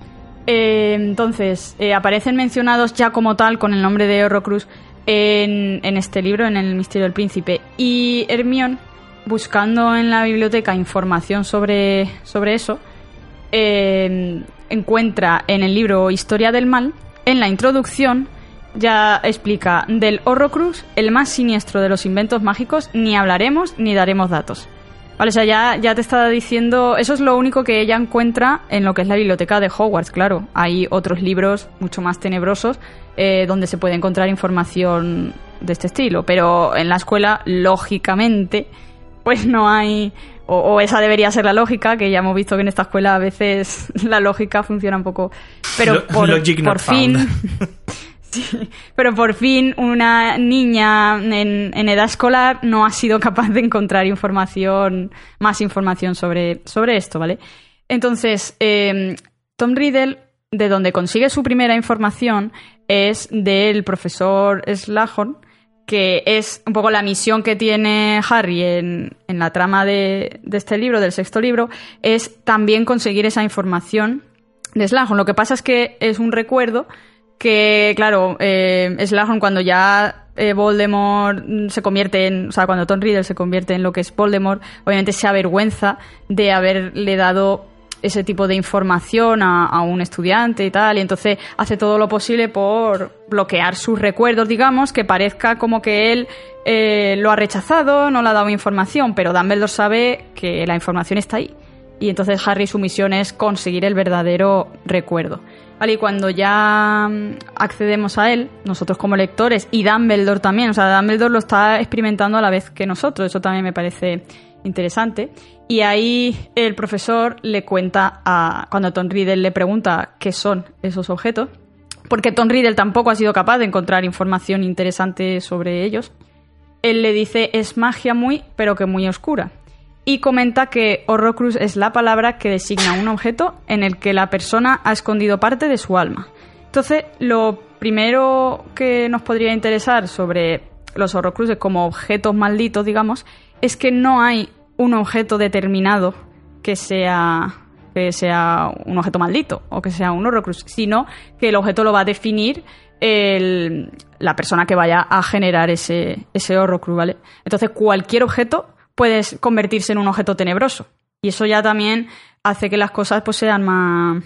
Eh, entonces, eh, aparecen mencionados ya como tal con el nombre de Horrocrux en, en este libro, en El Misterio del Príncipe. Y Hermione buscando en la biblioteca información sobre, sobre eso, eh, encuentra en el libro Historia del Mal, en la introducción, ya explica del Horrocrux, el más siniestro de los inventos mágicos, ni hablaremos ni daremos datos. Vale, o sea, ya, ya te está diciendo, eso es lo único que ella encuentra en lo que es la biblioteca de Hogwarts, claro. Hay otros libros mucho más tenebrosos eh, donde se puede encontrar información de este estilo, pero en la escuela, lógicamente, pues no hay... O, esa debería ser la lógica, que ya hemos visto que en esta escuela a veces la lógica funciona un poco... Pero por, por fin... pero por fin una niña en, edad escolar no ha sido capaz de encontrar información, más información sobre, sobre esto, ¿vale? Entonces, em, Tom Riddle, de donde consigue su primera información, es del profesor Slahorn, que es un poco la misión que tiene Harry en, en la trama de, de, este libro, del sexto libro, es también conseguir esa información de Slughorn. Lo que pasa es que es un recuerdo que, claro, eh, Slughorn cuando ya eh, Voldemort se convierte en, o sea, cuando Tom Riddle se convierte en lo que es Voldemort, obviamente se avergüenza de haberle dado ese tipo de información a, un estudiante y tal, y entonces hace todo lo posible por bloquear sus recuerdos, digamos, que parezca como que él eh, lo ha rechazado, no le ha dado información, pero Dumbledore sabe que la información está ahí. Y entonces Harry su misión es conseguir el verdadero recuerdo. Vale, y cuando ya mm, accedemos a él, nosotros como lectores, y Dumbledore también, o sea, Dumbledore lo está experimentando a la vez que nosotros, eso también me parece interesante. Y ahí el profesor le cuenta a. Cuando Tom Riddle le pregunta qué son esos objetos, porque Tom Riddle tampoco ha sido capaz de encontrar información interesante sobre ellos, él le dice es magia muy, pero que muy oscura. Y comenta que Horrocrux es la palabra que designa un objeto en el que la persona ha escondido parte de su alma. Entonces, lo primero que nos podría interesar sobre los Horrocruxes como objetos malditos, digamos, es que no hay un objeto determinado que sea que sea un objeto maldito o que sea un horrocrux, sino que el objeto lo va a definir la persona que vaya a generar ese, ese horrocrux, ¿vale? Entonces cualquier objeto puede convertirse en un objeto tenebroso. Y eso ya también hace que las cosas pues sean más,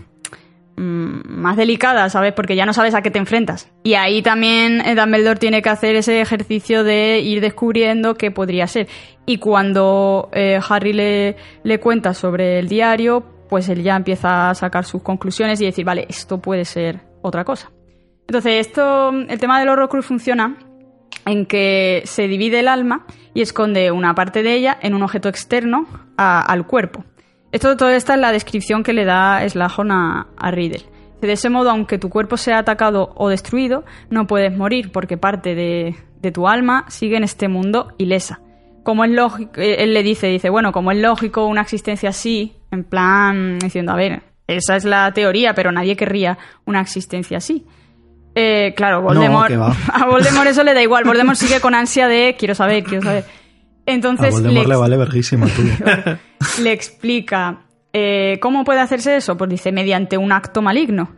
más delicada, ¿sabes? Porque ya no sabes a qué te enfrentas. Y ahí también eh, Dumbledore tiene que hacer ese ejercicio de ir descubriendo qué podría ser. Y cuando eh, Harry le, le cuenta sobre el diario, pues él ya empieza a sacar sus conclusiones y decir, vale, esto puede ser otra cosa. Entonces, esto, el tema del Horrocrux funciona en que se divide el alma y esconde una parte de ella en un objeto externo al cuerpo. Esto, todo esta es la descripción que le da Slahon a, a Riddle. De ese modo, aunque tu cuerpo sea atacado o destruido, no puedes morir porque parte de, de tu alma sigue en este mundo ilesa. Como es lógico, eh, él le dice, dice, bueno, como es lógico una existencia así, en plan, diciendo, a ver, esa es la teoría, pero nadie querría una existencia así. Eh, claro, Voldemort, a Voldemort eso le da igual. Voldemort sigue con ansia de quiero saber, quiero saber. Entonces, a le, vale verguísima tú. le explica eh, cómo puede hacerse eso. Pues dice mediante un acto maligno.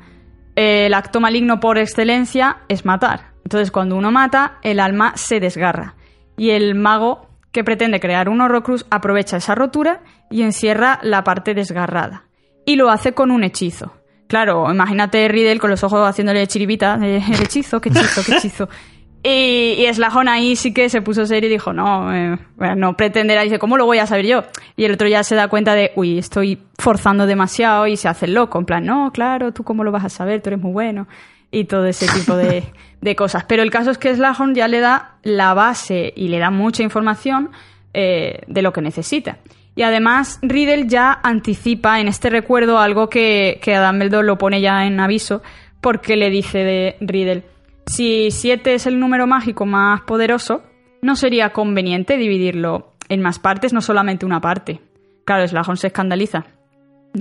el acto maligno por excelencia es matar. Entonces, cuando uno mata, el alma se desgarra. Y el mago que pretende crear un Horrocrux aprovecha esa rotura y encierra la parte desgarrada. Y lo hace con un hechizo. Claro, imagínate Riddle con los ojos haciéndole chiribita, eh, el hechizo, qué hechizo, qué hechizo. Y, y Slajón ahí sí que se puso serio y dijo, no, eh, bueno, no pretenderá, dice, ¿cómo lo voy a saber yo? Y el otro ya se da cuenta de, uy, estoy forzando demasiado y se hace loco, en plan, no, claro, tú cómo lo vas a saber, tú eres muy bueno y todo ese tipo de, de cosas. Pero el caso es que Slahorn ya le da la base y le da mucha información eh, de lo que necesita. Y además, Riddle ya anticipa en este recuerdo algo que, que a Dumbledore lo pone ya en aviso, porque le dice de Riddle, si 7 es el número mágico más poderoso, no sería conveniente dividirlo en más partes, no solamente una parte. Claro, Slahorn se escandaliza.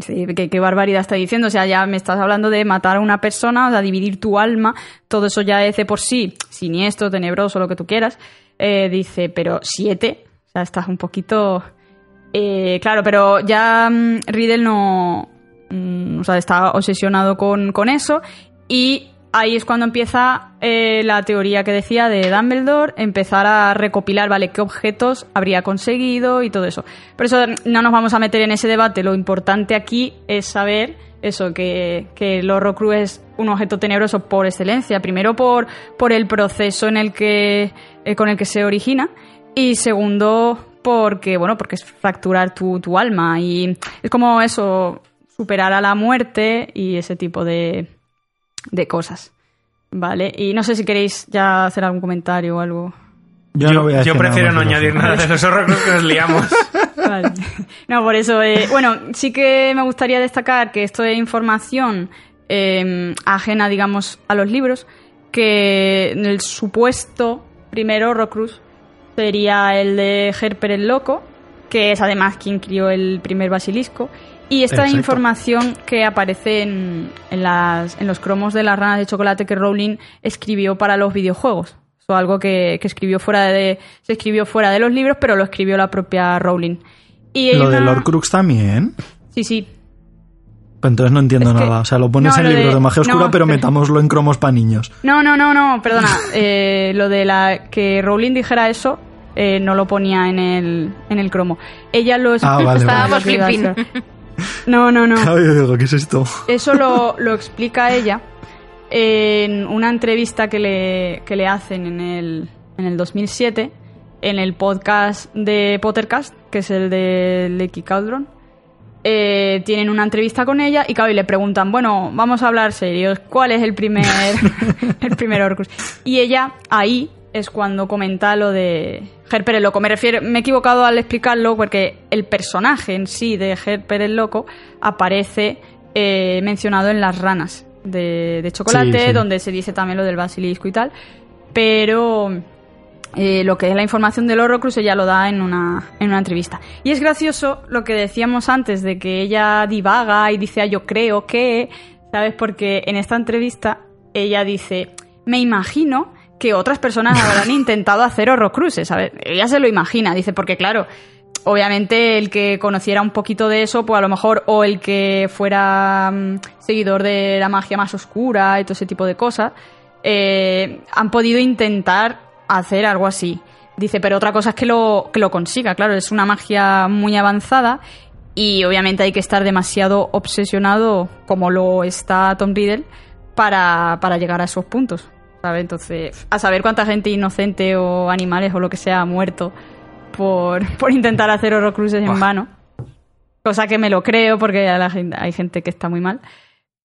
Sí, ¿qué, barbaridad está diciendo. O sea, ya me estás hablando de matar a una persona, o sea, dividir tu alma. Todo eso ya es de por sí siniestro, tenebroso, lo que tú quieras. Eh, dice, pero siete. O sea, estás un poquito. Eh, claro, pero ya mm, Riddle no. Mm, o sea, está obsesionado con, con eso. Y ahí es cuando empieza eh, la teoría que decía de Dumbledore, empezar a recopilar, ¿vale? ¿Qué objetos habría conseguido y todo eso? Por eso no nos vamos a meter en ese debate. Lo importante aquí es saber eso, que, que el Horrocrux es un objeto tenebroso por excelencia. Primero por, por el proceso en el que, eh, con el que se origina. Y segundo, porque, bueno, porque es fracturar tu, tu alma. Y es como eso, superar a la muerte y ese tipo de, de cosas. Vale, y no sé si queréis ya hacer algún comentario o algo. Yo, prefiero no añadir nada de los horrores que nos liamos. Vale. No, por eso. Eh, bueno, sí que me gustaría destacar que esto es información em, ajena, digamos, a los libros. Que el supuesto primero Horrocrux sería el de Herper el Loco, que es además quien crió el primer basilisco. Y esta información que aparece en, las, en los cromos de las ranas de chocolate que Rowling escribió para los videojuegos. O algo que, escribió fuera de, se escribió fuera de los libros, pero lo escribió la propia Rowling. Y ¿Lo de Lord Crux también? Sí, sí. Pues entonces no entiendo nada. O sea, lo pones en libros de, magia oscura, pero, metámoslo en cromos para niños. No, no, no, no, perdona. Eh, lo de la que Rowling dijera eso, eh, no lo ponía en el, en el cromo. Ella lo ah, vale, Estábamos no, no, no. ¿qué es esto? Eso lo, lo explica ella en una entrevista que le, que le hacen en el, en el 2007 en el podcast de Pottercast, que es el de Lecky Cauldron. Eh, tienen una entrevista con ella y, claro, y le preguntan, bueno, vamos a hablar serios, ¿cuál es el primer, el primer Orcus? Y ella ahí es cuando comenta lo de Herper el Loco. Me refiero, me he equivocado al explicarlo porque el personaje en sí de Herper el Loco aparece eh, mencionado en las ranas de, chocolate, donde se dice también lo del basilisco y tal. Pero eh, lo que es la información del Horrocrux ella lo da en una, en una entrevista. Y es gracioso lo que decíamos antes de que ella divaga y dice, ah, yo creo que, ¿sabes? Porque en esta entrevista ella dice, me imagino que otras personas habrán intentado hacer horrocruces, ¿sabes? Ella se lo imagina, dice, porque claro, obviamente el que conociera un poquito de eso, pues a lo mejor, o el que fuera mm, seguidor de la magia más oscura y todo ese tipo de cosas, eh, han podido intentar hacer algo así. Dice, pero otra cosa es que lo, que lo consiga, claro, es una magia muy avanzada y obviamente hay que estar demasiado obsesionado, como lo está Tom Riddle, para, para llegar a esos puntos. Entonces, a saber cuánta gente inocente o animales o lo que sea ha muerto por, intentar hacer horrocruces en vano. Cosa que me lo creo porque hay gente que está muy mal.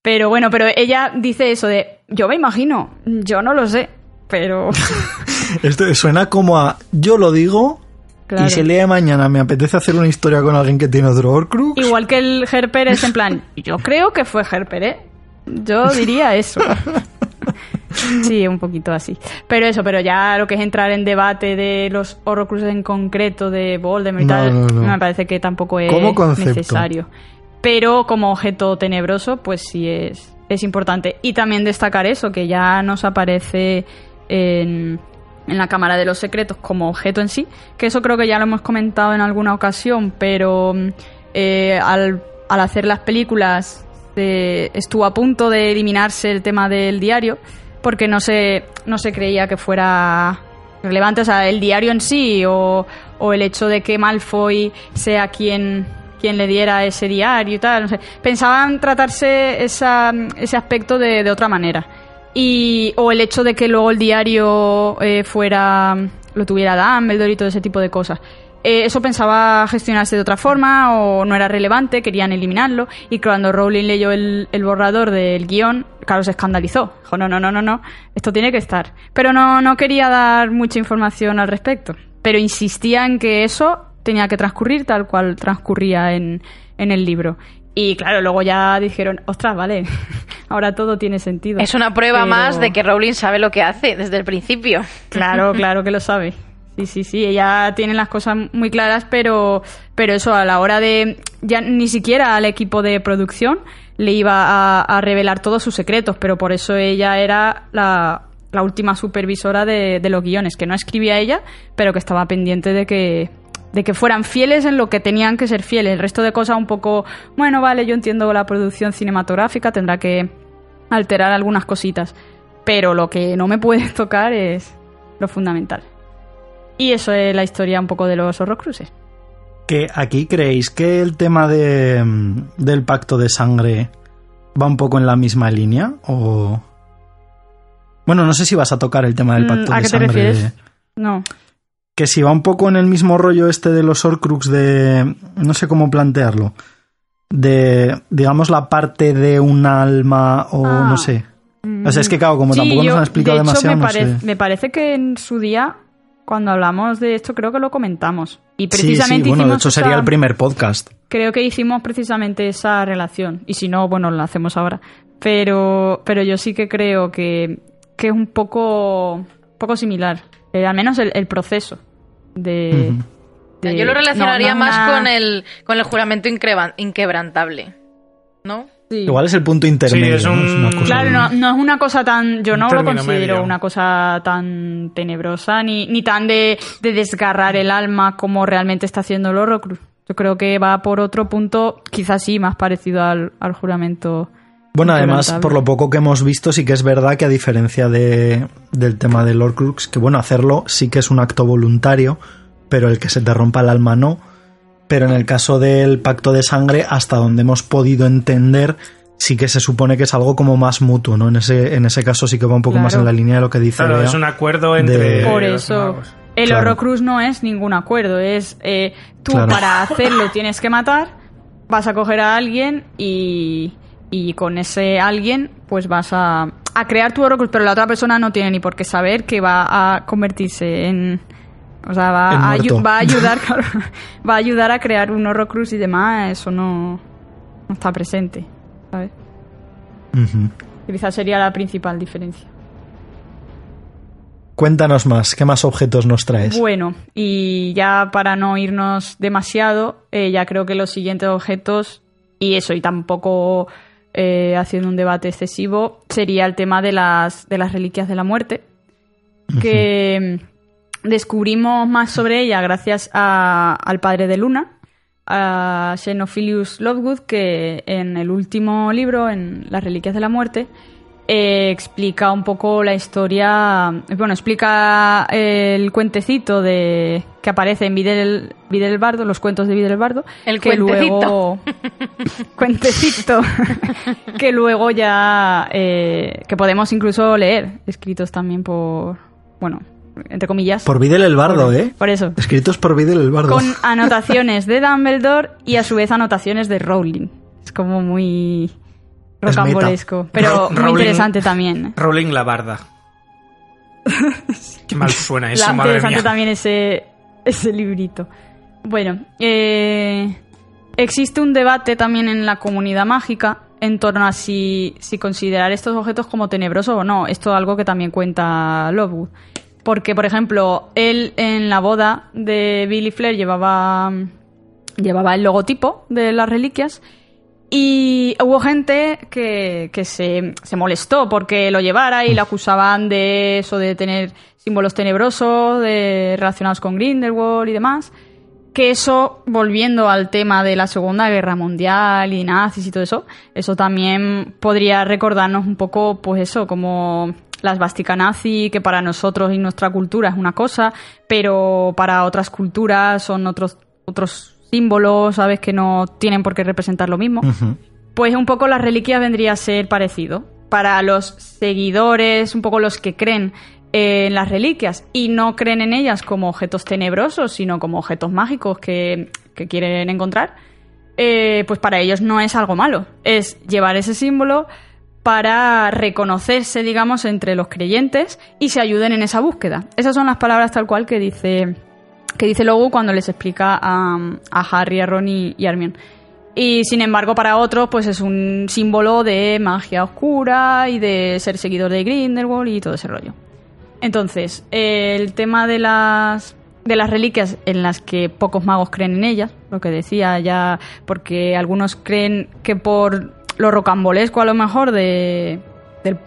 Pero bueno, pero ella dice eso de, yo me imagino, yo no lo sé, pero... Esto suena como a, yo lo digo, Y si el día de mañana me apetece hacer una historia con alguien que tiene otro Horcrux... Igual que el Herper es en plan, yo creo que fue Herper, ¿eh? Yo diría eso. Sí, un poquito así. Pero eso, pero ya lo que es entrar en debate de los Horrocruxes en concreto, de Voldemort y tal, me parece que tampoco es necesario. Pero como objeto tenebroso, pues sí es, es importante. Y también destacar eso, que ya nos aparece en, en la Cámara de los Secretos como objeto en sí, que eso creo que ya lo hemos comentado en alguna ocasión, pero eh, al, al hacer las películas estuvo a punto de eliminarse el tema del diario porque no se, no se creía que fuera relevante, o sea, el diario en sí o, o el hecho de que Malfoy sea quien, quien le diera ese diario y tal, no sé. Pensaban tratarse esa, ese aspecto de, de, otra manera. Y, o el hecho de que luego el diario eh, fuera lo tuviera Dumbledore y todo ese tipo de cosas. Eh, eso pensaba gestionarse de otra forma o no era relevante, querían eliminarlo. Y cuando Rowling leyó el, borrador del guion, claro, se escandalizó. Dijo, no, no, no, no, no, esto tiene que estar. Pero no, no quería dar mucha información al respecto. Pero insistía en que eso tenía que transcurrir tal cual transcurría en, en el libro. Y claro, luego ya dijeron, ostras, vale, ahora todo tiene sentido. Es una prueba más de que Rowling sabe lo que hace desde el principio. Claro, claro que lo sabe. Sí, sí, sí, ella tiene las cosas muy claras, pero, pero eso a la hora de, ya ni siquiera al equipo de producción le iba a, revelar todos sus secretos, pero por eso ella era la, la última supervisora de, de, los guiones, que no escribía ella, pero que estaba pendiente de que, de que fueran fieles en lo que tenían que ser fieles. El resto de cosas un poco, bueno, vale, yo entiendo la producción cinematográfica, tendrá que alterar algunas cositas, pero lo que no me puede tocar es lo fundamental. Y eso es la historia un poco de los Horrocruxes. Que aquí creéis que el tema de, del pacto de sangre va un poco en la misma línea o bueno, no sé si vas a tocar el tema del mm, pacto ¿A de qué sangre. Te refieres? No. Que si va un poco en el mismo rollo este de los Horcrux de no sé cómo plantearlo. De digamos la parte de un alma o no Ah. sé. O sea, es que claro, como Sí, tampoco nos yo, han explicado de hecho, demasiado, me, no sé. me parece que en su día, cuando hablamos de esto, creo que lo comentamos. Y Sí, precisamente sí, bueno, de hicimos hecho sería esa- el primer podcast. Creo que hicimos precisamente esa relación. Y si no, bueno, la hacemos ahora. Pero, pero yo sí que creo que, que es un poco, poco similar. Eh, al menos el, el proceso de, Yo lo relacionaría no, no más una- con el, con el juramento inquebrantable. ¿No? Sí. Igual es el punto intermedio. es ¿no? un- Es una cosa Claro, no, no es una cosa tan. Yo no lo considero medio. una cosa tan tenebrosa ni, ni tan de, de desgarrar el alma como realmente está haciendo el Horrocrux. Yo creo que va por otro punto, quizás sí, más parecido al, al juramento. Bueno, además, por lo poco que hemos visto, sí que es verdad que a diferencia de, del tema del Horcrux, que bueno, hacerlo sí que es un acto voluntario, pero el que se te rompa el alma no. Pero en el caso del pacto de sangre, hasta donde hemos podido entender, sí que se supone que es algo como más mutuo, ¿no? En ese, en ese caso sí que va un poco más en la línea de lo que dice Claro, Bea. es un acuerdo entre. De- Por eso. El Claro. Horrocrux no es ningún acuerdo, es eh, tú Claro. para hacerlo tienes que matar, vas a coger a alguien y, y con ese alguien pues vas a, a crear tu Horrocrux, pero la otra persona no tiene ni por qué saber que va a convertirse en... O sea, va, a, ayu- va a ayudar claro, va a ayudar a crear un Horrocrux y demás, eso no, no está presente, ¿sabes? Quizás sería la principal diferencia. Cuéntanos más, ¿qué más objetos nos traes? Bueno, y ya para no irnos demasiado, eh, ya creo que los siguientes objetos, y eso, y tampoco eh, haciendo un debate excesivo, sería el tema de las, de las reliquias de la muerte, que descubrimos más sobre ella gracias a- al padre de Luna, a Xenophilius Lovegood, que en el último libro, en Las Reliquias de la Muerte, eh, explica un poco la historia. Bueno, explica el cuentecito de que aparece en Videl el, Videl el Bardo, los cuentos de Videl el Bardo. El que cuentecito. luego. cuentecito. que luego ya. eh, que podemos incluso leer, escritos también por. Bueno, entre comillas. Por Videl el Bardo, ¿eh? Por eso. Escritos por Videl el Bardo. Con anotaciones de Dumbledore y a su vez anotaciones de Rowling. Es como muy Es rocambolesco, pero Ro- muy Rowling- interesante también. Rowling la barda. Qué mal suena eso, La- madre interesante mía. también ese ese librito. Bueno, eh, existe un debate también en la comunidad mágica en torno a si, si considerar estos objetos como tenebrosos o no. Esto es algo que también cuenta Lovewood. Porque, por ejemplo, él en la boda de Billy Flair llevaba, llevaba el logotipo de las reliquias y hubo gente que, que se, se, molestó porque lo llevara y le acusaban de eso, de tener símbolos tenebrosos de, relacionados con Grindelwald y demás. Que eso, volviendo al tema de la Segunda Guerra Mundial y nazis y todo eso, eso también podría recordarnos un poco, pues eso, como la esvástica nazi, que para nosotros y nuestra cultura es una cosa, pero para otras culturas son otros, otros símbolos, ¿sabes? Que no tienen por qué representar lo mismo. Pues un poco las reliquias vendría a ser parecido. Para los seguidores, un poco los que creen en las reliquias y no creen en ellas como objetos tenebrosos, sino como objetos mágicos que, quieren encontrar, eh, pues para ellos no es algo malo. Es llevar ese símbolo para reconocerse, digamos, entre los creyentes y se ayuden en esa búsqueda. Esas son las palabras tal cual que dice, que dice Logu cuando les explica a, Harry, a Ron y, a Hermione. Y sin embargo, para otros, pues es un símbolo de magia oscura y de ser seguidor de Grindelwald y todo ese rollo. Entonces, el tema de las de las reliquias en las que pocos magos creen en ellas, lo que decía ya, porque algunos creen que por lo rocambolesco a lo mejor de,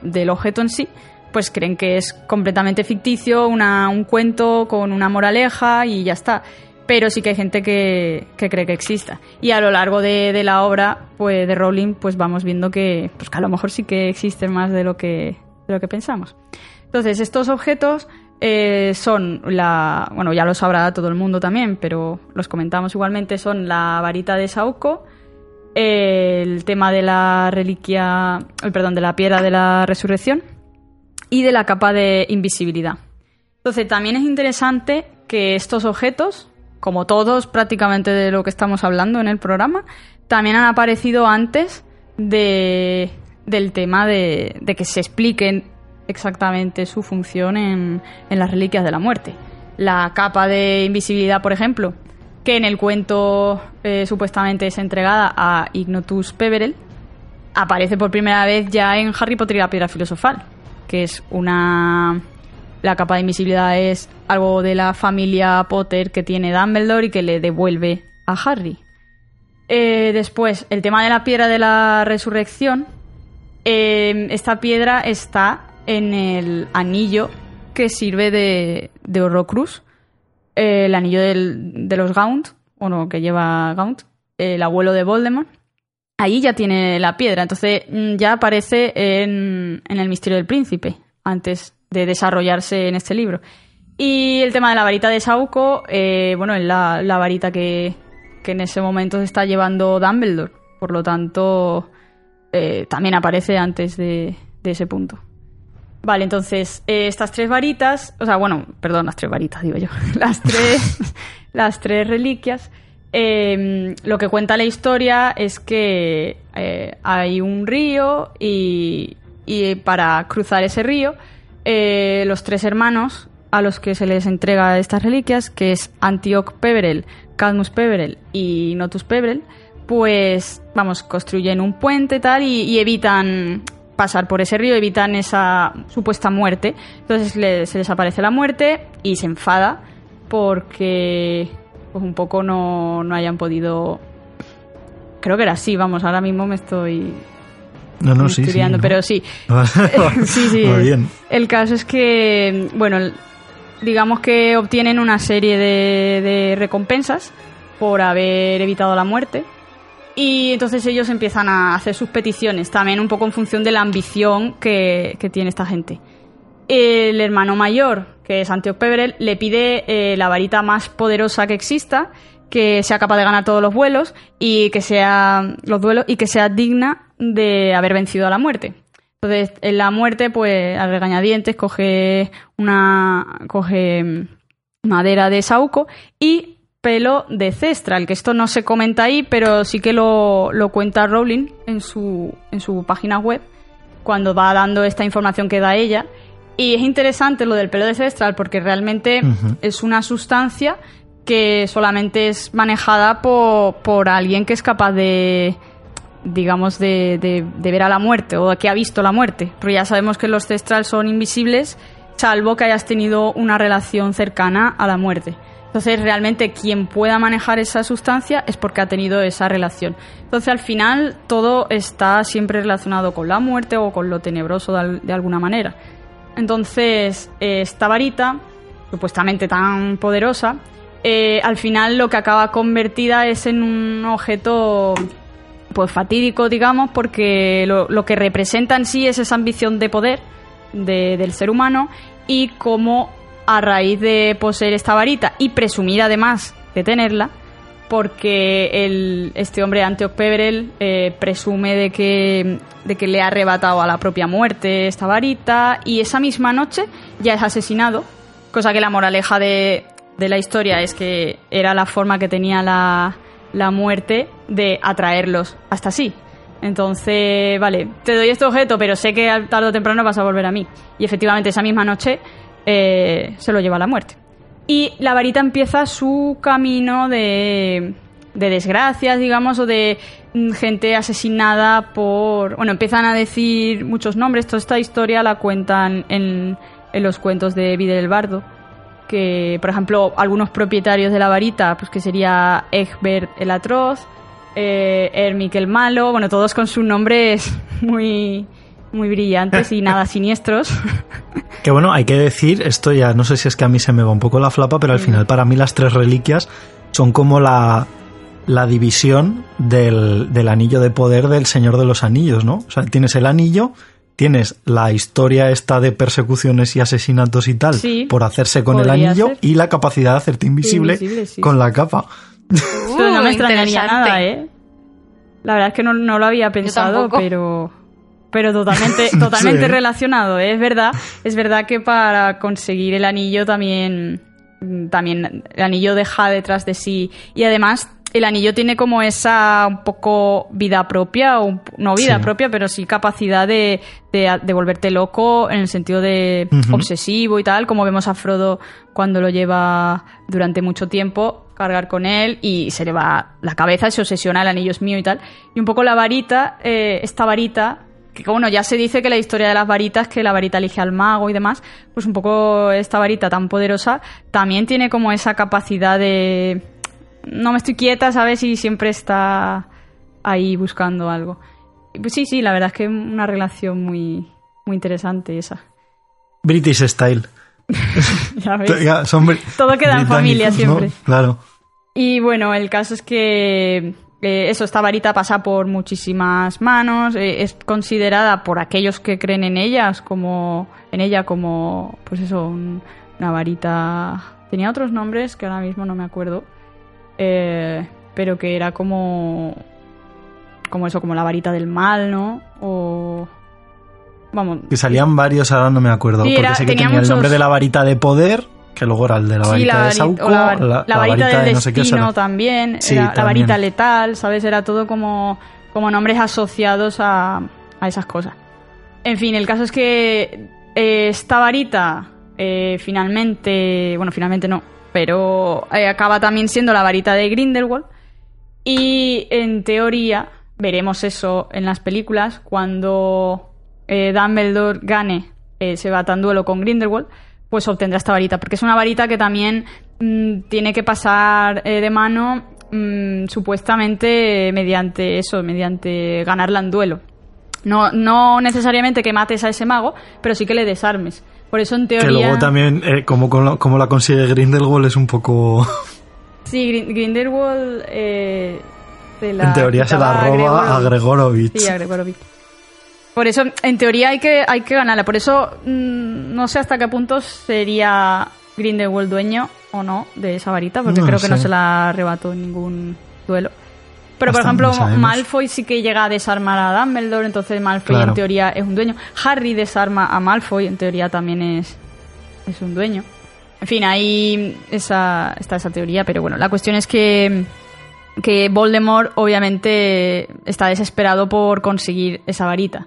del, objeto en sí, pues creen que es completamente ficticio, una, un cuento con una moraleja y ya está. Pero sí que hay gente que, cree que exista. Y a lo largo de, la obra pues, de Rowling, pues vamos viendo que, pues a lo mejor sí que existen más de lo que, de lo que pensamos. Entonces, estos objetos eh, son la. Bueno, ya lo sabrá todo el mundo también, pero los comentamos igualmente: son la varita de Sauco, el tema de la reliquia, el perdón, de la piedra de la resurrección y de la capa de invisibilidad. Entonces, también es interesante que estos objetos, como todos prácticamente de lo que estamos hablando en el programa, también han aparecido antes de, del tema de, de que se expliquen exactamente su función en, en las reliquias de la muerte. La capa de invisibilidad, por ejemplo, que en el cuento eh, supuestamente es entregada a Ignotus Peverell, aparece por primera vez ya en Harry Potter y la piedra filosofal, que es una... La capa de invisibilidad es algo de la familia Potter que tiene Dumbledore y que le devuelve a Harry. Eh, después, el tema de la piedra de la resurrección. Eh, esta piedra está en el anillo que sirve de, de Horrocrux el anillo de los Gaunt, o que lleva Gaunt, el abuelo de Voldemort, ahí ya tiene la piedra. Entonces mm, ya aparece en, el misterio del príncipe, antes de desarrollarse en este libro. Y el tema de la varita de Sauco, eh, bueno, es la, varita que, en ese momento se está llevando Dumbledore. Por lo tanto, eh, también aparece antes de ese punto. Vale, entonces, eh, estas tres varitas, o sea, bueno, perdón, las tres varitas, digo yo, las tres, las tres reliquias, em, lo que cuenta la historia es que eh, hay un río y, y, para cruzar ese río, eh, los tres hermanos a los que se les entrega estas reliquias, que es Antioch Peverell, Cadmus Peverell y Notus Peverell, pues, vamos, construyen un puente y tal y evitan pasar por ese río, evitan esa supuesta muerte. Entonces se les aparece la muerte y se enfada porque pues un poco no, no hayan podido... Creo que era así, vamos, ahora mismo me estoy... No, no, sí, sí pero sí. sí, sí. bien. El caso es que, bueno, digamos que obtienen una serie de, de recompensas por haber evitado la muerte y entonces ellos empiezan a hacer sus peticiones, también un poco en función de la ambición que, tiene esta gente. El hermano mayor, que es Antioch Peverell, le pide eh, la varita más poderosa que exista, que sea capaz de ganar todos los vuelos y que sea los duelos y que sea digna de haber vencido a la muerte. Entonces, en la muerte, pues, al regañadientes, coge una. coge madera de sauco y pelo de Cestral, que esto no se comenta ahí, pero sí que lo, cuenta Rowling en su, en su página web, cuando va dando esta información que da ella. Y es interesante lo del pelo de Cestral, porque realmente es una sustancia que solamente es manejada por, por alguien que es capaz de, digamos, de, de, ver a la muerte o que ha visto la muerte. Porque ya sabemos que los cestrals son invisibles, salvo que hayas tenido una relación cercana a la muerte. Entonces, realmente quien pueda manejar esa sustancia es porque ha tenido esa relación. Entonces, al final, todo está siempre relacionado con la muerte o con lo tenebroso de, alguna manera. Entonces, eh, esta varita, supuestamente tan poderosa, eh, al final lo que acaba convertida es en un objeto pues fatídico, digamos, porque lo, que representa en sí es esa ambición de poder del ser humano y cómo a raíz de poseer esta varita y presumir además de tenerla, porque el, este hombre Antioch Peverell eh, presume de que, de que le ha arrebatado a la propia muerte esta varita y esa misma noche ya es asesinado, cosa que la moraleja de, de la historia es que era la forma que tenía la, la muerte de atraerlos hasta sí. Entonces, vale, te doy este objeto, pero sé que tarde o temprano vas a volver a mí. Y efectivamente esa misma noche eh, se lo lleva a la muerte. Y la varita empieza su camino de, de desgracias, digamos, o de mm, gente asesinada por... Bueno, empiezan a decir muchos nombres. Toda esta historia la cuentan en, en los cuentos de Videl el Bardo. Que, por ejemplo, algunos propietarios de la varita, pues que sería Egbert el Atroz, eh, Ermic el Malo, bueno, todos con sus nombres muy muy brillantes y nada siniestros. Que bueno, hay que decir, esto ya no sé si es que a mí se me va un poco la flapa, pero al final para mí las tres reliquias son como la, la división del, del, anillo de poder del Señor de los Anillos, ¿no? O sea, tienes el anillo, tienes la historia esta de persecuciones y asesinatos y tal por hacerse con el anillo y la capacidad de hacerte invisible, con la capa. pero no me extrañaría nada, ¿eh? La verdad es que no, no lo había pensado, pero pero totalmente, totalmente relacionado. ¿eh? Es verdad, es verdad que para conseguir el anillo también, también el anillo deja detrás de sí y además el anillo tiene como esa un poco vida propia, o no vida propia, pero sí capacidad de, de, volverte loco en el sentido de obsesivo y tal, como vemos a Frodo cuando lo lleva durante mucho tiempo cargar con él y se le va la cabeza, se obsesiona, el anillo es mío y tal. Y un poco la varita, eh, esta varita que bueno, ya se dice que la historia de las varitas, que la varita elige al mago y demás, pues un poco esta varita tan poderosa también tiene como esa capacidad de no me estoy quieta, ¿sabes? Y siempre está ahí buscando algo. Pues sí, sí, la verdad es que es una relación muy, muy interesante esa. British style. ya ves. Todo queda en familia siempre. Claro. Y bueno, el caso es que eh, eso, esta varita pasa por muchísimas manos, eh, es considerada por aquellos que creen en ellas como en ella como pues eso, una varita tenía otros nombres que ahora mismo no me acuerdo. Eh, pero que era como como eso, como la varita del mal, ¿no? O vamos. Que salían varios, ahora no me acuerdo, porque sé que tenía, el nombre de la varita de poder que luego era el de la varita de Sauco, la, varita, del destino también, la varita letal, ¿sabes? Era todo como, como nombres asociados a, a esas cosas. En fin, el caso es que eh, esta varita eh, finalmente, bueno, finalmente no, pero eh, acaba también siendo la varita de Grindelwald y en teoría veremos eso en las películas cuando Dumbledore gane se va tan duelo con Grindelwald pues obtendrá esta varita, porque es una varita que también mm, tiene que pasar eh, de mano mm, supuestamente mediante eso, mediante ganarla en duelo. No, no necesariamente que mates a ese mago, pero sí que le desarmes. Por eso en teoría... Que luego también, eh, como, como, la consigue Grindelwald es un poco... Sí, Grindelwald... Eh, en teoría se la roba a Gregorovich. Sí, a Gregorovich. Por eso, en teoría, hay que, hay que ganarla. Por eso, mm, no sé hasta qué punto sería Grindelwald dueño o no de esa varita, porque creo que no se la arrebató en ningún duelo. Pero, por ejemplo, Malfoy sí que llega a desarmar a Dumbledore, entonces Malfoy en teoría es un dueño. Harry desarma a Malfoy, en teoría también es, es un dueño. En fin, ahí esa, está esa teoría, pero bueno, la cuestión es que, que Voldemort obviamente está desesperado por conseguir esa varita.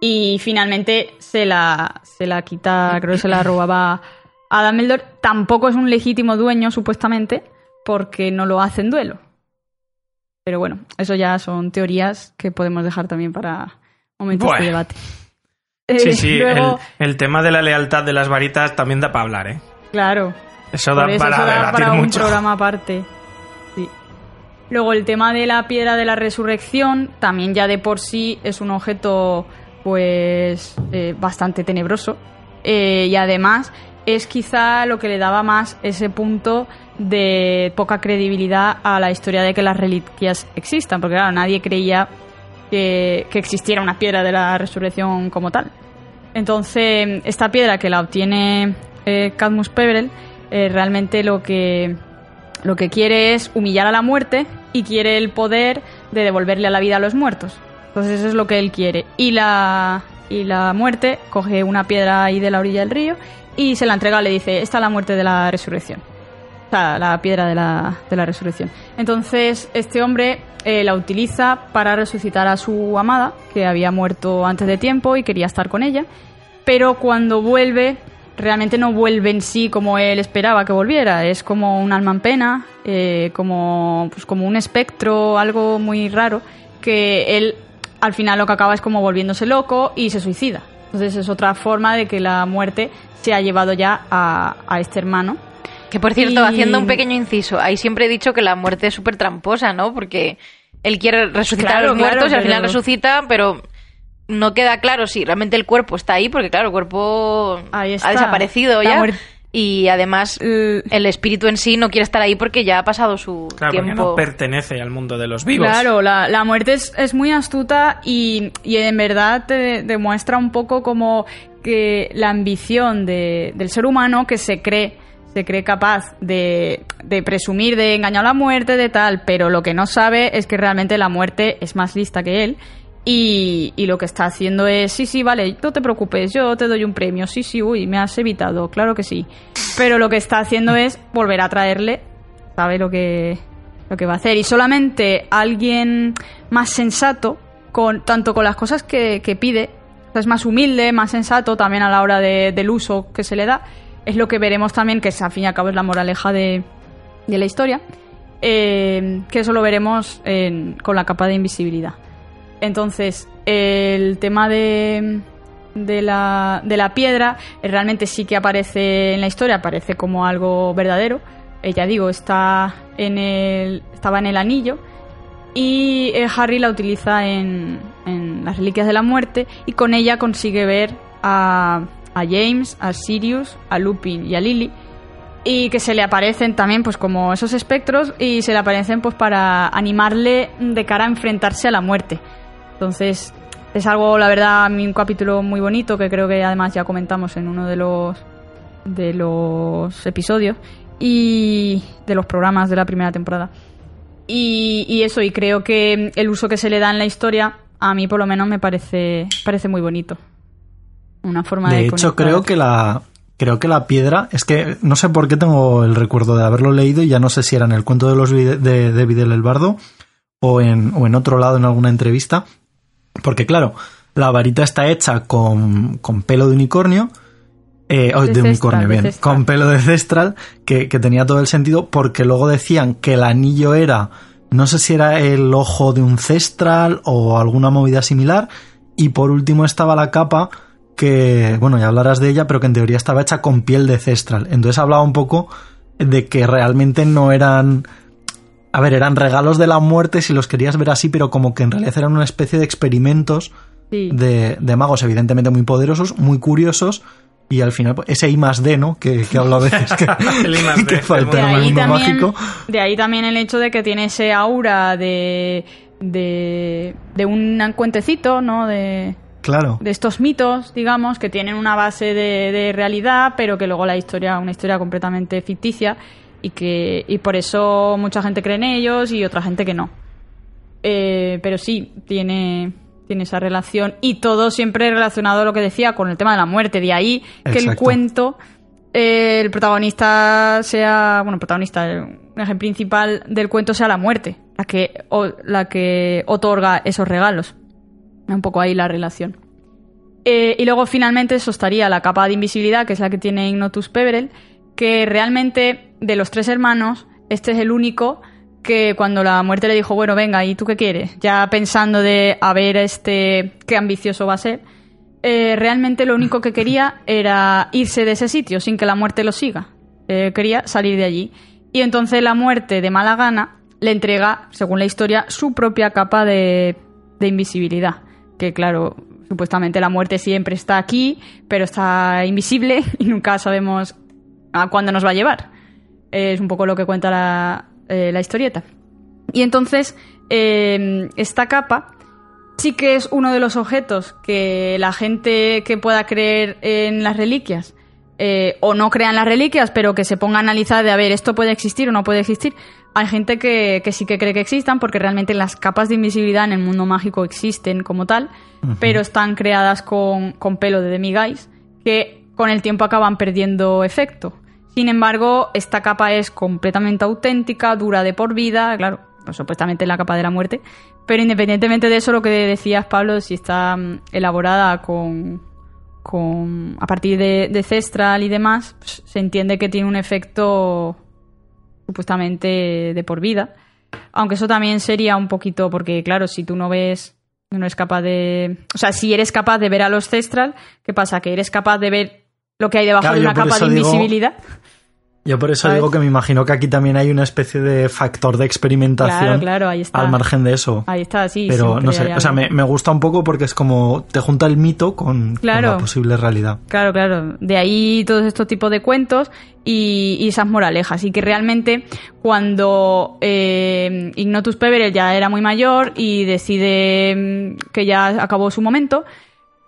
Y finalmente se la, se la quita, creo que se la robaba a Dumbledore. Tampoco es un legítimo dueño, supuestamente, porque no lo hace en duelo. Pero bueno, eso ya son teorías que podemos dejar también para momentos de debate. Sí, sí, el, tema de la lealtad de las varitas también da para hablar, ¿eh? Claro. Eso da para, para un programa aparte. Sí. Luego el tema de la piedra de la resurrección también ya de por sí es un objeto pues eh, bastante tenebroso eh, y además es quizá lo que le daba más ese punto de poca credibilidad a la historia de que las reliquias existan, porque claro, nadie creía que, existiera una piedra de la resurrección como tal. Entonces, esta piedra que la obtiene eh, Cadmus Peverell, eh, realmente lo que, lo que quiere es humillar a la muerte y quiere el poder de devolverle a la vida a los muertos. Entonces eso es lo que él quiere. Y la, y la muerte coge una piedra ahí de la orilla del río y se la entrega, le dice, esta es la muerte de la resurrección. O la piedra de la, de la resurrección. Entonces, este hombre eh, la utiliza para resucitar a su amada, que había muerto antes de tiempo y quería estar con ella. Pero cuando vuelve, realmente no vuelve en sí como él esperaba que volviera. Es como un alma en pena, eh, como, pues como un espectro, algo muy raro, que él al final lo que acaba es como volviéndose loco y se suicida. Entonces es otra forma de que la muerte se ha llevado ya a, a este hermano. Que por cierto, haciendo un pequeño inciso, ahí siempre he dicho que la muerte es súper tramposa, ¿no? Porque él quiere resucitar a los muertos y al final resucita, pero no queda claro si realmente el cuerpo está ahí, porque claro, el cuerpo ha desaparecido ya. Y además el espíritu en sí no quiere estar ahí porque ya ha pasado su claro, tiempo. no pertenece al mundo de los vivos. Claro, la, muerte es, es, muy astuta y, y en verdad te demuestra un poco como que la ambición de, del ser humano que se cree se cree capaz de, de, presumir de engañar a la muerte, de tal, pero lo que no sabe es que realmente la muerte es más lista que él y, lo que está haciendo es, sí, sí, vale, no te preocupes, yo te doy un premio, sí, sí, uy, me has evitado, claro que sí. Pero lo que está haciendo es volver a traerle, sabe lo que, lo que va a hacer. Y solamente alguien más sensato, con, tanto con las cosas que, que pide, es más humilde, más sensato también a la hora de, del uso que se le da, es lo que veremos también, que es, al fin y al cabo es la moraleja de, de la historia, eh, que eso lo veremos con la capa de invisibilidad. Entonces, el tema de, de, la, de la piedra eh, realmente sí que aparece en la historia, aparece como algo verdadero. Eh, ya digo, está en el, estaba en el anillo y eh, Harry la utiliza en, en, las Reliquias de la Muerte y con ella consigue ver a, a James, a Sirius, a Lupin y a Lily y que se le aparecen también pues como esos espectros y se le aparecen pues para animarle de cara a enfrentarse a la muerte. Entonces, es algo, la verdad, un capítulo muy bonito que creo que además ya comentamos en uno de los de los episodios y de los programas de la primera temporada. Y, eso, y creo que el uso que se le da en la historia, a mí por lo menos me parece, parece muy bonito. Una forma de. De hecho, creo que la. Creo que la piedra, es que no sé por qué tengo el recuerdo de haberlo leído y ya no sé si era en el cuento de los de, de David el Bardo o en, o en otro lado en alguna entrevista, porque claro, la varita está hecha con, con pelo de unicornio. Eh, oh, de, unicornio, bien. Con pelo de cestral, que, que, tenía todo el sentido, porque luego decían que el anillo era, no sé si era el ojo de un cestral o alguna movida similar. Y por último estaba la capa, que, bueno, ya hablarás de ella, pero que en teoría estaba hecha con piel de cestral. Entonces hablaba un poco de que realmente no eran a ver, eran regalos de la muerte si los querías ver así, pero como que en realidad eran una especie de experimentos de, de, magos, evidentemente muy poderosos, muy curiosos. Y al final, pues, ese I más D, ¿no? Que, que hablo a veces que, que falta en el mundo mágico. De ahí también el hecho de que tiene ese aura de, de, de un cuentecito, ¿no? De, Claro. De estos mitos, digamos, que tienen una base de, de, realidad, pero que luego la historia, una historia completamente ficticia y que y por eso mucha gente cree en ellos y otra gente que no. Eh, pero sí, tiene, tiene esa relación y todo siempre relacionado a lo que decía con el tema de la muerte. De ahí que el cuento, eh, el protagonista sea, bueno, el protagonista, el eje principal del cuento sea la muerte, la que, o, la que otorga esos regalos. Un poco ahí la relación. Eh, y luego finalmente eso estaría la capa de invisibilidad, que es la que tiene Ignotus Peverell, que realmente de los tres hermanos este es el único que cuando la muerte le dijo, bueno, venga, ¿y tú qué quieres? Ya pensando de, a ver, este, qué ambicioso va a ser, eh, realmente lo único que quería era irse de ese sitio sin que la muerte lo siga. Eh, quería salir de allí. Y entonces la muerte de mala gana le entrega, según la historia, su propia capa de, de invisibilidad. Que claro, supuestamente la muerte siempre está aquí, pero está invisible y nunca sabemos a cuándo nos va a llevar. Es un poco lo que cuenta la, eh, la historieta. Y entonces, em, esta capa sí que es uno de los objetos que la gente que pueda creer en las reliquias eh, o no crea en las reliquias, pero que se ponga a analizar de a ver, esto puede existir o no puede existir. Hay gente que, sí que cree que existan porque realmente las capas de invisibilidad en el mundo mágico existen como tal, pero están creadas con, con pelo de demiguys que con el tiempo acaban perdiendo efecto. Sin embargo, esta capa es completamente auténtica, dura de por vida, claro, pues supuestamente la capa de la muerte, pero independientemente de eso, lo que decías, Pablo, si está mm, elaborada con, con a partir de, Cestral y demás, pues, se entiende que tiene un efecto supuestamente de por vida. Aunque eso también sería un poquito, porque claro, si tú no ves, no eres capaz de... O sea, si eres capaz de ver a los Cestral, ¿qué pasa? Que eres capaz de ver lo que hay debajo de una capa de invisibilidad. Yo por eso digo que me imagino que aquí también hay una especie de factor de experimentación claro, ahí está. al margen de eso. Ahí está, sí. Pero no sé, o sea, me, gusta un poco porque es como te junta el mito con, la posible realidad. Claro, claro. De ahí todos estos tipos de cuentos y, esas moralejas. Y que realmente cuando eh, Ignotus Peverell ya era muy mayor y decide mm, que ya acabó su momento,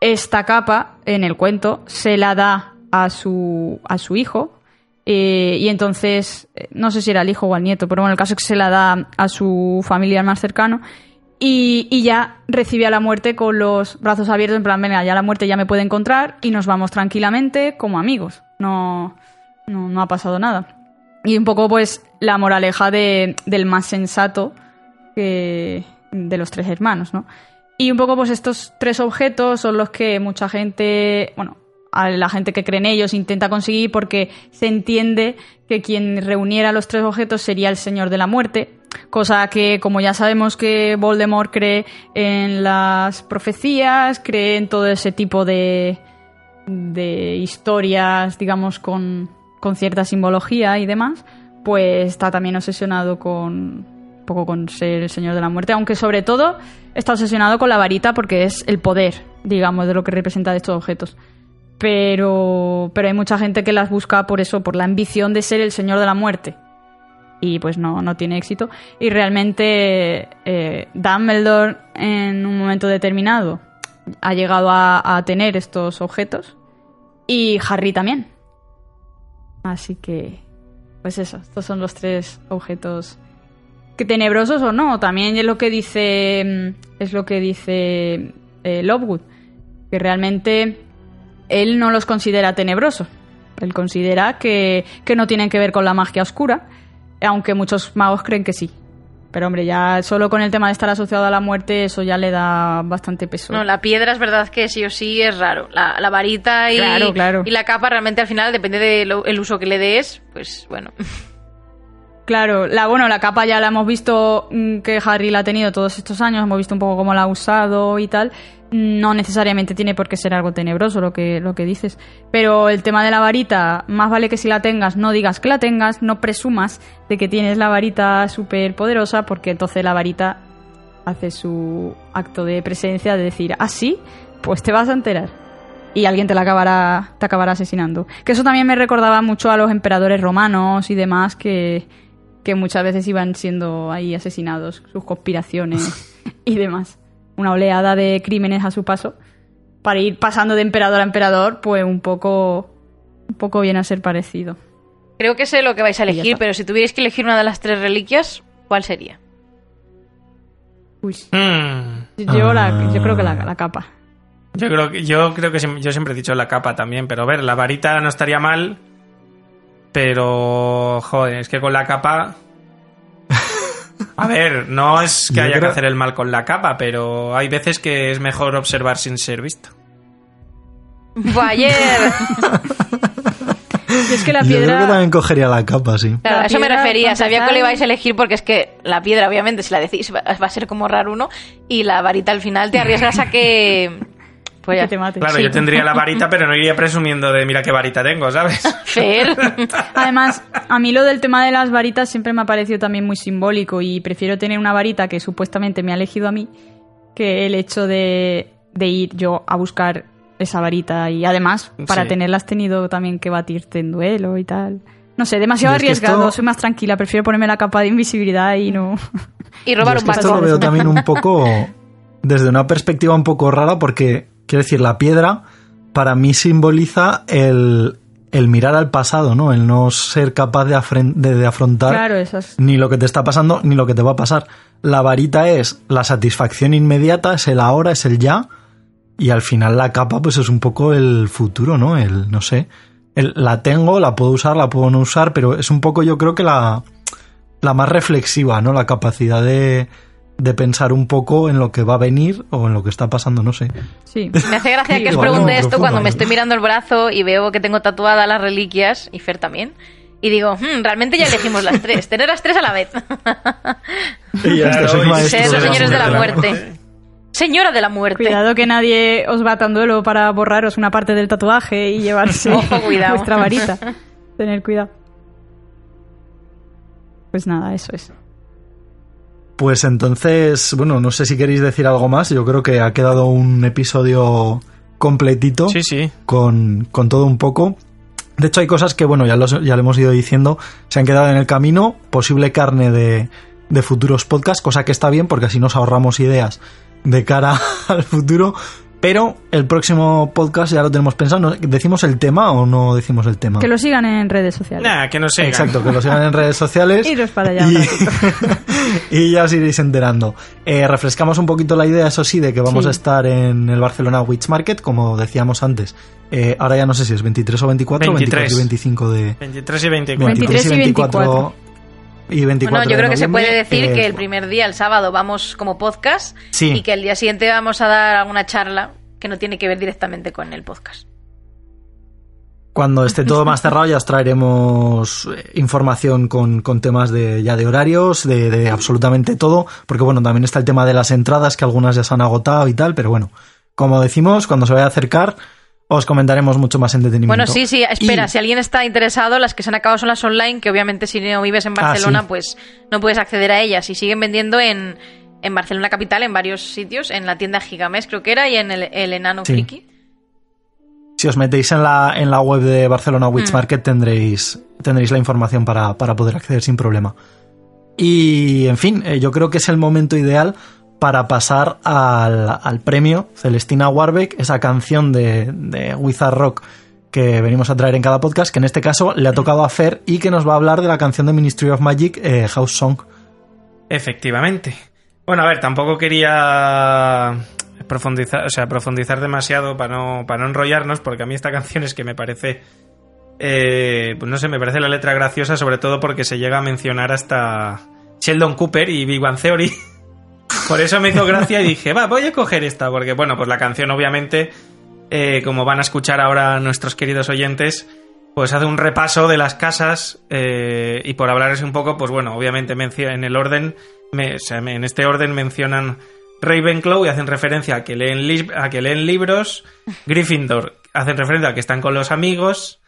esta capa en el cuento se la da a su, a su hijo. Eh, y entonces, eh, no sé si era el hijo o el nieto, pero bueno, el caso es que se la da a su familiar más cercano. Y, y, ya recibe a la muerte con los brazos abiertos, en plan, venga, ya la muerte ya me puede encontrar y nos vamos tranquilamente como amigos. No, no, no ha pasado nada. Y un poco, pues, la moraleja de, del más sensato de los tres hermanos, ¿no? Y un poco, pues, estos tres objetos son los que mucha gente, bueno, a la gente que cree en ellos intenta conseguir porque se entiende que quien reuniera los tres objetos sería el Señor de la Muerte, cosa que como ya sabemos que Voldemort cree en las profecías, cree en todo ese tipo de, de historias, digamos, con, con cierta simbología y demás, pues está también obsesionado con poco con ser el Señor de la Muerte, aunque sobre todo está obsesionado con la varita porque es el poder, digamos, de lo que representa estos objetos pero, pero hay mucha gente que las busca por eso, por la ambición de ser el señor de la muerte. Y pues no, no tiene éxito. Y realmente eh, Dumbledore en un momento determinado ha llegado a, tener estos objetos. Y Harry también. Así que, pues eso, estos son los tres objetos que tenebrosos o no. También es lo que dice, es lo que dice eh, Lovewood, que realmente él no los considera tenebrosos. Él considera que, no tienen que ver con la magia oscura, aunque muchos magos creen que sí. Pero hombre, ya solo con el tema de estar asociado a la muerte, eso ya le da bastante peso. No, la piedra es verdad que sí o sí es raro. La, varita y, y la capa realmente al final depende del uso que le des, pues bueno. Claro, la, bueno, la capa ya la hemos visto mm, que Harry la ha tenido todos estos años, hemos visto un poco cómo la ha usado y tal. No necesariamente tiene por qué ser algo tenebroso lo que, lo que dices. Pero el tema de la varita, más vale que si la tengas, no digas que la tengas, no presumas de que tienes la varita súper poderosa, porque entonces la varita hace su acto de presencia de decir, ah, sí, pues te vas a enterar. Y alguien te la acabará, te acabará asesinando. Que eso también me recordaba mucho a los emperadores romanos y demás que que muchas veces iban siendo ahí asesinados, sus conspiraciones y demás. Una oleada de crímenes a su paso. Para ir pasando de emperador a emperador, pues un poco, un poco viene a ser parecido. Creo que sé lo que vais a elegir, pero si tuvierais que elegir una de las tres reliquias, ¿cuál sería? Uy. Hmm. Yo, la, yo creo que la, la, capa. Yo creo que yo creo que yo siempre he dicho la capa también, pero a ver, la varita no estaría mal pero, joder, es que con la capa... A ver, no es que haya que hacer el mal con la capa, pero hay veces que es mejor observar sin ser visto. Bayer. es que la piedra... Yo creo que también cogería la capa, sí. Claro, La a eso me refería. Sabía que lo ibais a elegir porque es que la piedra, obviamente, si la decís, va a ser como raro uno. Y la varita al final te arriesgas a que. Pues ya. Que te mate. Claro, Sí. yo tendría la varita, pero no iría presumiendo de mira qué varita tengo, ¿sabes? Fer. Además, a mí lo del tema de las varitas siempre me ha parecido también muy simbólico y prefiero tener una varita que supuestamente me ha elegido a mí que el hecho de, de ir yo a buscar esa varita y además para Sí. tenerla has tenido también que batirte en duelo y tal. No sé, demasiado arriesgado, esto- soy más tranquila, prefiero ponerme la capa de invisibilidad y no... Y robar un que esto barco. lo veo también un poco desde una perspectiva un poco rara porque, quiero decir, la piedra para mí simboliza el, el mirar al pasado, ¿no? El no ser capaz de, de- de afrontar Claro, ni lo que te está pasando ni lo que te va a pasar. La varita es la satisfacción inmediata, es el ahora, es el ya. Y al final la capa pues es un poco el futuro, ¿no? El, no sé. El- la tengo, la puedo usar, la puedo no usar, pero es un poco yo creo que la, la más reflexiva, ¿no? La capacidad de, de pensar un poco en lo que va a venir o en lo que está pasando, no sé. Sí. Me hace gracia que os pregunte esto profundo, cuando me estoy mirando el brazo y veo que tengo tatuadas las reliquias, y Fer también. Y digo, "Hmm, realmente ya elegimos las tres. Tener las tres a la vez. Y ya está, Claro, soy y maestro Ser de los la señores de la muerte. muerte. Señora de la muerte. Cuidado que nadie os bata en duelo para borraros una parte del tatuaje y llevarse Ojo, cuidado. vuestra varita. Tener cuidado. Pues nada, eso es. Pues entonces, bueno, no sé si queréis decir algo más. Yo creo que ha quedado un episodio completito. Sí, sí. con, con todo un poco. De hecho, hay cosas que, bueno, ya, los, ya lo hemos ido diciendo, se han quedado en el camino, posible carne de, de futuros podcasts, cosa que está bien porque así nos ahorramos ideas de cara al futuro. Pero el próximo podcast ya lo tenemos pensado. ¿No- ¿Decimos el tema o no decimos el tema? Que lo sigan en redes sociales. Nah, que no sé. Exacto, que lo sigan en redes sociales. Iros para allá Y, y ya os iréis enterando. Eh, refrescamos un poquito la idea, eso sí, de que vamos Sí. a estar en el Barcelona Witch Market, como decíamos antes. Eh, ahora ya no sé si es 23 o 24 o 24 y 25 de... 23 y 24. 23 y 24. Y 24 Bueno, yo de creo que se puede decir eh, que el primer día, el sábado, vamos como podcast Sí. y que el día siguiente vamos a dar alguna charla que no tiene que ver directamente con el podcast. Cuando esté todo más cerrado ya os traeremos eh, información con, con temas de ya de horarios, de, de absolutamente todo, porque bueno, también está el tema de las entradas, que algunas ya se han agotado y tal, pero bueno, como decimos, cuando se vaya a acercar, os comentaremos mucho más en detenimiento. Bueno, sí, sí, espera, Y- si alguien está interesado, las que se han acabado son las online, que obviamente si no vives en Ah, Barcelona, sí. pues no puedes acceder a ellas. Y siguen vendiendo en, en Barcelona Capital, en varios sitios, en la tienda Gigamés creo que era, y en el, el Enano Sí. Friki. Si os metéis en la, en la web de Barcelona Witch Mm. Market tendréis, tendréis la información para, para poder acceder sin problema. Y, en fin, eh, yo creo que es el momento ideal para pasar al, al premio Celestina Warbeck, esa canción de, de Wizard Rock que venimos a traer en cada podcast, que en este caso le ha tocado a Fer y que nos va a hablar de la canción de Ministry of Magic, eh, House Song. Efectivamente. Bueno, a ver, tampoco quería profundizar, o sea, profundizar demasiado para no, para no enrollarnos, porque a mí esta canción es que me parece, eh, pues no sé, me parece la letra graciosa, sobre todo porque se llega a mencionar hasta Sheldon Cooper y Big Bang Theory. Por eso me hizo gracia y dije, va, voy a coger esta, porque bueno, pues la canción obviamente, eh, como van a escuchar ahora nuestros queridos oyentes, pues hace un repaso de las casas eh, y por hablarles un poco, pues bueno, obviamente en el orden, me- o sea, en este orden mencionan Ravenclaw y hacen referencia a que leen, li- a que leen libros, Gryffindor hacen referencia a que están con los amigos,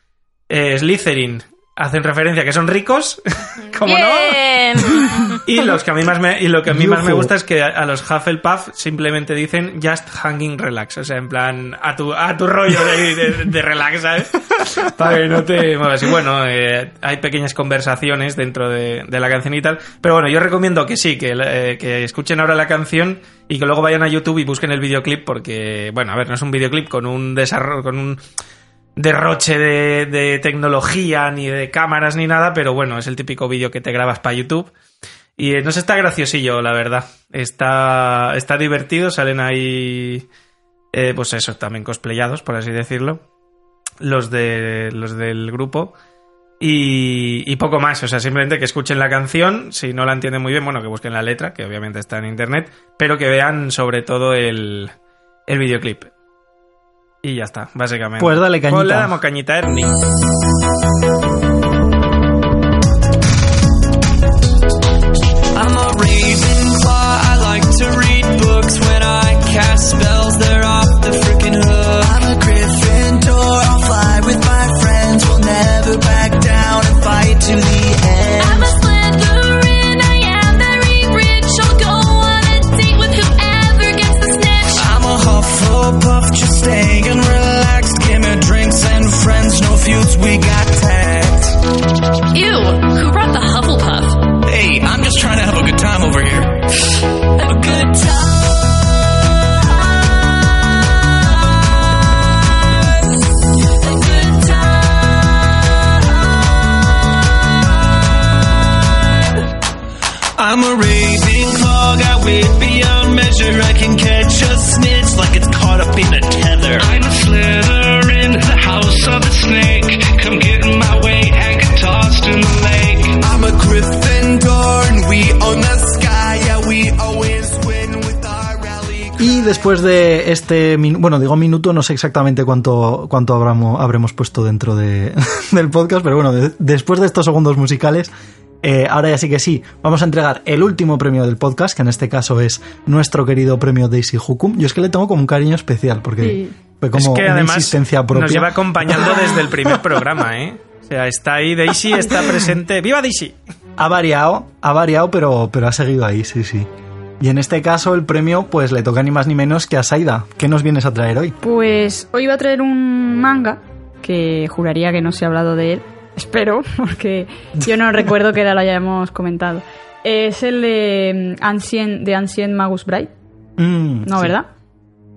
eh, Slytherin hacen referencia a que son ricos, como no? Y los que a mí más me, y lo que a mí más me gusta es que a, a los Hufflepuff simplemente dicen just hanging relax, o sea, en plan a tu a tu rollo de, de- de relax, ¿sabes? Para que no te muevas. Y bueno, eh, hay pequeñas conversaciones dentro de, de la canción y tal, pero bueno, yo recomiendo que sí, que, eh, que escuchen ahora la canción y que luego vayan a YouTube y busquen el videoclip porque, bueno, a ver, no es un videoclip con un desarrollo, con un derroche de, de tecnología, ni de cámaras, ni nada, pero bueno, es el típico vídeo que te grabas para YouTube. Y eh, no sé, está graciosillo, la verdad. Está, está divertido, salen ahí, eh, pues eso, también cosplayados, por así decirlo, los, de, los del grupo. Y, y poco más, o sea, simplemente que escuchen la canción, si no la entienden muy bien, bueno, que busquen la letra, que obviamente está en internet, pero que vean sobre todo el, el videoclip. Y ya está, básicamente. Pues dale cañita. Pues le damos cañita a Ernie. I'm a Ravenclaw. I like to read books. When I cast spells, they're off the freaking hook. I'm a Gryffindor. I'll fly with my friends. We'll never back down and fight to the end. I'm a Slytherin, I am very rich. I'll go on a date with whoever gets the snitch. I'm a Hufflepuff, just we got después de este, bueno, digo minuto, no sé exactamente cuánto, cuánto habramos, habremos puesto dentro de, del podcast, pero bueno, de- después de estos segundos musicales, eh, ahora ya sí que sí, vamos a entregar el último premio del podcast, que en este caso es nuestro querido premio Daisy Hukum. Yo es que le tengo como un cariño especial, porque Sí. fue Es como que una además insistencia propia. nos lleva acompañando desde el primer programa, ¿eh? O sea, está ahí Daisy, está presente. ¡Viva Daisy! Ha variado, ha variado, pero, pero ha seguido ahí, sí, sí. Y en este caso el premio pues le toca ni más ni menos que a Saida. ¿Qué nos vienes a traer hoy? Pues hoy iba a traer un manga que juraría que no se ha hablado de él. Espero, porque yo no recuerdo que lo hayamos comentado. Es el de mm, Ancient, de Ancient Magus Bright. Mm, No, sí. ¿verdad?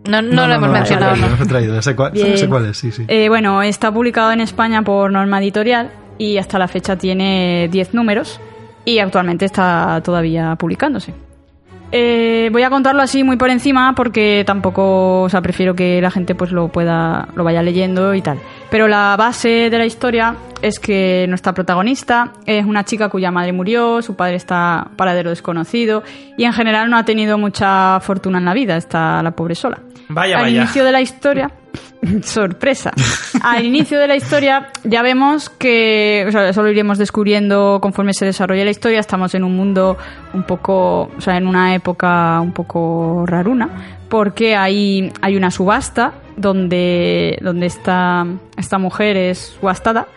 No, no, lo hemos no, mencionado, no, ¿no? no lo he traído, sé cuál, Bien. sé cuál es, sí, sí. Eh, bueno, está publicado en España por norma editorial y hasta la fecha tiene 10 números y actualmente está todavía publicándose. Eh, voy a contarlo así muy por encima porque tampoco, o sea, prefiero que la gente pues lo pueda, lo vaya leyendo y tal. Pero la base de la historia es que nuestra protagonista es una chica cuya madre murió, su padre está paradero desconocido y en general no ha tenido mucha fortuna en la vida, está la pobre sola. Vaya, Al vaya. inicio de la historia, sorpresa. Al inicio de la historia ya vemos que, o sea, eso lo iremos descubriendo conforme se desarrolla la historia. Estamos en un mundo un poco, o sea, en una época un poco raruna, porque hay, hay una subasta donde, donde esta, esta mujer es subastada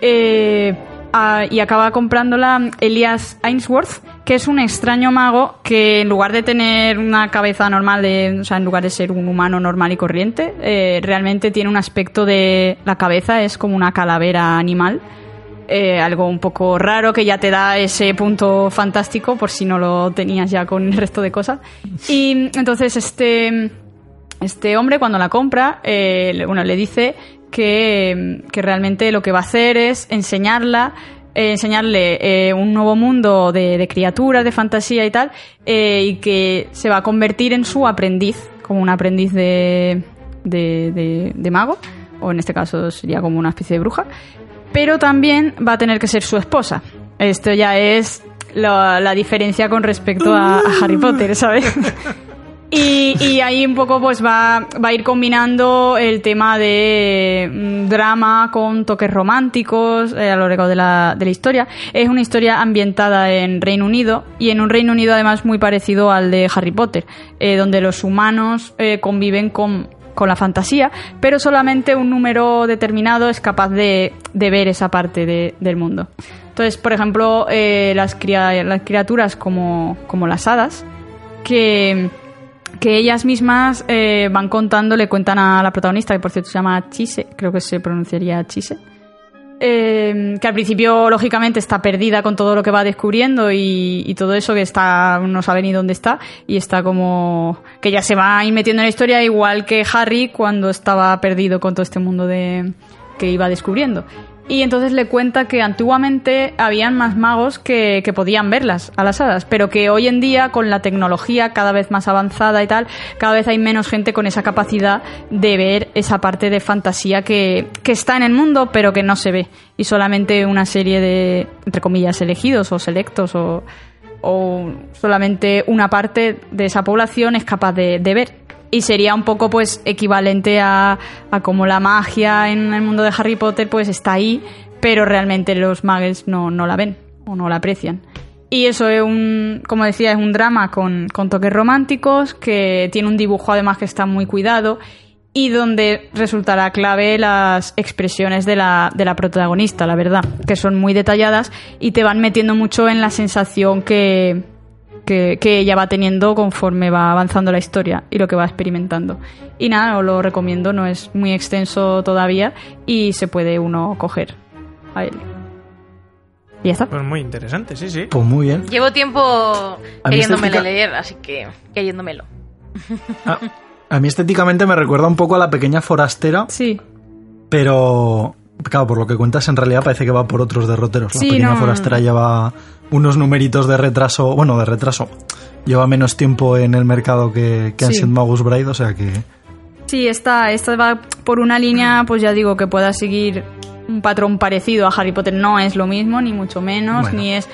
eh, a- y acaba comprándola Elias Ainsworth, que es un extraño mago que en lugar de tener una cabeza normal, de, o sea, en lugar de ser un humano normal y corriente, eh, realmente tiene un aspecto de la cabeza, es como una calavera animal. eh, algo un poco raro que ya te da ese punto fantástico por si no lo tenías ya con el resto de cosas. Y entonces este, este hombre cuando la compra, eh, bueno, le dice que, que realmente lo que va a hacer es enseñarla, eh, enseñarle eh, un nuevo mundo de, criaturas, de fantasía y tal, eh, y que se va a convertir en su aprendiz, como un aprendiz de, de, de- mago, o en este caso sería como una especie de bruja, pero también va a tener que ser su esposa. Esto ya es la, diferencia con respecto a Harry Potter, ¿sabes? Y, ahí un poco pues va, va a ir combinando el tema de mm, drama con toques románticos eh, a lo largo de la, de la historia. Es una historia ambientada en Reino Unido y en un Reino Unido además muy parecido al de Harry Potter, eh, donde los humanos eh, conviven con, con la fantasía, pero solamente un número determinado es capaz de, de ver esa parte de- del mundo. Entonces, por ejemplo, eh, las, cria- las criaturas como, como las hadas, que que ellas mismas eh, van contando, le cuentan a la protagonista, que por cierto se llama Chise, creo que se pronunciaría Chise, eh, que al principio lógicamente está perdida con todo lo que va descubriendo y, todo eso que está no sabe ni dónde está y está como que ya se va metiendo en la historia igual que Harry cuando estaba perdido con todo este mundo de que iba descubriendo. Y entonces le cuenta que antiguamente habían más magos que, que podían verlas a las hadas, pero que hoy en día, con la tecnología cada vez más avanzada y tal, cada vez hay menos gente con esa capacidad de ver esa parte de fantasía que, que está en el mundo, pero que no se ve. Y solamente una serie de, entre comillas, elegidos o selectos o, o solamente una parte de esa población es capaz de, de ver. Y sería un poco pues equivalente a, a como la magia en el mundo de Harry Potter pues está ahí, pero realmente los muggles no, no la ven o no la aprecian. Y eso es un, como decía, es un drama con, con toques románticos, que tiene un dibujo además que está muy cuidado y donde resultará clave las expresiones de la, de la protagonista, la verdad, que son muy detalladas y te van metiendo mucho en la sensación que, que, que ella va teniendo conforme va avanzando la historia y lo que va experimentando. Y nada, os lo recomiendo, no es muy extenso todavía y se puede uno coger a él. Y ya está. Pues muy interesante, sí, sí. Pues muy bien. Llevo tiempo queriéndomelo estética- leer, así que queriéndomelo. A, a mí estéticamente me recuerda un poco a la pequeña forastera, Sí, pero claro, por lo que cuentas en realidad parece que va por otros derroteros. La pequeña no. forastera lleva unos numeritos de retraso, bueno, de retraso. Lleva menos tiempo en el mercado que, que Sí. Magus Bride, o sea que... Sí, esta, esta va por una línea, pues ya digo, que pueda seguir un patrón parecido a Harry Potter. No es lo mismo, ni mucho menos, Bueno. ni es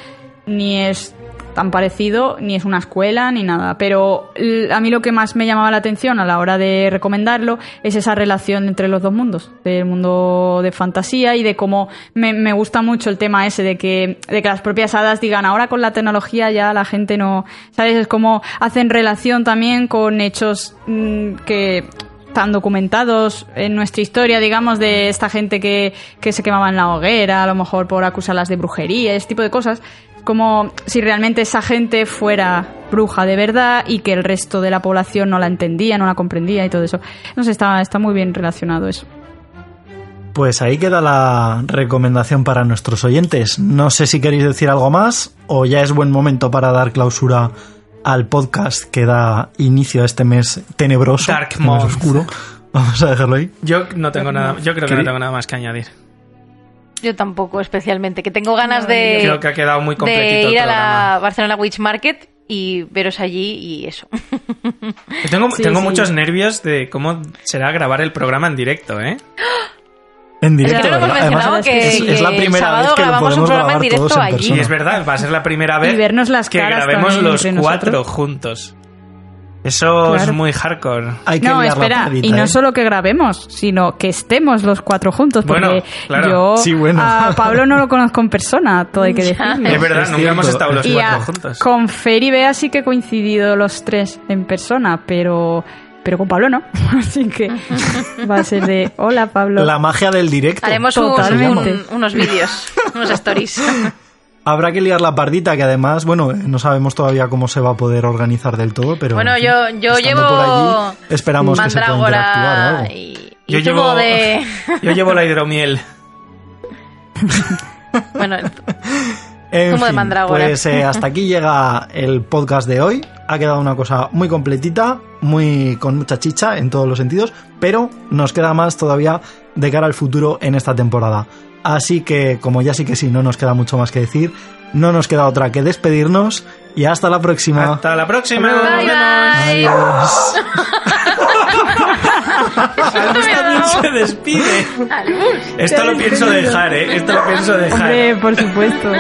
ni es tan parecido, ni es una escuela, ni nada. Pero a mí lo que más me llamaba la atención a la hora de recomendarlo es esa relación entre los dos mundos, del mundo de fantasía y de cómo me, me gusta mucho el tema ese de que, de que las propias hadas digan ahora con la tecnología ya la gente no, ¿sabes? Es como hacen relación también con hechos mm, que están documentados en nuestra historia, digamos, de esta gente que, que se quemaba en la hoguera, a lo mejor por acusarlas de brujería, ese tipo de cosas. Como si realmente esa gente fuera bruja de verdad y que el resto de la población no la entendía, no la comprendía y todo eso. No sé, está, está muy bien relacionado eso. Pues ahí queda la recomendación para nuestros oyentes. No sé si queréis decir algo más o ya es buen momento para dar clausura al podcast que da inicio a este mes tenebroso, Dark mes oscuro. Vamos a dejarlo ahí. Yo no tengo nada, yo creo que no tengo nada más que añadir. Yo tampoco especialmente, que tengo ganas de, Creo que ha quedado muy completito de el ir a la. Barcelona Witch Market y veros allí y eso. Yo Tengo, Sí, tengo sí. muchos nervios de cómo será grabar el programa en directo, ¿eh? En Es directo, es, la primera vez que lo grabamos un podemos programa en grabar directo todos en allí. Y es verdad, va a ser la primera vez Y vernos las que caras grabemos los cuatro nosotros. juntos. Eso es muy hardcore. Hay que No, espera, y no ¿eh? solo que grabemos, sino que estemos los cuatro juntos, porque Bueno, claro. yo Sí, bueno. a Pablo no lo conozco en persona, todo hay que decirlo. Es verdad, Es nunca cierto, hemos estado los Y cuatro a- juntos. con Fer y Bea sí que he coincidido los tres en persona, pero, pero con Pablo no. Así que va a ser de, hola Pablo. La magia del directo. Haremos un- unos vídeos, unos stories. Habrá que liar la pardita, que además, bueno, eh, no sabemos todavía cómo se va a poder organizar del todo, pero. bueno, en fin, yo, yo llevo por allí, esperamos que se pueda interactuar algo. y, y Yo llevo, de... yo llevo la hidromiel. Bueno, En Zumo de fin, mandrágora. Pues eh, hasta aquí llega el podcast de hoy. Ha quedado una cosa muy completita, muy con mucha chicha en todos los sentidos, pero nos queda más todavía de cara al futuro en esta temporada. Así que, como ya sí que sí, no nos queda mucho más que decir, no nos queda otra que despedirnos y hasta la próxima. Hasta la próxima. Bye, Nos bye. Adiós. también se despide. Esto lo pienso dejar, ¿eh? Esto lo pienso dejar. Hombre, por supuesto.